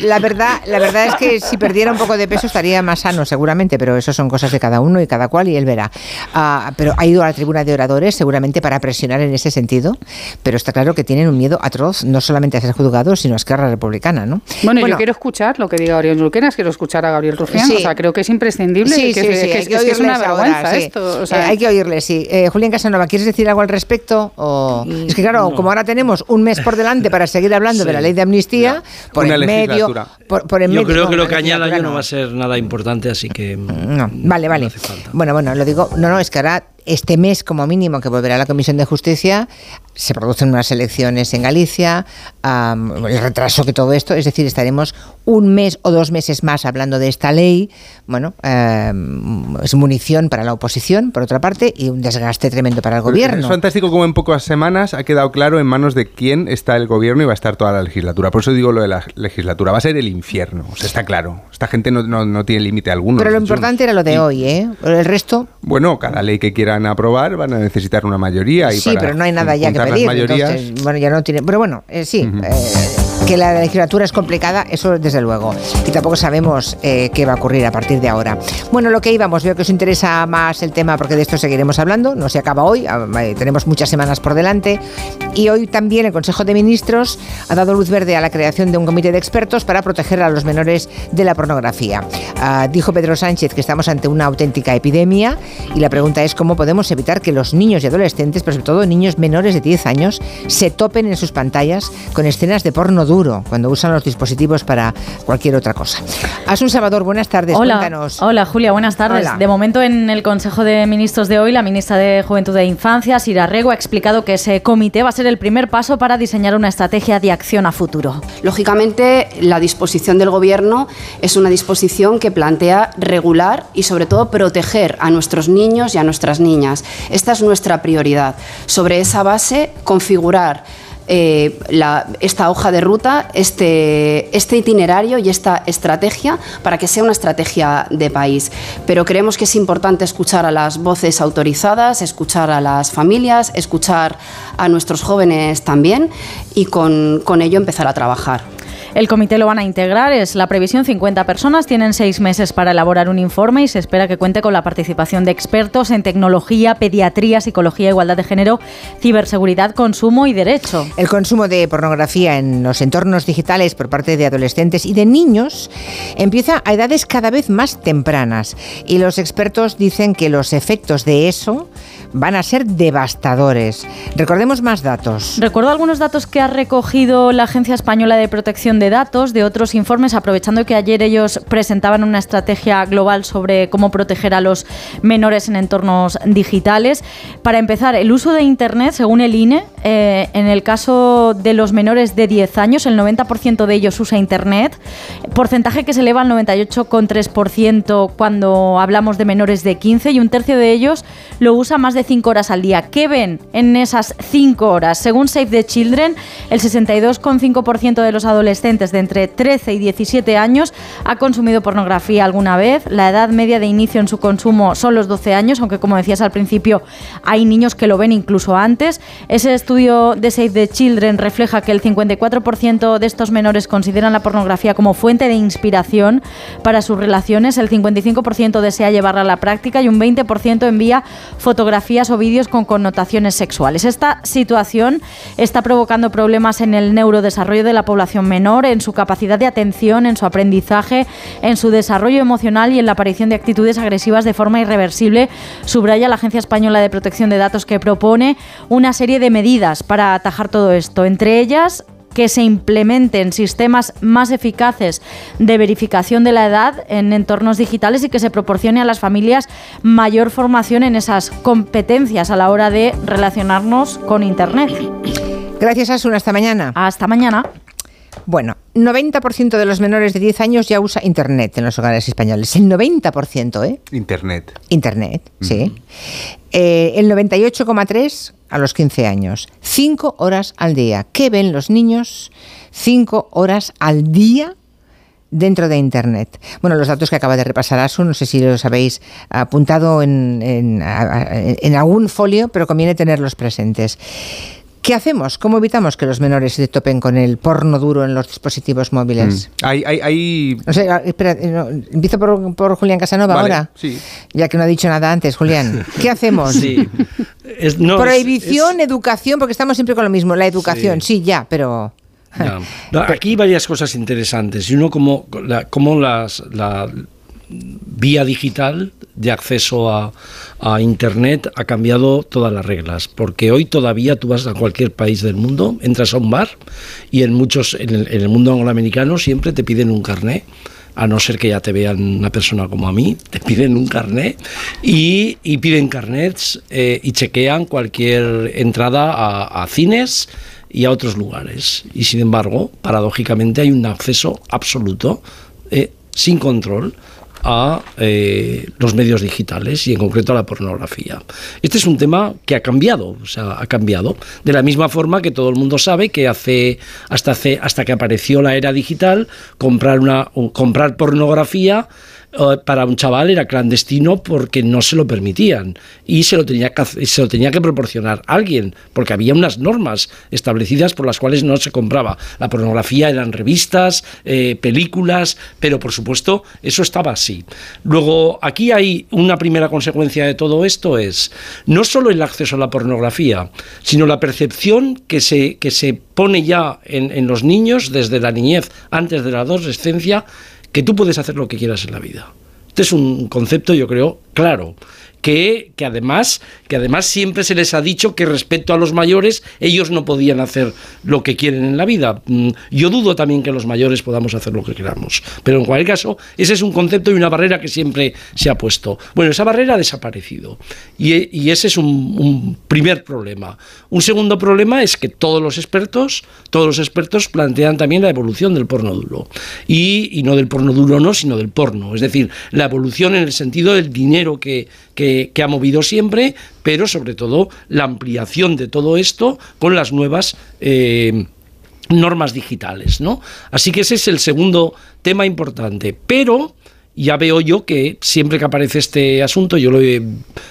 la verdad, la verdad es que si perdiera un poco de peso estaría más sano seguramente, pero eso son cosas de cada uno y cada cual y él verá. Ah, pero ha ido a la tribuna de oradores seguramente para presionar en ese sentido, pero está claro que tienen un miedo atroz no solamente a ser juzgados, sino a Esquerra Republicana, ¿no? Bueno, yo quiero escuchar lo que diga Oriol Junqueras, quiero escuchar a Gabriel Rufián, Sí. o sea, creo que es imprescindible, Sí, que, sí, que- sí, que hay es, que es que es una oírles ahora, vergüenza sí. esto. o sea, Eh, hay que oírle, sí. Eh, Julián Casanova, ¿quieres decir algo al respecto? O... Es que claro, como ahora tenemos un mes por delante para seguir hablando de la ley de amnistía, por Una en medio, por, Yo medio, creo no, que lo que añada yo no no. va a ser nada importante, así que... No, vale, vale. Bueno, bueno, lo digo, no, no, es que ahora este mes como mínimo que volverá la Comisión de Justicia, se producen unas elecciones en Galicia, el retraso que todo esto, es decir, estaremos un mes o dos meses más hablando de esta ley, bueno, am, es munición para la oposición, por otra parte, y un desgaste tremendo para el Es gobierno. fantástico como en pocas semanas ha quedado claro en manos de quién está el gobierno y va a estar toda la legislatura. Por eso digo lo de la legislatura. Va a ser el infierno. O sea, está claro. Esta gente no, no- no tiene límite alguno. Pero lo importante era lo de hoy, ¿eh? El resto, Bueno, cada ley que quieran aprobar van a necesitar una mayoría. Y sí, para pero no hay nada ya que juntar las mayorías- entonces, bueno, ya no tiene. Pero bueno, eh, sí, eh, que la legislatura es complicada, eso desde luego. Y tampoco sabemos eh, qué va a ocurrir a partir de ahora. Bueno, lo que íbamos, veo que os interesa más el tema porque de esto seguiremos hablando. No se acaba hoy, ah, tenemos muchas semanas por delante. Y hoy también el Consejo de Ministros ha dado luz verde a la creación de un comité de expertos para proteger a los menores de la pornografía. Ah, dijo Pedro Sánchez que estamos ante una auténtica epidemia y la pregunta es cómo podemos evitar que los niños y adolescentes, pero sobre todo niños menores de 10 años, se topen en sus pantallas con escenas de porno duro cuando usan los dispositivos para cualquier otra cosa. Asun Salvador, buenas tardes. Hola, Cuéntanos. hola Julia, buenas tardes. Hola. De momento en el Consejo de Ministros de hoy, la ministra de Juventud e Infancia, Sira Rego, ha explicado que ese comité va a ser el primer paso para diseñar una estrategia de acción a futuro. Lógicamente, la disposición del Gobierno es una disposición que plantea regular y, sobre todo, proteger a nuestros niños y a nuestras niñas. Esta es nuestra prioridad. Sobre esa base, configurar eh, esta hoja de ruta, este, este itinerario y esta estrategia para que sea una estrategia de país. Pero creemos que es importante escuchar a las voces autorizadas, escuchar a las familias, escuchar a nuestros jóvenes también y con ello empezar a trabajar. El comité lo van a integrar, es la previsión 50 personas, tienen seis meses para elaborar un informe y se espera que cuente con la participación de expertos en tecnología, pediatría, psicología, igualdad de género, ciberseguridad, consumo y derecho. El consumo de pornografía en los entornos digitales por parte de adolescentes y de niños empieza a edades cada vez más tempranas y los expertos dicen que los efectos de eso van a ser devastadores. Recordemos más datos. Recuerdo algunos datos que ha recogido la Agencia Española de Protección de Datos de otros informes, aprovechando que ayer ellos presentaban una estrategia global sobre cómo proteger a los menores en entornos digitales. Para empezar, el uso de Internet, según el INE, eh, en el caso de los menores de 10 años, el 90% de ellos usa Internet, porcentaje que se eleva al 98,3% cuando hablamos de menores de 15 y un tercio de ellos lo usa más de 5 horas al día. ¿Qué ven en esas 5 horas? Según Save the Children, el 62,5% de los adolescentes de entre 13 y 17 años ha consumido pornografía alguna vez. La edad media de inicio en su consumo son los 12 años, aunque como decías al principio, hay niños que lo ven incluso antes. Ese estudio de Save the Children refleja que el 54% de estos menores consideran la pornografía como fuente de inspiración para sus relaciones, el 55% desea llevarla a la práctica y un 20% envía fotografías o vídeos con connotaciones sexuales. Esta situación está provocando problemas en el neurodesarrollo de la población menor, en su capacidad de atención, en su aprendizaje, en su desarrollo emocional y en la aparición de actitudes agresivas de forma irreversible, subraya la Agencia Española de Protección de Datos que propone una serie de medidas para atajar todo esto, entre ellas que se implementen sistemas más eficaces de verificación de la edad en entornos digitales y que se proporcione a las familias mayor formación en esas competencias a la hora de relacionarnos con Internet. Gracias, Asun. Hasta mañana. Hasta mañana. Bueno, 90% de los menores de 10 años ya usa Internet en los hogares españoles. El 90%, ¿eh? Internet. Internet, sí. Eh, el 98,3% a los 15 años. 5 horas al día. ¿Qué ven los niños? 5 horas al día dentro de Internet. Bueno, los datos que acaba de repasar Asu, no sé si los habéis apuntado en, en, en algún folio, pero conviene tenerlos presentes. ¿Qué hacemos? ¿Cómo evitamos que los menores se topen con el porno duro en los dispositivos móviles? Mm. Hay, hay, hay... No sé, espera, no, empiezo por, por, Julián Casanova Vale, ahora. sí. Ya que no ha dicho nada antes, Julián. ¿Qué hacemos? Sí. Es- no, es- Prohibición, educación, porque estamos siempre con lo mismo. La educación, sí, ya, pero... Ya. Aquí hay varias cosas interesantes. Y uno, como, la, como las, la vía digital de acceso a, a Internet ha cambiado todas las reglas. Porque hoy todavía tú vas a cualquier país del mundo, entras a un bar y en muchos, en el, mundo angloamericano siempre te piden un carné. A no ser que ya te vean una persona como a mí, te piden un carné y, piden carnets eh, y chequean cualquier entrada a, a cines, y a otros lugares. Y sin embargo, paradójicamente hay un acceso absoluto, eh, sin control, a eh, los medios digitales y en concreto a la pornografía. Este es un tema que ha cambiado, o sea, ha cambiado. De la misma forma que todo el mundo sabe que hace hasta hace hasta que apareció la era digital, comprar una un- comprar pornografía para un chaval era clandestino porque no se lo permitían y se lo tenía que proporcionar alguien porque había unas normas establecidas por las cuales no se compraba. La pornografía eran revistas eh, películas pero por supuesto eso estaba así. Luego aquí hay una primera consecuencia de todo esto es no solo el acceso a la pornografía sino la percepción que se que se pone ya en los niños desde la niñez antes de la adolescencia que tú puedes hacer lo que quieras en la vida. Este es un concepto, yo creo, claro. Que, que además que además siempre se les ha dicho que respecto a los mayores ellos no podían hacer lo que quieren en la vida. Mm, Yo dudo también que los mayores podamos hacer lo que queramos. Pero en cualquier caso, ese es un concepto y una barrera que siempre se ha puesto. Bueno, esa barrera ha desaparecido. Y, y ese es un, un primer problema. Un segundo problema es que todos los expertos, todos los expertos plantean también la evolución del porno duro. Y, y no del porno duro no, sino del porno. Es decir, la evolución en el sentido del dinero que, que- que ha movido siempre, pero sobre todo la ampliación de todo esto con las nuevas... eh, normas digitales, ¿no? Así que ese es el segundo tema importante. Pero ya veo yo que siempre que aparece este asunto, yo lo he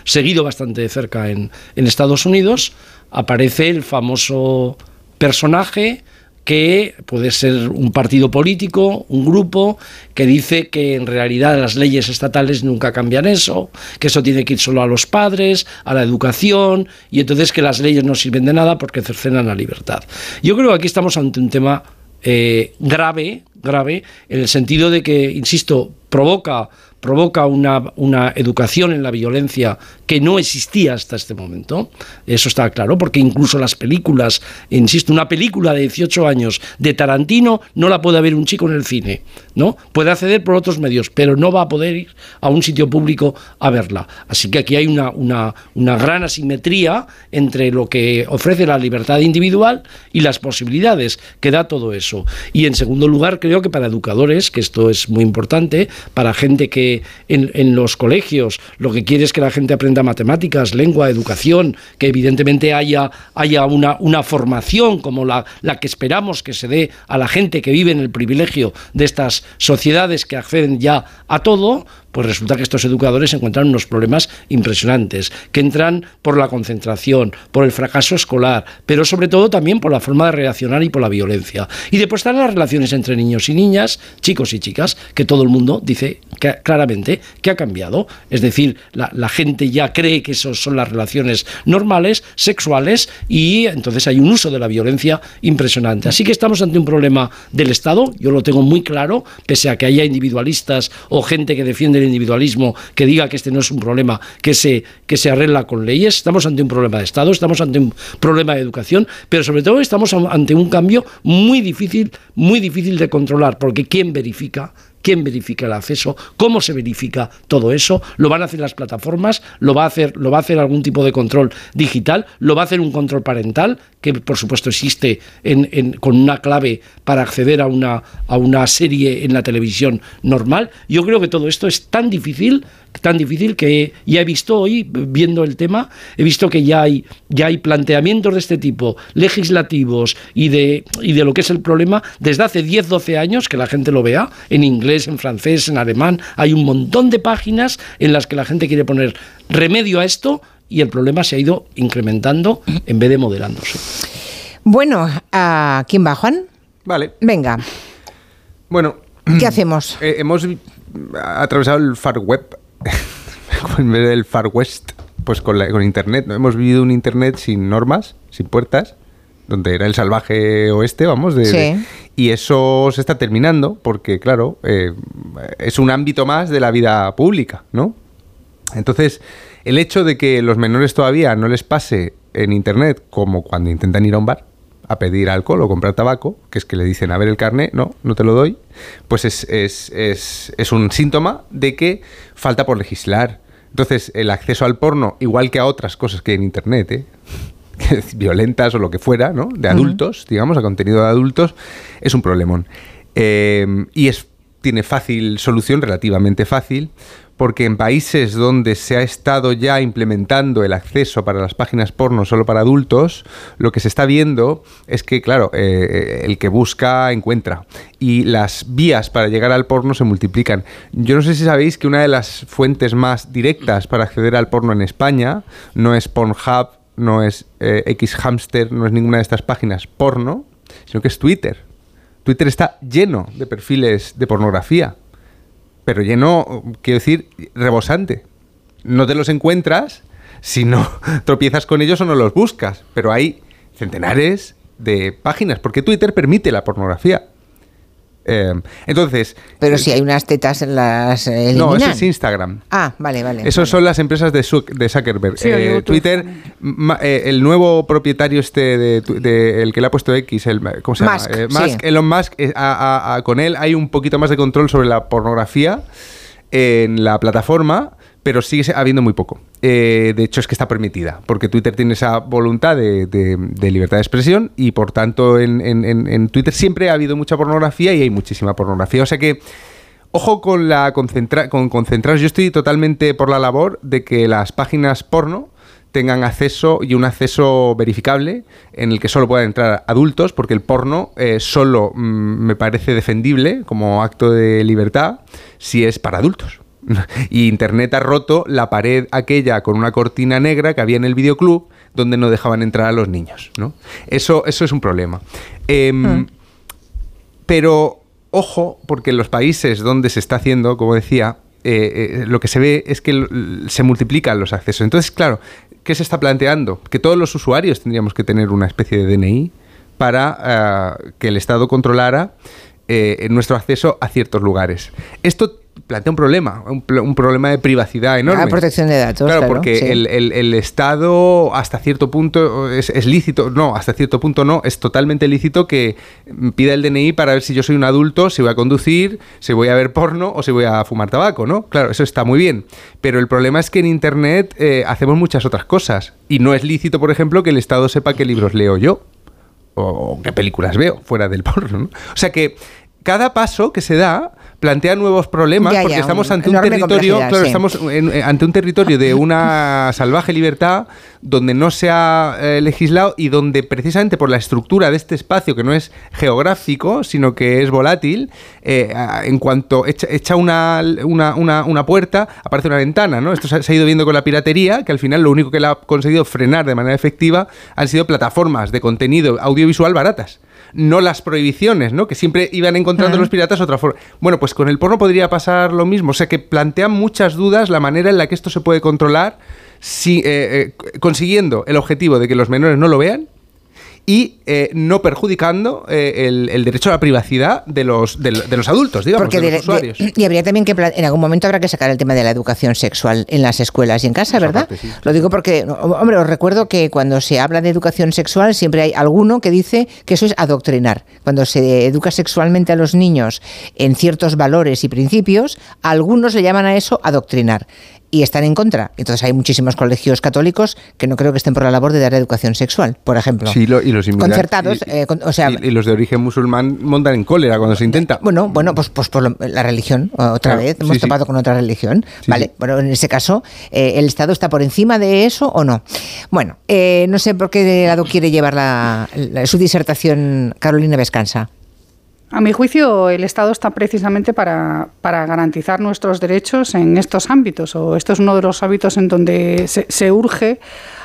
seguido bastante de cerca en, en Estados Unidos, aparece el famoso personaje que puede ser un partido político, un grupo, que dice que en realidad las leyes estatales nunca cambian eso, que eso tiene que ir solo a los padres, a la educación, y entonces que las leyes no sirven de nada porque cercenan la libertad. Yo creo que aquí estamos ante un tema eh, grave, grave, en el sentido de que, insisto, provoca, provoca una, una educación en la violencia que no existía hasta este momento. Eso está claro, porque incluso las películas, insisto, una película de 18 años de Tarantino no la puede ver un chico en el cine. ¿no? Puede acceder por otros medios, pero no va a poder ir a un sitio público a verla. Así que aquí hay una, una, una gran asimetría entre lo que ofrece la libertad individual y las posibilidades que da todo eso. Y en segundo lugar, creo que para educadores, que esto es muy importante, para gente que en, en los colegios lo que quiere es que la gente aprenda matemáticas, lengua, educación, que evidentemente haya, haya una, una formación como la, la que esperamos que se dé a la gente que vive en el privilegio de estas sociedades que acceden ya a todo, pues resulta que estos educadores encuentran unos problemas impresionantes, que entran por la concentración, por el fracaso escolar, pero sobre todo también por la forma de reaccionar y por la violencia. Y después están las relaciones entre niños y niñas, chicos y chicas, que todo el mundo dice claramente que ha cambiado. Es decir, la, la gente ya cree que esas son las relaciones normales, sexuales, y entonces hay un uso de la violencia impresionante. Así que estamos ante un problema del Estado, yo lo tengo muy claro, pese a que haya individualistas o gente que defiende individualismo que diga que este no es un problema que se, que se arregla con leyes. Estamos ante un problema de Estado, estamos ante un problema de educación, pero sobre todo estamos ante un cambio muy difícil, muy difícil de controlar, porque ¿quién verifica? Quién verifica el acceso, cómo se verifica todo eso, lo van a hacer las plataformas, lo va a hacer, lo va a hacer algún tipo de control digital, lo va a hacer un control parental, que por supuesto existe en- en- con una clave para acceder a una, a una serie en la televisión normal. Yo creo que todo esto es tan difícil, tan difícil que ya he visto hoy, viendo el tema, he visto que ya hay, ya hay planteamientos de este tipo, legislativos y de, y de lo que es el problema, desde hace 10, 12 años, que la gente lo vea, en inglés, en francés, en alemán, hay un montón de páginas en las que la gente quiere poner remedio a esto y el problema se ha ido incrementando en vez de moderándose. Bueno, ¿a quién va, Juan? Vale. Venga. Bueno. ¿Qué hacemos? Eh, hemos vi- atravesado el far web en vez del far west, pues con, la- con internet. ¿no? Hemos vivido un internet sin normas, sin puertas, donde era el salvaje oeste, vamos. De, Sí. de- y eso se está terminando porque, claro, eh, es un ámbito más de la vida pública, ¿no? Entonces, el hecho de que los menores todavía no les pase en internet como cuando intentan ir a un bar a pedir alcohol o comprar tabaco, que es que le dicen a ver el carnet, no, no te lo doy, pues es, es, es, es un síntoma de que falta por legislar. Entonces, el acceso al porno, igual que a otras cosas que hay en internet, ¿eh? violentas o lo que fuera, ¿no? De adultos, digamos, a contenido de adultos, es un problemón. Eh, y es, tiene fácil solución, relativamente fácil, porque en países donde se ha estado ya implementando el acceso para las páginas porno solo para adultos, lo que se está viendo es que, claro, eh, el que busca encuentra. Y las vías para llegar al porno se multiplican. Yo no sé si sabéis que una de las fuentes más directas para acceder al porno en España no es Pornhub, no es eh, Xhamster, no es ninguna de estas páginas porno, sino que es Twitter. Twitter está lleno de perfiles de pornografía, pero lleno, quiero decir, rebosante. No te los encuentras si no tropiezas con ellos o no los buscas, pero hay centenares de páginas, porque Twitter permite la pornografía. Eh, entonces... Pero si hay unas tetas en las eh, No, eso es Instagram. Ah, vale, vale. Esos son las empresas de, Zuck- de Zuckerberg. Sí, Eh. Twitter, ma- eh, el nuevo propietario este de, el que le ha puesto X, el, ¿cómo se Musk, llama? Eh, sí. Musk, Elon Musk, eh, a- a- a- con él hay un poquito más de control sobre la pornografía en la plataforma, pero sigue habiendo muy poco. Eh, de hecho, es que está permitida, porque Twitter tiene esa voluntad de, libertad de expresión y por tanto en, Twitter siempre ha habido mucha pornografía y hay muchísima pornografía. O sea que Ojo con la concentra con concentrar. Yo estoy totalmente por la labor de que las páginas porno tengan acceso y un acceso verificable en el que solo puedan entrar adultos, porque el porno eh, solo mm, me parece defendible como acto de libertad si es para adultos. Y Internet ha roto la pared aquella con una cortina negra que había en el videoclub donde no dejaban entrar a los niños. ¿no? Eso, eso es un problema. Em, pero ojo, porque en los países donde se está haciendo, como decía, eh, eh, lo que se ve es que se multiplican los accesos. Entonces, claro, ¿qué se está planteando? Que todos los usuarios tendríamos que tener una especie de DNI para ah, que el Estado controlara eh, nuestro acceso a ciertos lugares. Esto plantea un problema, un, problema de privacidad enorme. La protección de datos. Claro, Claro, porque sí. el, el- el Estado hasta cierto punto es, es lícito, no, hasta cierto punto no, es totalmente lícito que pida el DNI para ver si yo soy un adulto, si voy a conducir, si voy a ver porno o si voy a fumar tabaco, ¿no? Claro, eso está muy bien. Pero el problema es que en Internet eh, hacemos muchas otras cosas. Y no es lícito, por ejemplo, que el Estado sepa qué libros leo yo o qué películas veo fuera del porno. ¿no? O sea que cada paso que se da plantea nuevos problemas Ya, porque ya, estamos un- ante un territorio, claro, sí. estamos en- eh, ante un territorio de una salvaje libertad donde no se ha eh, legislado y donde precisamente por la estructura de este espacio que no es geográfico, sino que es volátil, eh, en cuanto echa, echa una, una, una- una puerta, aparece una ventana, ¿no? Esto se ha, se ha ido viendo con la piratería, que al final lo único que le ha conseguido frenar de manera efectiva han sido plataformas de contenido audiovisual baratas. No las prohibiciones, ¿no? Que siempre iban encontrando los piratas otra forma. Bueno, pues con el porno podría pasar lo mismo. O sea que plantean muchas dudas la manera en la que esto se puede controlar si, eh, eh, consiguiendo el objetivo de que los menores no lo vean y eh, no perjudicando eh, el, el derecho a la privacidad de los, de, de los adultos, digamos, Porque de de- los usuarios. y habría también que en algún momento habrá que sacar el tema de la educación sexual en las escuelas y en casa, ¿verdad? Lo digo porque, hombre, os recuerdo que cuando se habla de educación sexual siempre hay alguno que dice que eso es adoctrinar. Cuando se educa sexualmente a los niños en ciertos valores y principios, algunos le llaman a eso adoctrinar. Y están en contra. Entonces hay muchísimos colegios católicos que no creo que estén por la labor de dar educación sexual, por ejemplo. Sí, lo- y los Concertados, y- eh, con- o sea, y, y los de origen musulmán montan en cólera cuando se intenta. Bueno, bueno, pues, pues por lo- la religión, otra Claro, vez, hemos sí. topado con otra religión. vale, bueno, en ese caso, eh, ¿el Estado está por encima de eso o no? Bueno, eh, no sé por qué lado quiere llevar la, la- su disertación Carolina Vescansa. A mi juicio, el Estado está precisamente para, para garantizar nuestros derechos en estos ámbitos, o esto es uno de los hábitos en donde se, se urge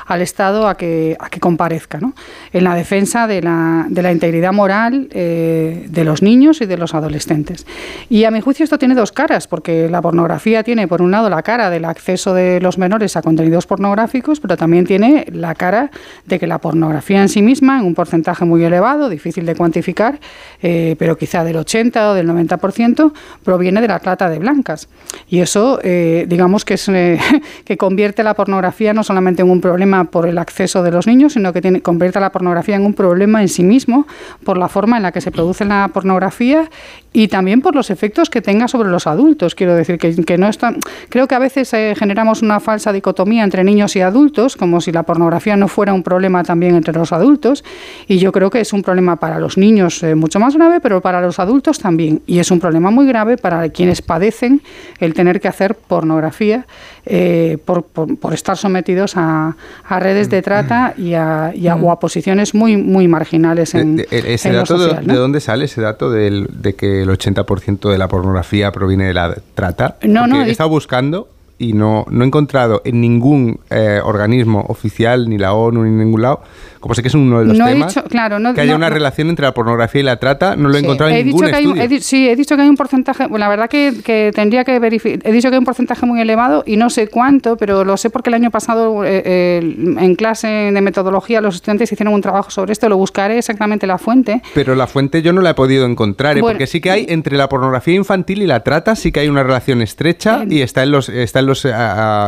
al Estado a que, comparezca, ¿no? en la defensa de la, de la integridad moral eh, de los niños y de los adolescentes. Y a mi juicio esto tiene dos caras, porque la pornografía tiene, por un lado, la cara del acceso de los menores a contenidos pornográficos, pero también tiene la cara de que la pornografía en sí misma, en un porcentaje muy elevado, difícil de cuantificar, eh, pero quizá del 80 o del 90%, proviene de la trata de blancas. Y eso, eh, digamos que, es, eh, que convierte la pornografía no solamente en un problema por el acceso de los niños, sino que tiene, convierte a la pornografía en un problema en sí mismo por la forma en la que se produce la pornografía y también por los efectos que tenga sobre los adultos. Quiero decir que, que no están. Creo que a veces eh, generamos una falsa dicotomía entre niños y adultos, como si la pornografía no fuera un problema también entre los adultos. Y yo creo que es un problema para los niños eh, mucho más grave, pero para los adultos también. Y es un problema muy grave para quienes padecen el tener que hacer pornografía eh, por, estar sometidos a, a redes de trata y a, y a- o a posiciones muy, muy marginales en, Eh, eh, ¿Ese en lo dato de- social, ¿no? de, dónde sale ese dato del- de que el 80% de la pornografía proviene de la trata? No, no, Porque di- he estado buscando y no, no he encontrado en ningún eh, organismo oficial, ni la ONU, ni en ningún lado, como sé que es uno de los No he temas, dicho- claro, no- que haya no- una relación entre la pornografía y la trata, no lo he encontrado en He dicho ningún hay, un- estudio. he di- sí, he dicho que hay un porcentaje, bueno, la verdad que, que tendría que verificar, he dicho que hay un porcentaje muy elevado y no sé cuánto, pero lo sé porque el año pasado eh, eh, en clase de metodología los estudiantes hicieron un trabajo sobre esto, lo buscaré exactamente la fuente. Pero la fuente yo no la he podido encontrar, ¿eh? Bueno, porque sí que hay entre la pornografía infantil y la trata, sí que hay una relación estrecha y está en los, está en los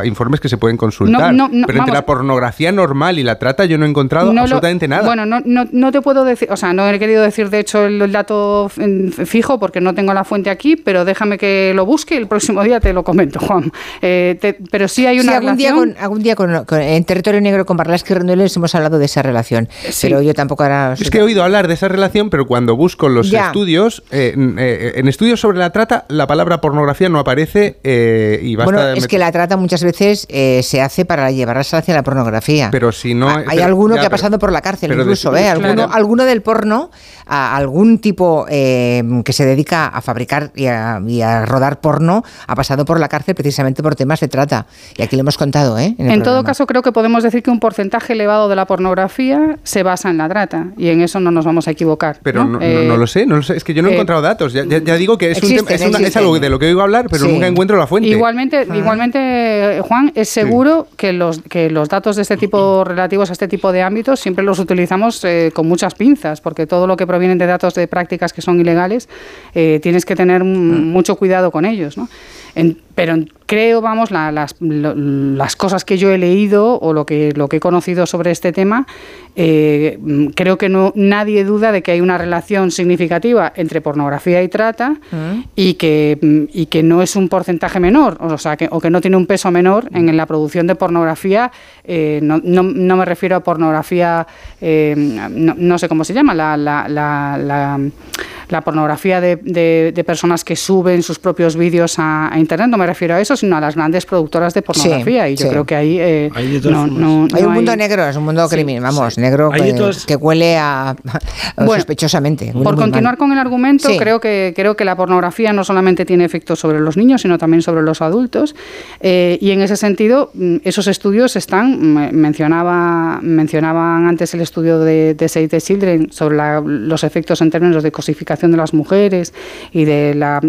informes que se pueden consultar. Pero entre vamos. la pornografía normal y la trata yo no he encontrado No absolutamente nada. Bueno, no, no, no te puedo decir, o sea, no he querido decir de hecho el, el dato fijo porque no tengo la fuente aquí, pero déjame que lo busque y el próximo día te lo comento, Juan. Eh, te- pero sí hay una Sí, algún día, relación. con, algún día con- con- en Territorio Negro con Barlasque y Rendueles hemos hablado de esa relación. Pero yo tampoco ahora... Es que he oído hablar de esa relación, pero cuando busco los Ya. estudios, eh, eh, en estudios sobre la trata, la palabra pornografía no aparece eh, y basta Bueno, es que la trata muchas veces eh, se hace para llevarse hacia la pornografía. Pero si no... Hay pero- alguno ya, que ha pero- por la cárcel, pero incluso, ¿eh? Alguno, claro. alguno del porno, a algún tipo eh, que se dedica a fabricar y a, y a rodar porno, ha pasado por la cárcel precisamente por temas de trata. Y aquí lo hemos contado, ¿eh? En, el todo programa. caso, creo que podemos decir que un porcentaje elevado de la pornografía se basa en la trata y en eso no nos vamos a equivocar. Pero no, no- Eh, no lo sé, no lo sé. Es que yo no he eh, encontrado datos. Ya, ya- ya digo que es, un existen, tema- es, una- es algo de lo que oigo hablar, pero Sí. nunca encuentro la fuente. Igualmente, igualmente igualmente, Juan, es seguro que, los, que los datos de este tipo relativos a este tipo de ámbitos siempre los utilizamos eh, con muchas pinzas, porque todo lo que provienen de datos de prácticas que son ilegales, eh, tienes que tener mm, mucho cuidado con ellos. ¿no? Pero creo, vamos, las, las, cosas que yo he leído o lo que, lo que he conocido sobre este tema, eh, creo que no nadie duda de que hay una relación significativa entre pornografía y trata mm. y, que, y que no es un porcentaje menor, o sea, que, o que no tiene un peso menor en, la producción de pornografía. Eh, no, no, no, me refiero a pornografía, eh, no, sé cómo se llama, la, la, la, la pornografía de, de, personas que suben sus propios vídeos a, Internet, no me refiero a eso, sino a las grandes productoras de pornografía. y yo creo que ahí hay, hay un mundo negro, es un mundo criminal, vamos, negro que, huele a, sospechosamente. por continuar con el argumento, creo, que, creo que la pornografía no solamente tiene efectos sobre los niños, sino también sobre los adultos. Eh, y en ese sentido, mm, esos estudios están, mencionaba, mencionaban antes el estudio de, de Save the Children sobre los efectos en términos de cosificación de las mujeres y de la,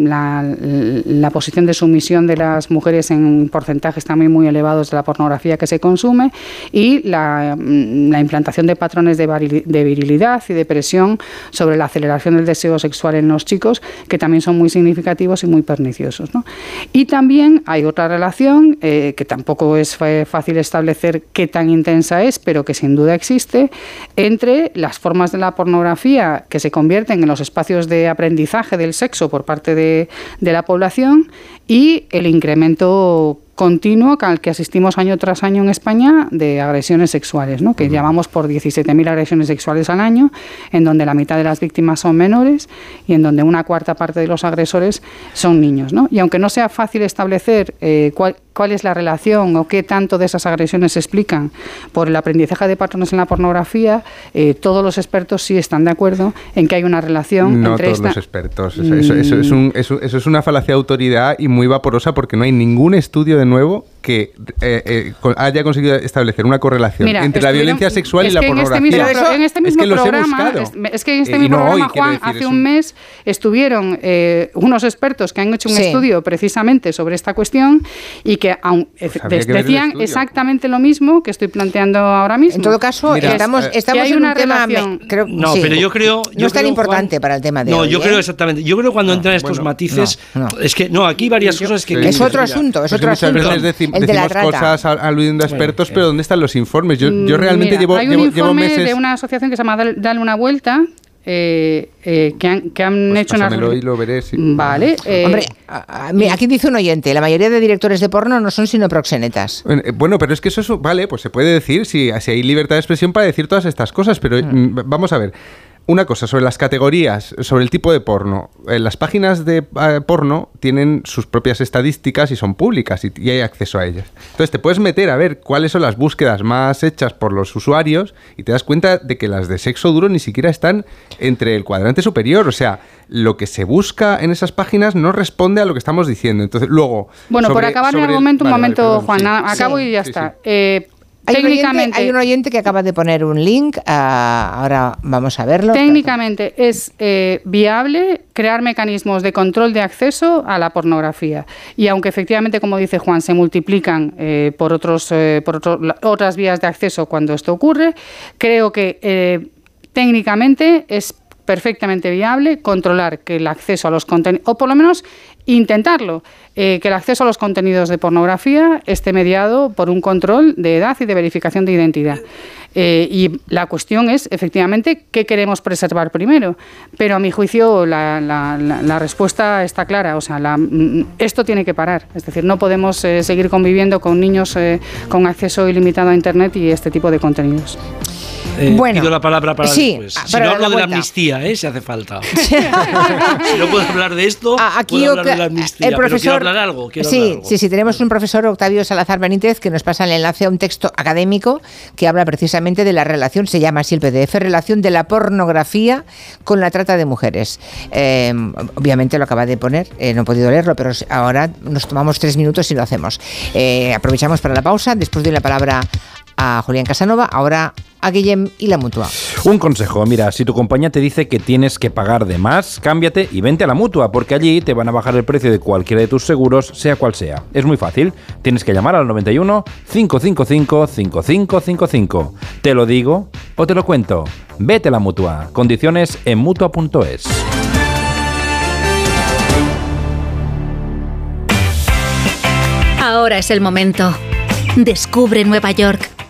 posición de sumisión de las mujeres en porcentajes también muy elevados de la pornografía que se consume y la, mm, la implantación de patrones de virilidad y de presión sobre la aceleración del deseo sexual en los chicos, que también son muy significativos y muy perniciosos. Y también hay otra relación, eh, que tampoco es fácil establecer qué tan intensa es, pero que sin duda existe, entre las formas de la pornografía que se convierten en los espacios de aprendizaje del sexo por parte de, de la población y el incremento continuo al que asistimos año tras año en España de agresiones sexuales, ¿no? que llamamos por 17.000 agresiones sexuales al año, en donde la mitad de las víctimas son menores y en donde una cuarta parte de los agresores son niños. ¿no? Y aunque no sea fácil establecer eh, cuál, cuál es la relación o qué tanto de esas agresiones se explican por el aprendizaje de patrones en la pornografía, eh, todos los expertos sí están de acuerdo en que hay una relación no entre todos los expertos. Eso, es un, eso, eso, es una falacia de autoridad y muy vaporosa porque no hay ningún estudio de nuevo que eh, eh, haya conseguido establecer una correlación entre la violencia sexual y la este pornografía. En este mismo, programa, es que en este mismo programa, Juan, hace un mes estuvieron eh, unos expertos que han hecho un estudio precisamente sobre esta cuestión y que aun, pues decían exactamente lo mismo que estoy planteando ahora mismo. En todo caso, estamos, estamos en un tema... creo, no, pero yo creo... no es tan importante para el tema de No, hoy, yo creo exactamente. Yo creo cuando entran estos matices... Es que, no, aquí hay varias cosas que... Es otro asunto, es otro asunto decimos cosas aludiendo a expertos, pero ¿dónde están los informes? Yo, yo mm, realmente llevo, hay un informe de una asociación que se llama Dale una vuelta, eh, eh, que han, que han pues hecho una... y lo veré. Vale. Eh, Hombre, aquí dice un oyente, la mayoría de directores de porno no son sino proxenetas. Bueno, pero es que eso es... Vale, pues se puede decir, si, si hay libertad de expresión para decir todas estas cosas, pero. Mm, vamos a ver una cosa sobre las categorías, sobre el tipo de porno. Eh, las páginas de eh, porno tienen sus propias estadísticas y son públicas y, hay acceso a ellas. Entonces te puedes meter a ver cuáles son las búsquedas más hechas por los usuarios y te das cuenta de que las de sexo duro ni siquiera están entre el cuadrante superior. O sea, lo que se busca en esas páginas no responde a lo que estamos diciendo. Entonces, luego... Bueno, por acabar en el momento, un momento, Juan, acabo y ya está. Eh, hay un, oyente, que acaba de poner un link, ah, ahora vamos a verlo. Técnicamente es eh, viable crear mecanismos de control de acceso a la pornografía. Y aunque efectivamente, como dice Juan, se multiplican eh, por, otros, eh, por otras vías de acceso cuando esto ocurre, creo que técnicamente es perfectamente viable controlar que el acceso a los contenidos, o por lo menos intentarlo, eh, que el acceso a los contenidos de pornografía esté mediado por un control de edad y de verificación de identidad. Eh, y la cuestión es, efectivamente, qué queremos preservar primero. Pero a mi juicio la, respuesta está clara. O sea, mm, esto tiene que parar. Es decir, no podemos eh, seguir conviviendo con niños con acceso ilimitado a Internet y este tipo de contenidos. Eh, bueno, pido la palabra para después. Si no hablo de la amnistía, ¿eh? si hace falta. si no puedo hablar de esto, Aquí puedo hablar de la amnistía. El profesor, hablar algo. sí, sí, sí, tenemos un profesor, Octavio Salazar Benítez, que nos pasa el enlace a un texto académico que habla precisamente de la relación, se llama así el PDF, relación de la pornografía con la trata de mujeres. Eh, obviamente lo acaba de poner, eh, no he podido leerlo, pero ahora nos tomamos tres minutos y lo hacemos. aprovechamos para la pausa, después de la palabra a Julián Casanova, ahora a Guillem y la mutua. Un consejo, mira, si tu compañía te dice que tienes que pagar de más, cámbiate y vente a la mutua, porque allí te van a bajar el precio de cualquiera de tus seguros, sea cual sea. Es muy fácil, tienes que llamar al 91 555 5555. Te lo digo o te lo cuento. Vete a la mutua. Condiciones en mutua.es. Ahora es el momento. Descubre Nueva York,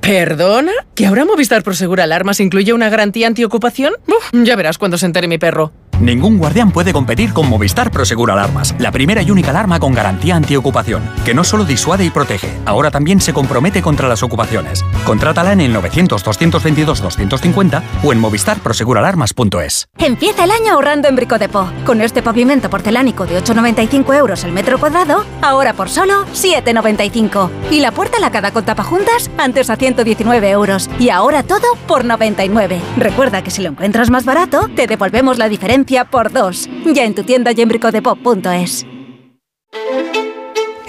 ¿Perdona? ¿Que ahora Movistar Prosegur Alarmas incluye una garantía antiocupación? Uf, ya verás cuando se entere mi perro. Ningún guardián puede competir con Movistar Prosegur Alarmas, la primera y única alarma con garantía antiocupación, que no solo disuade y protege, ahora también se compromete contra las ocupaciones. Contrátala en el 900-222-250 o en movistarproseguralarmas.es. Empieza el año ahorrando en Brico Depot. Con este pavimento porcelánico de 8,95 euros el metro cuadrado, ahora por solo 7,95. Y la puerta lacada con tapajuntas, antes a 119 euros. Y ahora todo por 99. Recuerda que si lo encuentras más barato, te devolvemos la diferencia por dos. Ya en tu tienda y en bricodepot.es.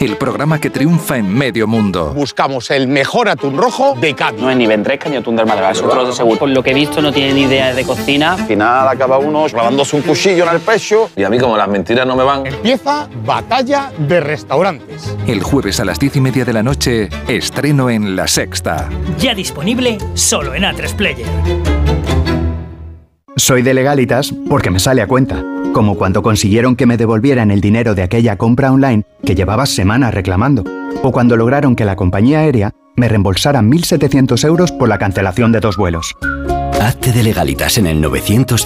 El programa que triunfa en medio mundo. Buscamos el mejor atún rojo de Cádiz. No es ni ventresca ni atún del Málaga, es otro de seguro. Por lo que he visto no tiene ni idea de cocina. Al final acaba uno clavándose un cuchillo en el pecho. Y a mí como las mentiras no me van. Empieza Batalla de Restaurantes. El jueves a las diez y media de la noche, estreno en La Sexta. Ya disponible solo en A3 Player. Soy de legalitas porque me sale a cuenta, como cuando consiguieron que me devolvieran el dinero de aquella compra online que llevaba semanas reclamando, o cuando lograron que la compañía aérea me reembolsara 1.700 euros por la cancelación de dos vuelos. Hazte de legalitas en el 900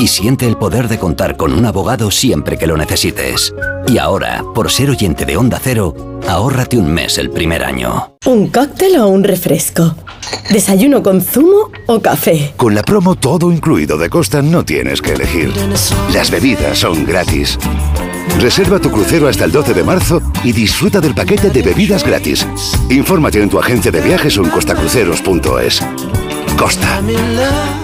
y siente el poder de contar con un abogado siempre que lo necesites. Y ahora, por ser oyente de Onda Cero, ahórrate un mes el primer año. ¿Un cóctel o un refresco? ¿Desayuno con zumo o café? Con la promo todo incluido de Costa no tienes que elegir. Las bebidas son gratis. Reserva tu crucero hasta el 12 de marzo y disfruta del paquete de bebidas gratis. Infórmate en tu agencia de viajes o en costacruceros.es. Costa.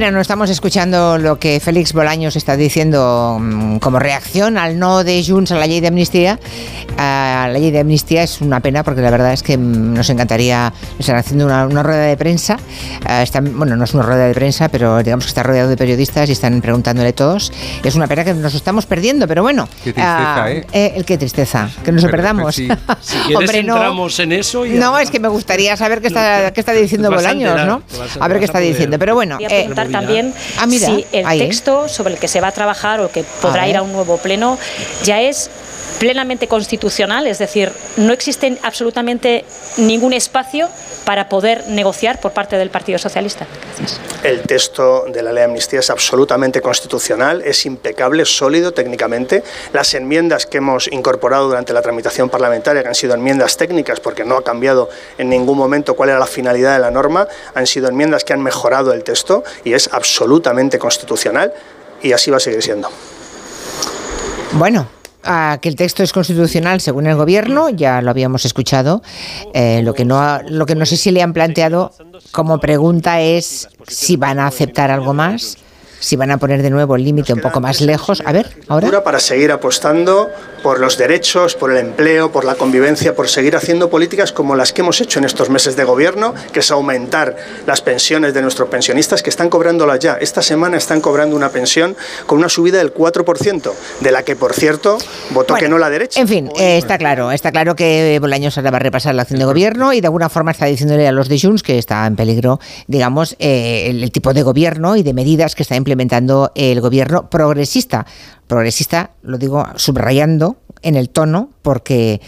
Pena, no estamos escuchando lo que Félix Bolaños está diciendo mm, como reacción al no de Junts a la ley de amnistía. A la ley de amnistía es una pena porque la verdad es que mm, nos encantaría, están haciendo una, rueda de prensa. Están, bueno, no es una rueda de prensa, pero digamos que está rodeado de periodistas y están preguntándole todos. Es una pena que nos estamos perdiendo, pero bueno. Qué tristeza, ah, ¿eh? ¿eh? El qué tristeza, que nos lo perdamos. Si quieres entramos en eso. Y no, es que me gustaría saber qué está, qué está diciendo Bolaños, ¿no? A, ver qué está diciendo. Pero bueno. Eh, también ah, si el texto sobre el que se va a trabajar o que podrá ir a un nuevo pleno ya es plenamente constitucional, es decir, no existe absolutamente ningún espacio para poder negociar por parte del Partido Socialista. El texto de la ley de amnistía es absolutamente constitucional, es impecable, sólido técnicamente. Las enmiendas que hemos incorporado durante la tramitación parlamentaria, que han sido enmiendas técnicas, porque no ha cambiado en ningún momento cuál era la finalidad de la norma, han sido enmiendas que han mejorado el texto y es absolutamente constitucional y así va a seguir siendo. Bueno, a que el texto es constitucional según el gobierno, ya lo habíamos escuchado. Eh, lo, que no, lo que no sé si le han planteado como pregunta es si van a aceptar algo más si van a poner de nuevo el límite un poco más lejos. A ver, ahora. Para seguir apostando por los derechos, por el empleo, por la convivencia, por seguir haciendo políticas como las que hemos hecho en estos meses de gobierno, que es aumentar las pensiones de nuestros pensionistas que están cobrándolas ya. Esta semana están cobrando una pensión con una subida del 4%, de la que, por cierto, votó que no la derecha. En fin, eh, está claro, está claro que Bolaños ahora va a repasar la acción de gobierno y de alguna forma está diciéndole a los de Junts que está en peligro, digamos, eh, el, el tipo de gobierno y de medidas que está implementando implementando el gobierno progresista. Progresista, lo digo subrayando en el tono, porque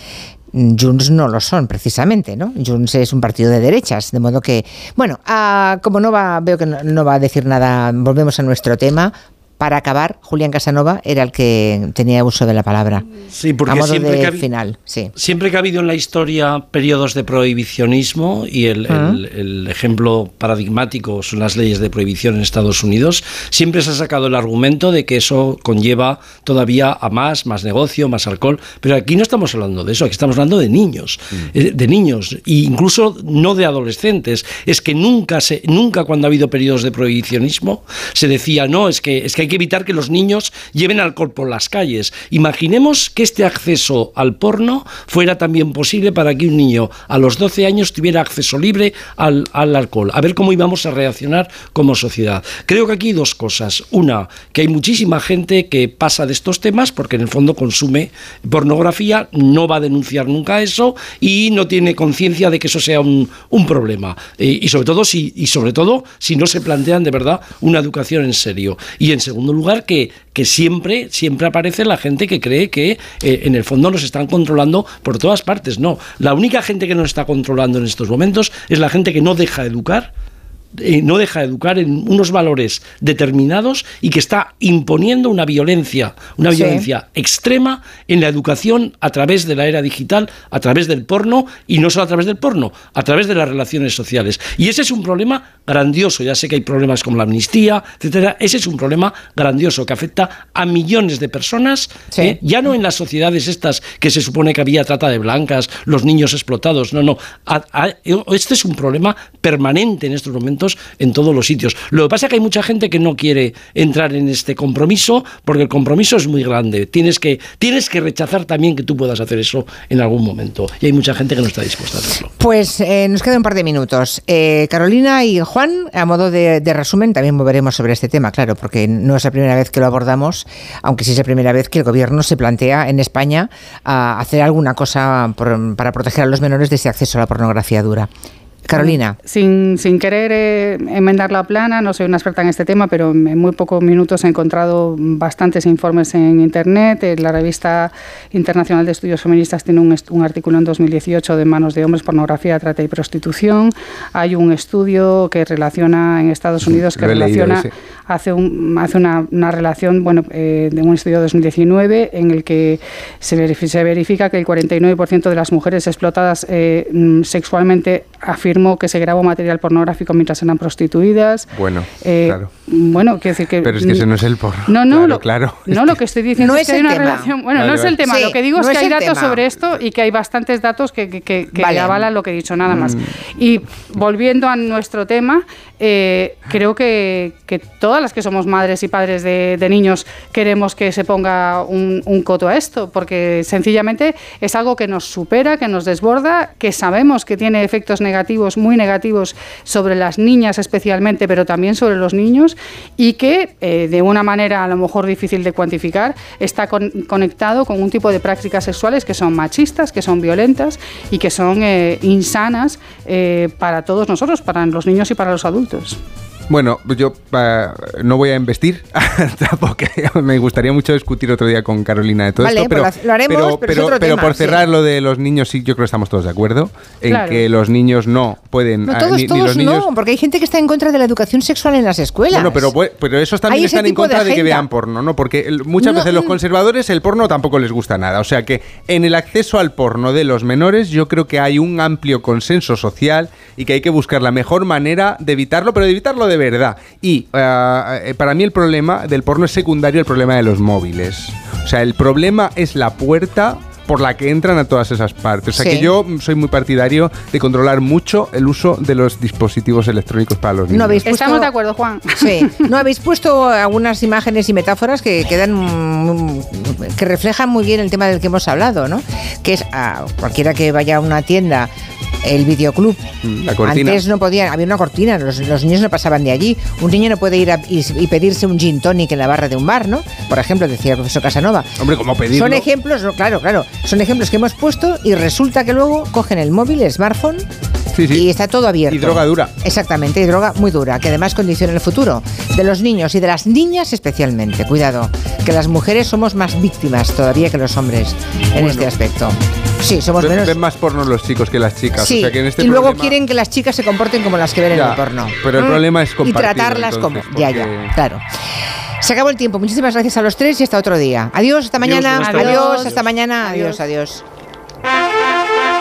Junts no lo son, precisamente, ¿no? Junts es un partido de derechas, de modo que, bueno, ah, como no va, veo que no, no va a decir nada, volvemos a nuestro tema. Para acabar, Julián Casanova era el que tenía uso de la palabra. Sí, porque a modo siempre de que ha final, sí. Siempre que ha habido en la historia periodos de prohibicionismo y el, el- el ejemplo paradigmático son las leyes de prohibición en Estados Unidos, siempre se ha sacado el argumento de que eso conlleva todavía a más, más negocio, más alcohol, pero aquí no estamos hablando de eso, aquí estamos hablando de niños, eh, de niños, e incluso no de adolescentes. Es que nunca, se, nunca cuando ha habido periodos de prohibicionismo se decía, no, es que, es que hay que evitar que los niños lleven alcohol por las calles. Imaginemos que este acceso al porno fuera también posible para que un niño a los 12 años tuviera acceso libre al, al alcohol. A ver cómo íbamos a reaccionar como sociedad. Creo que aquí hay dos cosas. Una, que hay muchísima gente que pasa de estos temas porque en el fondo consume pornografía, no va a denunciar nunca eso y no tiene conciencia de que eso sea un, un problema. Eh, y sobre todo si y sobre todo si no se plantean de verdad una educación en serio. Y en segundo lugar que, que siempre siempre aparece la gente que cree que eh, en el fondo nos están controlando por todas partes. No, la única gente que nos está controlando en estos momentos es la gente que no deja educar eh, no deja de educar en unos valores determinados y que está imponiendo una violencia, una Sí. violencia extrema en la educación a través de la era digital, a través del porno y no solo a través del porno, a través de las relaciones sociales. Y ese es un problema grandioso. Ya sé que hay problemas como la amnistía, etcétera. Ese es un problema grandioso que afecta a millones de personas, eh, ya no en las sociedades estas que se supone que había trata de blancas, los niños explotados. No, no. A- a- este es un problema permanente en estos momentos en todos los sitios. Lo que pasa es que hay mucha gente que no quiere entrar en este compromiso porque el compromiso es muy grande. Tienes que, tienes que rechazar también que tú puedas hacer eso en algún momento. Y hay mucha gente que no está dispuesta a hacerlo. Pues eh, nos queda un par de minutos. Eh, Carolina y Juan, a modo de, resumen, también moveremos sobre este tema, claro, porque no es la primera vez que lo abordamos, aunque sí es la primera vez que el gobierno se plantea en España hacer alguna cosa para proteger a los menores de ese acceso a la pornografía dura. Carolina. Sin, sin querer eh, enmendar la plana, no soy una experta en este tema, pero en muy pocos minutos he encontrado bastantes informes en Internet. Eh, La revista Internacional de Estudios Feministas tiene un, est- un artículo en 2018 de manos de hombres, pornografía, trata y prostitución. Hay un estudio que relaciona en Estados Unidos, que relaciona, hace, un, hace una, una relación bueno, eh, de un estudio de 2019 en el que se, verifi- se verifica que el 49% de las mujeres explotadas eh, mm, sexualmente afirmó que se grabó material pornográfico mientras eran prostituidas. Bueno, Eh, claro. Bueno, quiero decir que... Pero es que ese no es el porno. No, no, claro, lo, claro. no, lo que estoy diciendo No es es que hay el una tema. relación. Bueno, Vale, no es el tema. Sí, lo que digo no es que es hay datos tema. sobre esto y que hay bastantes datos que, que, que- que Vale. avalan lo que he dicho, nada más. Mm. Y volviendo a nuestro tema, eh, creo que, todas las que somos madres y padres de, niños queremos que se ponga un, coto a esto, porque sencillamente es algo que nos supera, que nos desborda, que sabemos que tiene efectos negativos, muy negativos sobre las niñas especialmente, pero también sobre los niños, y que eh, de una manera a lo mejor difícil de cuantificar está con- conectado con un tipo de prácticas sexuales que son machistas, que son violentas y que son eh, insanas para todos nosotros, para los niños y para los adultos. éxitos. Bueno, yo eh, no voy a investir, porque me gustaría mucho discutir otro día con Carolina de todo Vale, esto, pero, pues lo- haremos, pero, pero pero tema, por sí. cerrar lo de los niños, sí, yo creo que estamos todos de acuerdo en Claro. que los niños no pueden... No, ah, todos, ni- ni todos los niños, no, porque hay gente que está en contra de la educación sexual en las escuelas. Bueno, pero, pero esos también están en de contra de, que vean porno, ¿no? Porque muchas No, veces los mm. conservadores el porno tampoco les gusta nada. O sea que en el acceso al porno de los menores yo creo que hay un amplio consenso social y que hay que buscar la mejor manera de evitarlo, pero de evitarlo de verdad. Y ah, eh, para mí el problema del porno es secundario al problema de los móviles. O sea, el problema es la puerta por la que entran a todas esas partes. O sea Sí. que yo soy muy partidario de controlar mucho el uso de los dispositivos electrónicos para los niños. No habéis puesto- Estamos de acuerdo, Juan. Sí, no habéis puesto algunas imágenes y metáforas que quedan que reflejan muy bien el tema del que hemos hablado, ¿no? Que es a cualquiera que vaya a una tienda el videoclub. La cortina. Antes no podían, había una cortina, los, los niños no pasaban de allí. Un niño no puede ir a- y, y pedirse un gin tonic en la barra de un bar, ¿no? Por ejemplo, decía el profesor Casanova. Hombre, como pedirlo. Son ejemplos, no, claro, claro, son ejemplos que hemos puesto y resulta que luego cogen el móvil, el smartphone Sí, sí. Y está todo abierto. Y droga dura. Exactamente, y droga muy dura, que además condiciona el futuro de los niños y de las niñas especialmente. Cuidado, que las mujeres somos más víctimas todavía que los hombres en Bueno. este aspecto. Sí, somos Ven, menos... ven más porno los chicos que las chicas. Sí, o sea que en este y luego problema- quieren que las chicas se comporten como las que ven en Ya, el porno. pero el Mm. problema es Y compartirlo, tratarlas entonces, como... Ya, ya, porque- claro. Se acabó el tiempo. Muchísimas gracias a los tres y hasta otro día. Adiós, hasta mañana. buenas Adiós, tardes. hasta mañana. Adiós, adiós.